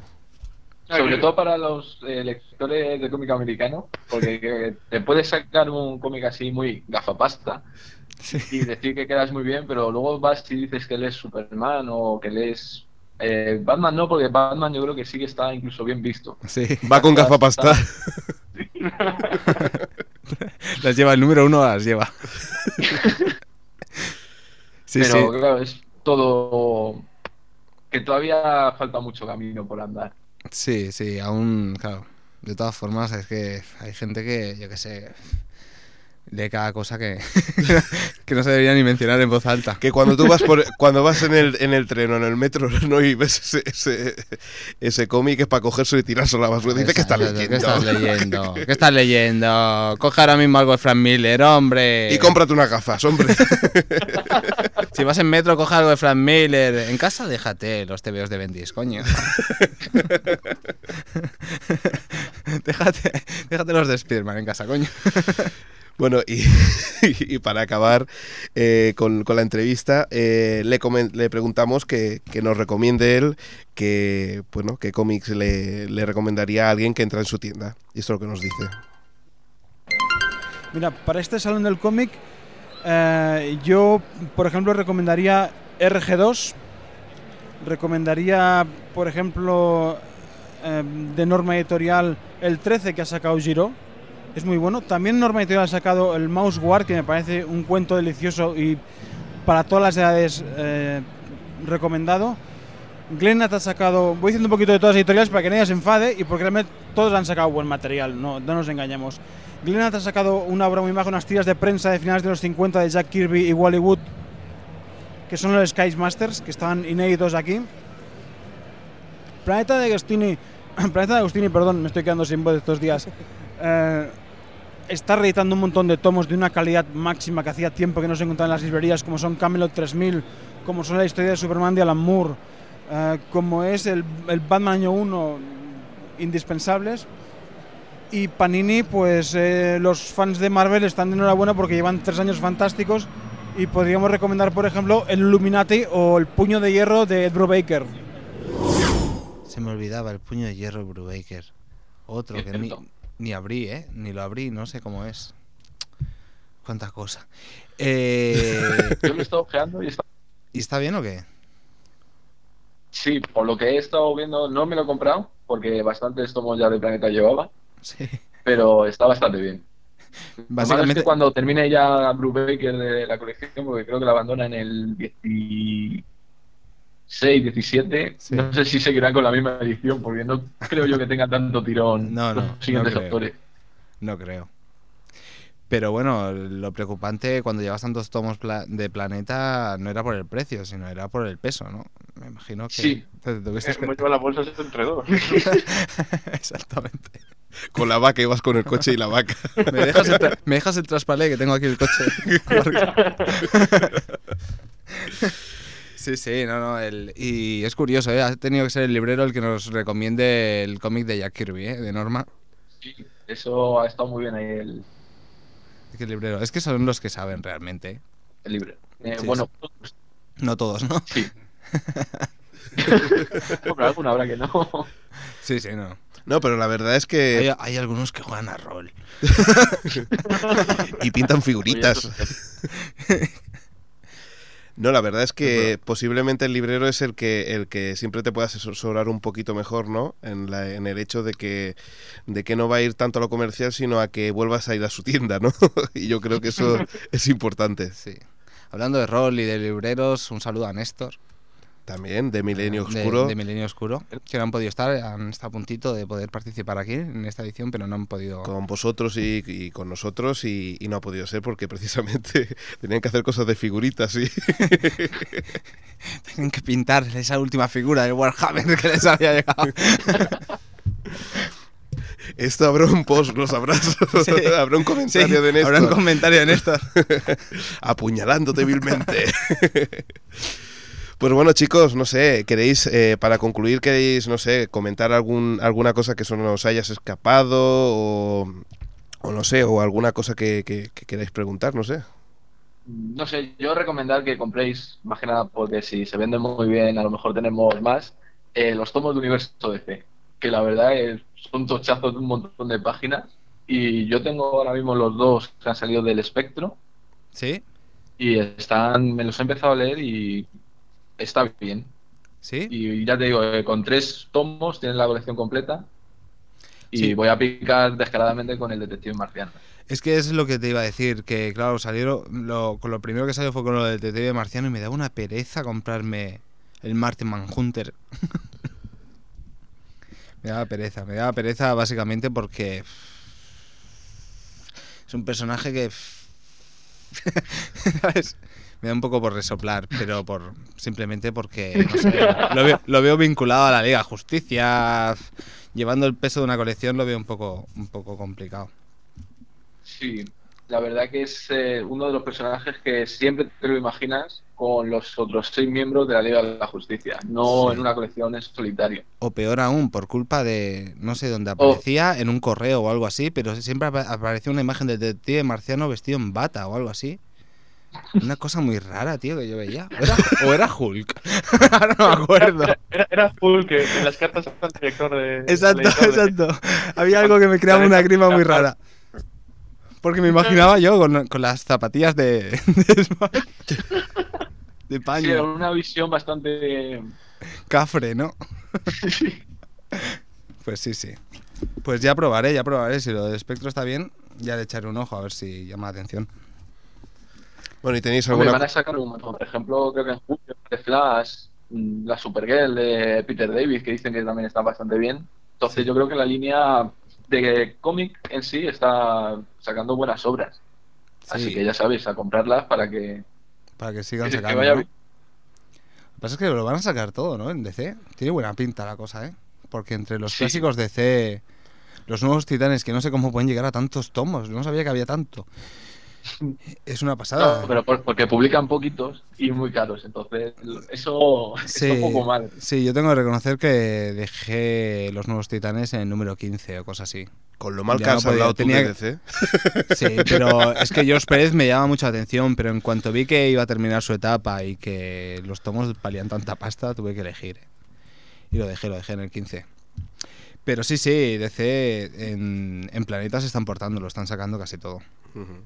Sobre todo para los eh, lectores de cómic americano, porque que te puedes sacar un cómic así muy gafapasta y decir que quedas muy bien, pero luego vas y dices que lees Superman o que lees eh, Batman, no, porque Batman yo creo que sí que está incluso bien visto. Sí. Va con gafapasta. Las lleva el número uno, las lleva. Sí, pero sí. claro, es todo que todavía falta mucho camino por andar. Sí, sí, aún, claro. De todas formas, es que hay gente que, yo qué sé, lee cada cosa que, que no se debería ni mencionar en voz alta. Que cuando tú vas por cuando vas en el, en el tren o en el metro ¿no? y ves ese, ese, ese cómic es para cogerse y tirarse a la basura. Dice que estás leyendo. ¿Qué estás leyendo? ¿Qué estás leyendo? Coge ahora mismo algo de Frank Miller, hombre. Y cómprate unas gafas, hombre. Si vas en metro, coge algo de Frank Miller. En casa, déjate los TVOs de Bendis, coño. déjate, déjate los de Spiderman en casa, coño. Bueno, y, para acabar eh, con, la entrevista, eh, le, preguntamos que, nos recomiende él que, bueno, qué cómics le, recomendaría a alguien que entra en su tienda. Y esto es lo que nos dice. Mira, para este salón del cómic, eh, yo, por ejemplo, recomendaría RG2, Recomendaría, por ejemplo, de norma editorial el 13 que ha sacado Giro. Es muy bueno. También Norma Editorial ha sacado el Mouse War, que me parece un cuento delicioso y para todas las edades eh, recomendado. Glenat ha sacado, voy diciendo un poquito de todas las editoriales para que nadie se enfade y porque realmente todos han sacado buen material, no, no nos engañemos. Glenat ha sacado una obra muy maja, unas tiras de prensa de finales de los 50 de Jack Kirby y Wally Wood, que son los Skies Masters, que estaban inéditos aquí. Planeta de Agostini, Planeta de Agostini, perdón, me estoy quedando sin voz estos días. Eh, está reeditando un montón de tomos de una calidad máxima que hacía tiempo que no se encontraban en las librerías, como son Camelot 3000, como son la historia de Superman de Alan Moore, eh, como es el, el Batman año 1, indispensables. Y Panini, pues eh, los fans de Marvel están de enhorabuena porque llevan tres años fantásticos y podríamos recomendar, por ejemplo, el Illuminati o el Puño de Hierro de Ed Brubaker. Se me olvidaba el puño de hierro de Brubaker. Otro que ni. Ni abrí, ¿eh? Ni lo abrí, no sé cómo es. Cuánta cosa. Eh, Yo lo he estado ojeando y está... ¿Y está bien o qué? Sí, por lo que he estado viendo, no me lo he comprado, porque bastantes tomos ya de Planeta llevaba, Sí. pero está bastante bien. Es Básicamente, que cuando termine ya Brubaker de la colección, porque creo que la abandona en el 16, 17, Sí. no sé si seguirá con la misma edición, porque no creo yo que tenga tanto tirón No, no, los no siguientes creo. autores. no creo. Pero bueno, lo preocupante cuando llevas tantos tomos pla- de Planeta no era por el precio, sino era por el peso, ¿no? Me imagino que... Sí. tuviste Es como lleva las bolsas entre dos. Exactamente. Con la vaca, ibas con el coche y la vaca. ¿Me dejas el, tra- ¿me dejas el traspalé que tengo aquí el coche? Sí, sí, no, no. El, y es curioso, ¿eh? Ha tenido que ser el librero el que nos recomiende el cómic de Jack Kirby, ¿eh? De Norma. Sí, eso ha estado muy bien ahí el, ¿Qué librero? Es que son los que saben realmente. ¿eh? el libro. Eh, Sí, bueno, No todos, ¿no? sí. Pero alguna habrá que no. Sí, sí, no. No, pero la verdad es que... Hay, hay algunos que juegan a rol. y pintan figuritas. No, la verdad es que posiblemente el librero es el que el que siempre te puede asesorar un poquito mejor, ¿no? En, la, en el hecho de que de que no va a ir tanto a lo comercial, sino a que vuelvas a ir a su tienda, ¿no? y yo creo que eso es importante. Sí. Hablando de rol y de libreros, un saludo a Néstor. También de Milenio de- Oscuro. De, Milenio Oscuro. Que no han podido estar, han estado a puntito de poder participar aquí en esta edición, pero no han podido. con vosotros y, y con nosotros y, y no ha podido ser porque precisamente tenían que hacer cosas de figuritas y Tienen que pintar esa última figura del Warhammer que les había llegado. esto habrá un post, lo sabrás. Sí. habrá un comentario Sí, de Néstor. habrá un comentario de Néstor. Apuñalándote vilmente. Pues bueno, chicos, no sé, queréis, eh, para concluir, queréis, no sé, comentar algún, alguna cosa que eso no os hayas escapado o, o no sé, o alguna cosa que, que- que queráis preguntar, no sé. No sé, yo recomendar que compréis, más que nada porque si se venden muy bien, a lo mejor tenemos más, eh, los tomos de Universo DC, que la verdad es, son tochazos de un montón de páginas. Y yo tengo ahora mismo los dos que han salido del espectro ¿Sí? y están, me los he empezado a leer y está bien. ¿Sí? Y ya te digo, eh, con tres tomos tienes la colección completa. Y Sí. voy a picar descaradamente con el detective marciano. Es que es lo que te iba a decir, que claro, salieron, lo, con lo primero que salió fue con lo del detective marciano y me daba una pereza comprarme el Martin Manhunter. me daba pereza, me daba pereza básicamente porque es un personaje que ¿sabes? Me da un poco por resoplar, pero por simplemente porque no sé, lo, veo, lo veo vinculado a la Liga Justicia, llevando el peso de una colección lo veo un poco un poco complicado. Sí, la verdad que es eh, uno de los personajes que siempre te lo imaginas con los otros seis miembros de la Liga de la Justicia, no Sí. en una colección en solitario. O peor aún, por culpa de, no sé dónde aparecía, en un correo o algo así, pero siempre apa- aparecía una imagen del detective marciano vestido en bata o algo así. Una cosa muy rara, tío, que yo veía. ¿O era, o era Hulk? Ahora no me acuerdo. Era, era full que en las cartas al director de. Exacto, del de- exacto. Había algo que me creaba una grima muy rara. Porque me imaginaba yo con, con las zapatillas de, de, de Sí, paño. era una visión bastante cafre, ¿no? Pues sí, sí. Pues ya probaré, ya probaré. Si lo del espectro está bien, ya le echaré un ojo a ver si llama la atención. Bueno, ¿y tenéis Hombre, alguna van a sacar un montón. Por ejemplo, creo que en julio, de Flash, mm, la Supergirl de Peter David, que dicen que también está bastante bien. Entonces, yo creo que la línea de cómic en sí está sacando buenas obras. Así Sí. que ya sabéis, a comprarlas para que. Para que sigan que- que sacando. vaya ¿no? bien. Lo que pasa es que lo van a sacar todo, ¿no? En DC. Tiene buena pinta la cosa, ¿eh? Porque entre los Sí. clásicos DC, los nuevos titanes, que no sé cómo pueden llegar a tantos tomos. No sabía que había tanto. Es una pasada. No, pero por- porque publican poquitos y muy caros. Entonces, eso Sí, está un poco mal. sí, yo tengo que reconocer que dejé los nuevos titanes en el número 15 o cosas así. Con lo mal Ya que no has podía, hablado tú tenía- de DC. Sí, pero es que George Pérez me llama mucha atención, pero en cuanto vi que iba a terminar su etapa y que los tomos valían tanta pasta, tuve que elegir. Y lo dejé, lo dejé en el 15. Pero sí, sí, DC en, en Planeta se están portando, lo están sacando casi todo. Ujú.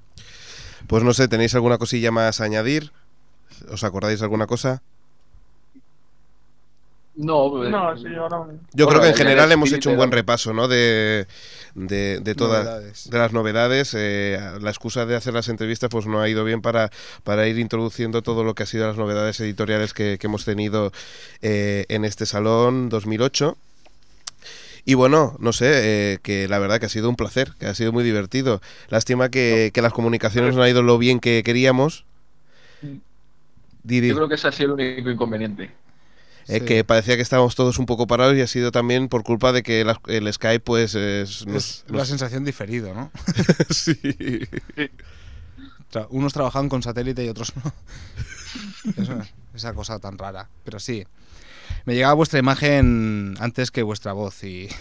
Pues no sé, ¿tenéis alguna cosilla más a añadir? ¿Os acordáis de alguna cosa? No, eh, No, sí, ahora. Yo Bueno, creo que en general hemos hecho un buen repaso, ¿no? De, de, de todas Novedades. de las novedades. Eh, la excusa de hacer las entrevistas pues no ha ido bien para, para ir introduciendo todo lo que ha sido las novedades editoriales que, que hemos tenido eh, en este salón 2008. Y bueno, no sé, eh, que la verdad que ha sido un placer, que ha sido muy divertido. Lástima que, que las comunicaciones no han ido lo bien que queríamos. Didi. Yo creo que ese ha sido el único inconveniente. Eh, Sí. que parecía que estábamos todos un poco parados y ha sido también por culpa de que la- el Skype pues es, nos- Es nos- la sensación diferido, ¿no? sí. Unos trabajan con satélite y otros no. Esa cosa tan rara. Pero sí. Me llegaba vuestra imagen antes que vuestra voz y.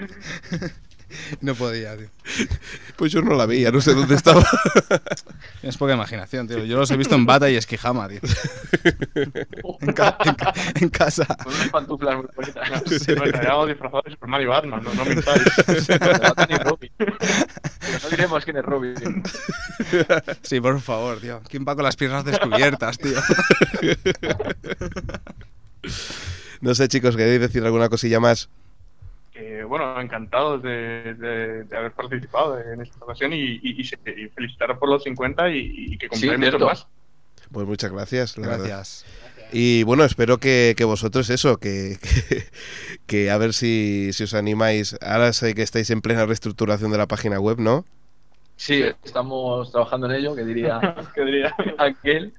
no podía, tío. Pues yo no la veía, no sé dónde estaba. Es poca imaginación, tío. Yo los he visto en bata y esquijama, tío. En, ca- en ca- en casa. Con unas pantuflas muy bonitas. Nos estaríamos disfrazados de Superman y Batman, no, no mintáis. De Batman y Robin. Pero no diremos quién es Robin. Sí, por favor, tío. ¿Quién va con las piernas descubiertas, tío? No sé, chicos, ¿queréis decir alguna cosilla más? Que, bueno, encantados de, de- de haber participado en esta ocasión y, y, y se- y felicitaros por los 50 y, y que cumpláis muchos cierto. más. Pues muchas gracias. la. Gracias. Y bueno, espero que, que vosotros eso, que, que, que a ver si, si os animáis. Ahora sé que estáis en plena reestructuración de la página web, ¿no? Sí, estamos trabajando en ello, que diría Que diría. aquel.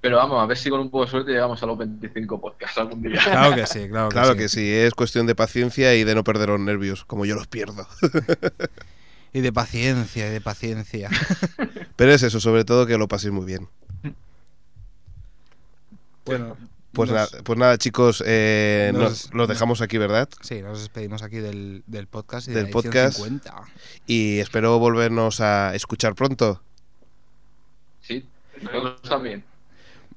Pero vamos, a ver si con un poco de suerte llegamos a los 25 podcasts algún día. Claro que sí, claro que Claro sí. que sí, es cuestión de paciencia y de no perder los nervios, como yo los pierdo. Y de paciencia, y de paciencia. Pero es eso, sobre todo que lo paséis muy bien. Bueno, Pues, nos- pues nada, chicos, eh, nos- nos, los dejamos aquí, ¿verdad? Sí, nos despedimos aquí del, del podcast y Del de la podcast. 50. Y espero volvernos a escuchar pronto. Sí, nosotros también.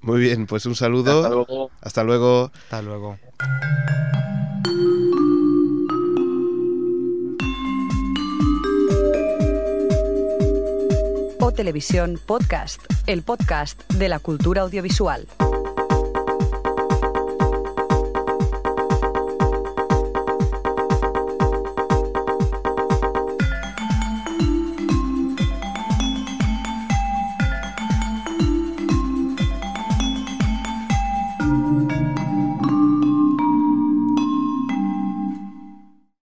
Muy bien, pues un saludo. Hasta luego. Hasta luego. Hasta luego. O Televisión Podcast, el podcast de la cultura audiovisual.